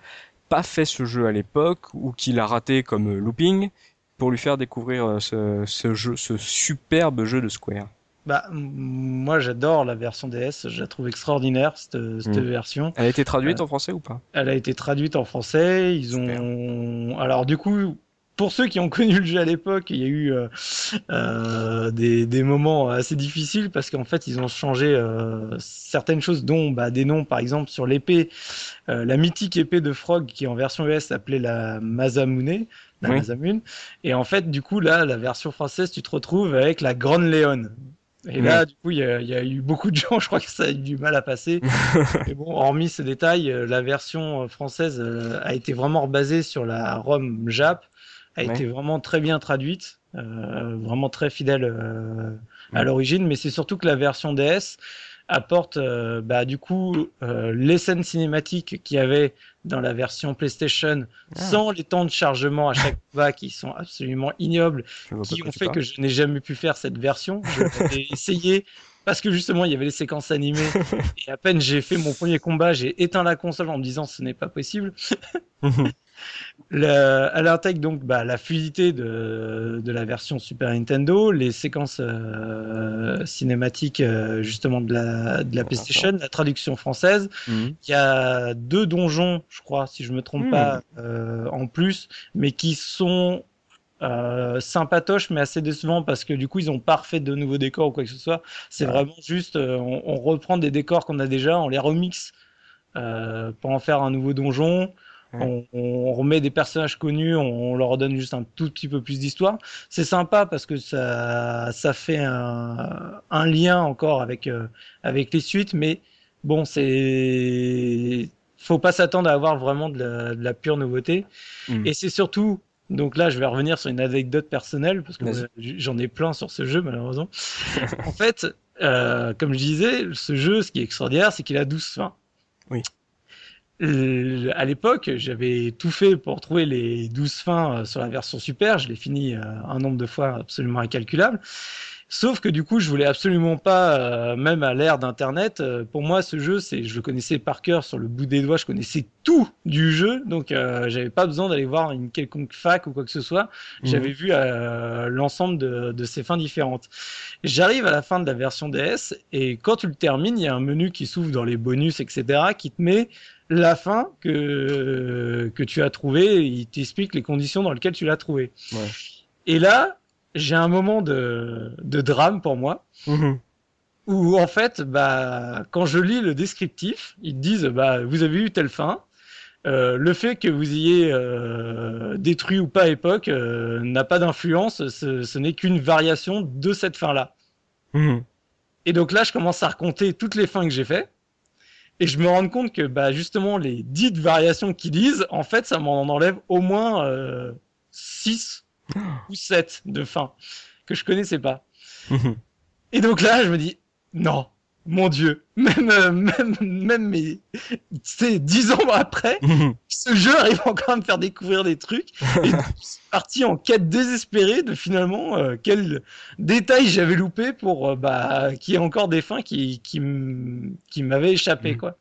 pas fait ce jeu à l'époque ou qu'il a raté comme Looping pour lui faire découvrir euh, ce, ce, jeu, ce superbe jeu de Square bah, moi j'adore la version DS, je la trouve extraordinaire cette, cette hmm. version. Elle a été traduite euh, en français ou pas? Elle a été traduite en français. Ils ont, alors du coup, pour ceux qui ont *laughs* connu le jeu à l'époque, il y a eu euh, euh, des, des, moments assez difficiles parce qu'en fait, ils ont changé euh, certaines choses, dont bah, des noms, par exemple, sur l'épée, euh, la mythique épée de Frog qui en version US s'appelait la Masamune, la Masamune. Et en fait, du coup, là, la version française, tu te retrouves avec la Grande Léon. Et là, du coup, il y, a, il y, a eu beaucoup de gens, *laughs* je crois que ça a eu du mal à passer. *laughs* Mais bon, hormis ce détail, la version française a été vraiment basée sur la ROM Jap a été vraiment très bien traduite, euh, vraiment très fidèle euh, à l'origine, mais c'est surtout que la version DS apporte euh, bah, du coup euh, les scènes cinématiques qu'il y avait dans la version PlayStation ah. sans les temps de chargement à chaque *laughs* fois qui sont absolument ignobles, qui ont fait que je n'ai jamais pu faire cette version. J'ai *laughs* essayé parce que justement il y avait les séquences animées *laughs* et à peine j'ai fait mon premier combat, j'ai éteint la console en me disant ce n'est pas possible. Le, elle intègre donc bah, la fluidité de, de, la version Super Nintendo, les séquences euh, cinématiques euh, justement de la, de la PlayStation, la traduction française. Mhm. Il y a deux donjons, je crois, si je me trompe pas, mhm. euh, en plus, mais qui sont euh, sympatoches mais assez décevants parce que du coup ils ont pas refait de nouveaux décors ou quoi que ce soit. C'est vraiment juste, euh, on, on, reprend des décors qu'on a déjà, on les remixe euh, pour en faire un nouveau donjon. On, remet des personnages connus, on, leur donne juste un tout petit peu plus d'histoire. C'est sympa parce que ça, ça fait un, un lien encore avec, euh, avec les suites, mais bon, c'est faut pas s'attendre à avoir vraiment de la, de la pure nouveauté. Mm. Et c'est surtout, donc là, je vais revenir sur une anecdote personnelle parce que j'en ai plein sur ce jeu malheureusement. *laughs* en fait, euh, comme je disais, ce jeu, ce qui est extraordinaire, c'est qu'il a 12 fins. Oui. Euh, à l'époque, j'avais tout fait pour trouver les 12 fins euh, sur la version Super. Je l'ai fini euh, un nombre de fois absolument incalculable. Sauf que du coup, je voulais absolument pas, même à l'ère d'Internet, pour moi, ce jeu, c'est, je le connaissais par cœur sur le bout des doigts, je connaissais tout du jeu, donc j'avais pas besoin d'aller voir une quelconque fac ou quoi que ce soit. Mhm. J'avais vu l'ensemble de, de ces fins différentes. J'arrive à la fin de la version DS et quand tu le termines, il y a un menu qui s'ouvre dans les bonus, etc., qui te met la fin que que tu as trouvé. et Il t'explique les conditions dans lesquelles tu l'as trouvé. Ouais. Et là, j'ai un moment de, de drame pour moi Mhm. où en fait, bah, quand je lis le descriptif, ils te disent, bah, vous avez eu telle fin. Euh, le fait que vous ayez euh, détruit ou pas époque euh, n'a pas d'influence, ce, ce n'est qu'une variation de cette fin-là. Mhm. Et donc là, je commence à raconter toutes les fins que j'ai fait. Et je me rends compte que bah, justement, les dites variations qu'ils disent, en fait, ça m'en enlève au moins 6 ou 7 de fins que je connaissais pas. *laughs* Et donc là, je me dis, non, mon Dieu, même, euh, même, même mes, c'est dix ans après, *laughs* ce jeu arrive encore à me faire découvrir des trucs. Et *laughs* je suis parti en quête désespérée de finalement euh, quel détail j'avais loupé pour euh, bah, qu'il y ait encore des fins qui, qui, qui m'avaient échappé. Mhm. Quoi.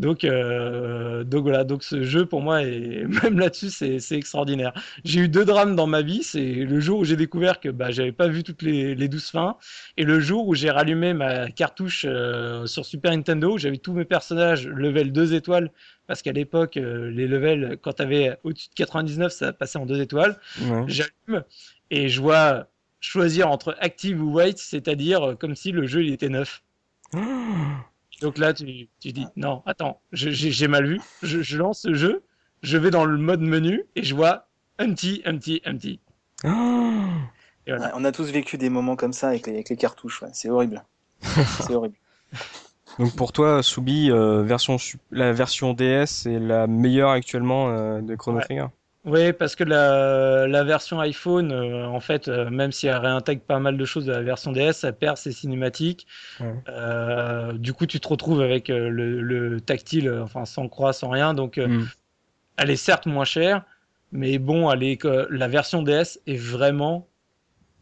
Donc, euh, donc voilà, donc ce jeu pour moi, est, *laughs* même là-dessus, c'est extraordinaire. J'ai eu deux drames dans ma vie. C'est le jour où j'ai découvert que bah, j'avais pas vu toutes les, les douze fins et le jour où j'ai rallumé ma cartouche euh, sur Super Nintendo, où j'avais tous mes personnages level 2 étoiles parce qu'à l'époque, euh, les levels, quand tu avais au-dessus de 99, ça passait en 2 étoiles. Ouais. J'allume et je vois choisir entre active ou white, c'est-à-dire euh, comme si le jeu il était neuf. *gasps* Donc là, tu, tu dis non, attends, je- j'ai j'ai mal vu. Je, je lance ce jeu, je vais dans le mode menu et je vois empty, empty, empty. Et voilà. Ouais, on a tous vécu des moments comme ça avec les, avec les cartouches. ouais. C'est horrible. *laughs* c'est horrible. Donc pour toi, Soubi, euh, version la version DS est la meilleure actuellement euh, de Chrono Ouais. Trigger? Oui, parce que la, la version iPhone, euh, en fait, euh, même si elle réintègre pas mal de choses de la version DS, ça perd ses cinématiques. Ouais. Euh, du coup, tu te retrouves avec euh, le, le tactile, euh, enfin sans croix, sans rien. Donc, euh, Mhm. elle est certes moins chère, mais bon, elle est la version DS est vraiment,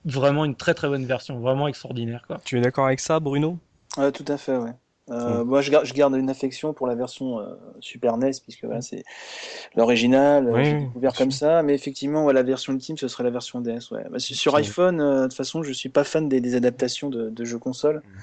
vraiment une très très bonne version, vraiment extraordinaire, quoi. Tu es d'accord avec ça, Bruno? Tout à fait, ouais. Euh, Moi, je garde, je garde une affection pour la version euh, Super NES, puisque voilà, c'est l'original, euh, Oui, j'ai découvert comme ça, mais effectivement, ouais, la version ultime, ce serait la version DS. Ouais. Bah, sur C'est- iPhone, euh, de toute façon, je suis pas fan des, des adaptations de, de jeux console. Mm.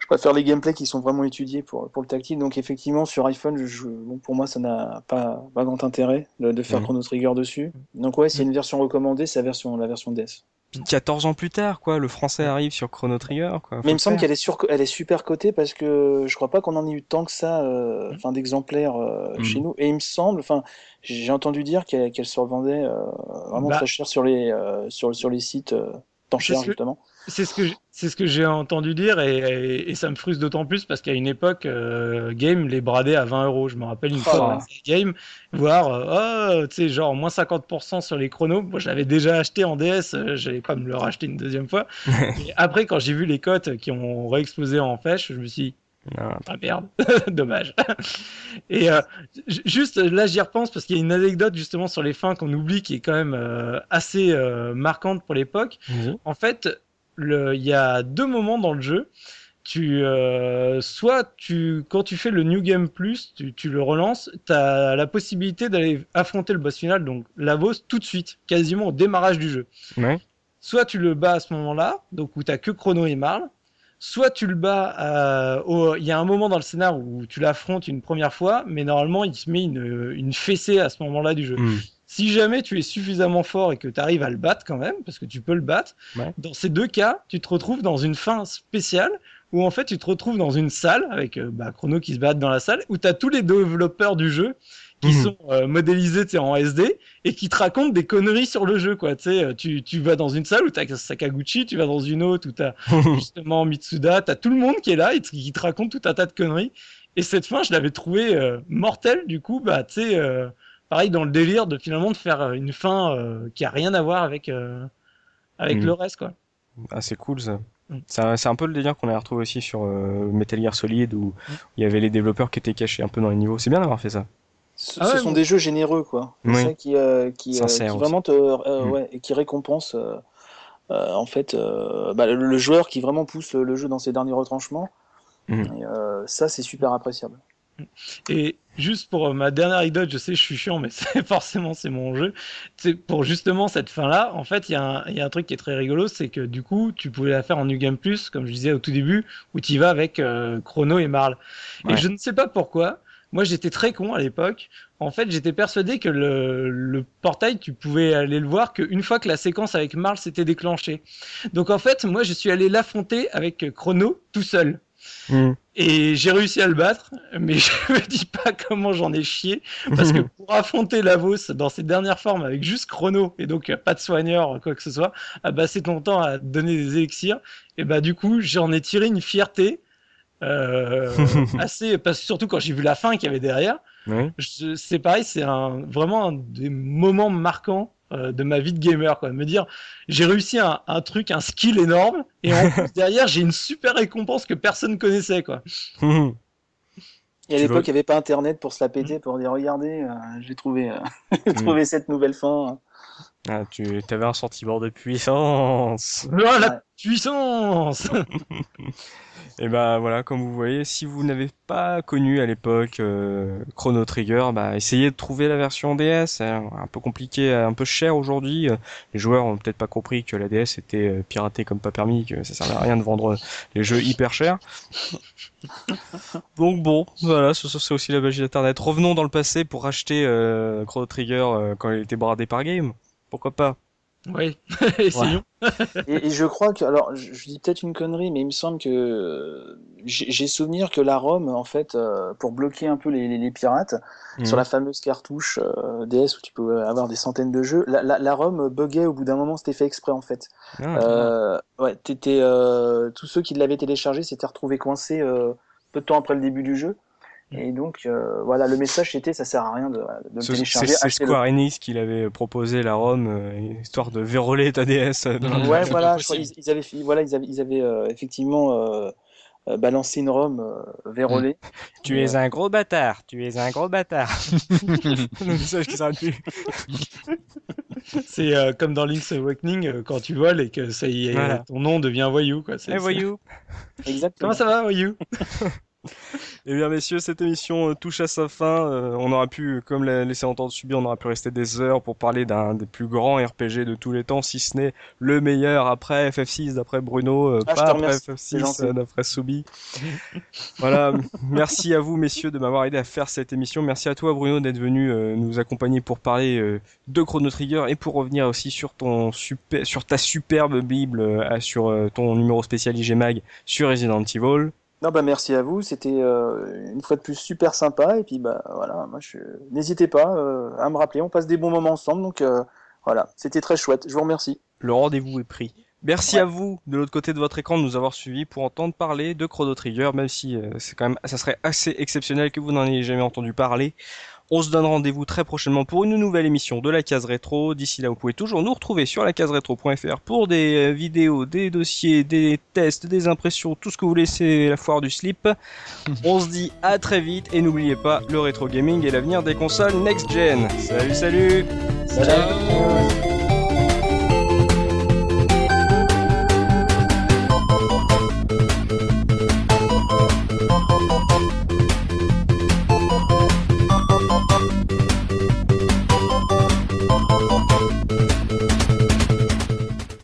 Je préfère les gameplays qui sont vraiment étudiés pour, pour le tactile. Donc, effectivement, sur iPhone, je, je- bon, pour moi, ça n'a pas, pas grand intérêt de, de faire Mm. Chrono Trigger dessus. Donc, ouais, a une version recommandée, c'est la version, la version DS. Puis 14 ans plus tard, quoi, le français arrive sur Chrono Trigger, quoi. Faut Mais il me semble qu'elle est, sur... elle est super cotée parce que je crois pas qu'on en ait eu tant que ça, euh, enfin d'exemplaires euh, Mm. chez nous. Et il me semble, enfin, j'ai entendu dire qu'elle qu'elle se revendait euh, vraiment Bah. très cher sur les euh, sur sur les sites euh, d'enchères que- justement. C'est ce que j- c'est ce que j'ai entendu dire et, et, et ça me frustre d'autant plus parce qu'à une époque, euh, Game les bradait à 20 euros. Je me rappelle une Oh fois Game, voir, euh, oh, tu sais, genre moins 50% sur les chronos. Moi, je l'avais déjà acheté en DS, euh, j'allais pas me le racheter une deuxième fois. *laughs* et après, quand j'ai vu les cotes qui ont réexplosé en fèche, je me suis dit, Ah, ah merde, *laughs* dommage. Et euh, juste là, j'y repense parce qu'il y a une anecdote justement sur les fins qu'on oublie qui est quand même euh, assez euh, marquante pour l'époque. En fait, il y a deux moments dans le jeu. Tu, euh, soit tu, quand tu fais le New Game Plus, tu, tu le relances, tu as la possibilité d'aller affronter le boss final, donc Lavos, tout de suite, quasiment au démarrage du jeu. Ouais. Soit tu le bats à ce moment-là, donc où tu que Chrono et Marle, soit tu le bats, euh, au- il y a un moment dans le scénar où tu l'affrontes une première fois, mais normalement il se met une, une fessée à ce moment-là du jeu. Hmm. Si jamais tu es suffisamment fort et que tu arrives à le battre quand même, parce que tu peux le battre, Ouais. dans ces deux cas, tu te retrouves dans une fin spéciale où en fait tu te retrouves dans une salle avec euh, bah, Chrono qui se bat dans la salle où tu as tous les développeurs du jeu qui Mhm. sont euh, modélisés tu sais, en SD et qui te racontent des conneries sur le jeu quoi tu sais euh, tu, tu vas dans une salle où tu as Sakaguchi tu vas dans une autre où tu as *laughs* justement Mitsuda tu as tout le monde qui est là et qui te raconte tout un tas de conneries et cette fin je l'avais trouvé euh, mortelle du coup bah tu sais pareil dans le délire de finalement de faire euh, une fin euh, qui a rien à voir avec euh, avec Mhm. le reste quoi Ah, c'est cool ça. Mm. C'est un, c'est un peu le délire qu'on a retrouvé aussi sur euh, Metal Gear Solid où il y avait les développeurs qui étaient cachés un peu dans les niveaux. C'est bien d'avoir fait ça. Ce, Ah ce sont des jeux généreux quoi. C'est Oui. ça qui euh, qui, euh, Sincère qui aussi. vraiment te euh, Mm. ouais et qui récompense euh, en fait, bah, le, joueur qui vraiment pousse le jeu dans ses derniers retranchements. Et, ça, c'est super appréciable. Et juste pour ma dernière anecdote, je sais, je suis chiant, mais *laughs* c'est forcément c'est mon jeu. C'est pour justement cette fin-là. En fait, il y, y, a un truc qui est très rigolo, c'est que du coup, tu pouvais la faire en New Game Plus, comme je disais au tout début, où tu y vas avec euh, Chrono et Marl. Et je ne sais pas pourquoi. Moi, j'étais très con à l'époque. En fait, j'étais persuadé que le, le, portail, tu pouvais aller le voir qu'une fois que la séquence avec Marl s'était déclenchée. Donc, en fait, moi, je suis allé l'affronter avec Chrono tout seul. Hmm. Et j'ai réussi à le battre, mais *laughs* je me dis pas comment j'en ai chié, parce que pour affronter Lavos dans ses dernières formes avec juste chrono, et donc pas de soigneur, quoi que ce soit, à passer ton temps à donner des élixirs, et bah du coup j'en ai tiré une fierté, euh, *laughs* assez, parce que surtout quand j'ai vu la fin qu'il y avait derrière, c'est pareil, c'est un, vraiment un des moments marquants euh, de ma vie de gamer, quoi. Me dire, j'ai réussi un, un, truc, un skill énorme, et en *laughs* plus derrière, j'ai une super récompense que personne connaissait, quoi. Et à l'époque, il n'y avait pas internet pour se la péter, pour dire regardez, euh, j'ai trouvé, euh, *laughs* trouvé cette nouvelle fin. Ah, tu avais un sentiment de puissance. Oh, la puissance *laughs* Et bah voilà, comme vous voyez, si vous n'avez pas connu à l'époque euh, Chrono Trigger, bah essayez de trouver la version DS. Hein. un peu compliqué, un peu cher aujourd'hui. Les joueurs ont peut-être pas compris que la DS était euh, piratée comme pas permis, que ça servait à rien de vendre les jeux hyper chers. Donc bon, voilà, c'est aussi la magie d'Internet. Revenons dans le passé pour acheter euh, Chrono Trigger quand il était bradé par Game. Pourquoi pas? Oui, *laughs* essayons. et, et, je crois que, alors, je, dis peut-être une connerie, mais il me semble que j'ai souvenir que la ROM, en fait, euh, pour bloquer un peu les, les, les pirates, mhm. sur la fameuse cartouche euh, DS où tu peux avoir des centaines de jeux, la, la, la ROM buguait au bout d'un moment, c'était fait exprès en fait. Ah, euh, ouais, t'étais, euh, tous ceux qui l'avaient téléchargé s'étaient retrouvés coincés peu de temps après le début du jeu. Et donc, euh, voilà, le message c'était ça sert à rien de, de télécharger. C'est Square Enix qui l'avait proposé la ROM, euh, histoire de verrouiller ta DS. ouais, voilà, je crois, ils, ils, avaient, voilà, ils avaient, ils avaient euh, effectivement euh, euh, balancé une ROM vérolée. Tu es un gros bâtard, tu es un gros bâtard. *laughs* *laughs* le message qui s'arrête plus. *laughs* C'est comme dans Link's Awakening, quand tu voles et que ça y est, ton nom devient voyou. Quoi. Hey, voyou. Exactement. Comment ça va, voyou? *laughs* Eh bien, messieurs, cette émission euh, touche à sa fin. Euh, on aura pu, comme l'a laissé entendre Subi, on aura pu rester des heures pour parler d'un des plus grands RPG de tous les temps, si ce n'est le meilleur après FF6 d'après Bruno, euh, ah, pas après FF6 d'après Subi. voilà, merci à vous, messieurs, de m'avoir aidé à faire cette émission. Merci à toi, Bruno, d'être venu nous accompagner pour parler de Chrono Trigger et pour revenir aussi sur ton super, sur ta superbe bible, sur ton numéro spécial IG Mag sur Resident Evil. Non bah merci à vous, c'était euh, une fois de plus super sympa et puis bah voilà, moi je n'hésitez pas euh, à me rappeler, on passe des bons moments ensemble donc euh, voilà, c'était très chouette. Je vous remercie. Le rendez-vous est pris. Merci à vous de l'autre côté de votre écran de nous avoir suivis pour entendre parler de Chrono Trigger, même si c'est quand même, ça serait assez exceptionnel que vous n'en ayez jamais entendu parler. On se donne rendez-vous très prochainement pour une nouvelle émission de la case rétro. D'ici là, vous pouvez toujours nous retrouver sur la case rétro.fr pour des euh, vidéos, des dossiers, des tests, des impressions, tout ce que vous voulez, c'est la foire du slip. *laughs* On se dit à très vite et n'oubliez pas, le rétro gaming est l'avenir des consoles next gen. Salut, salut. Salut.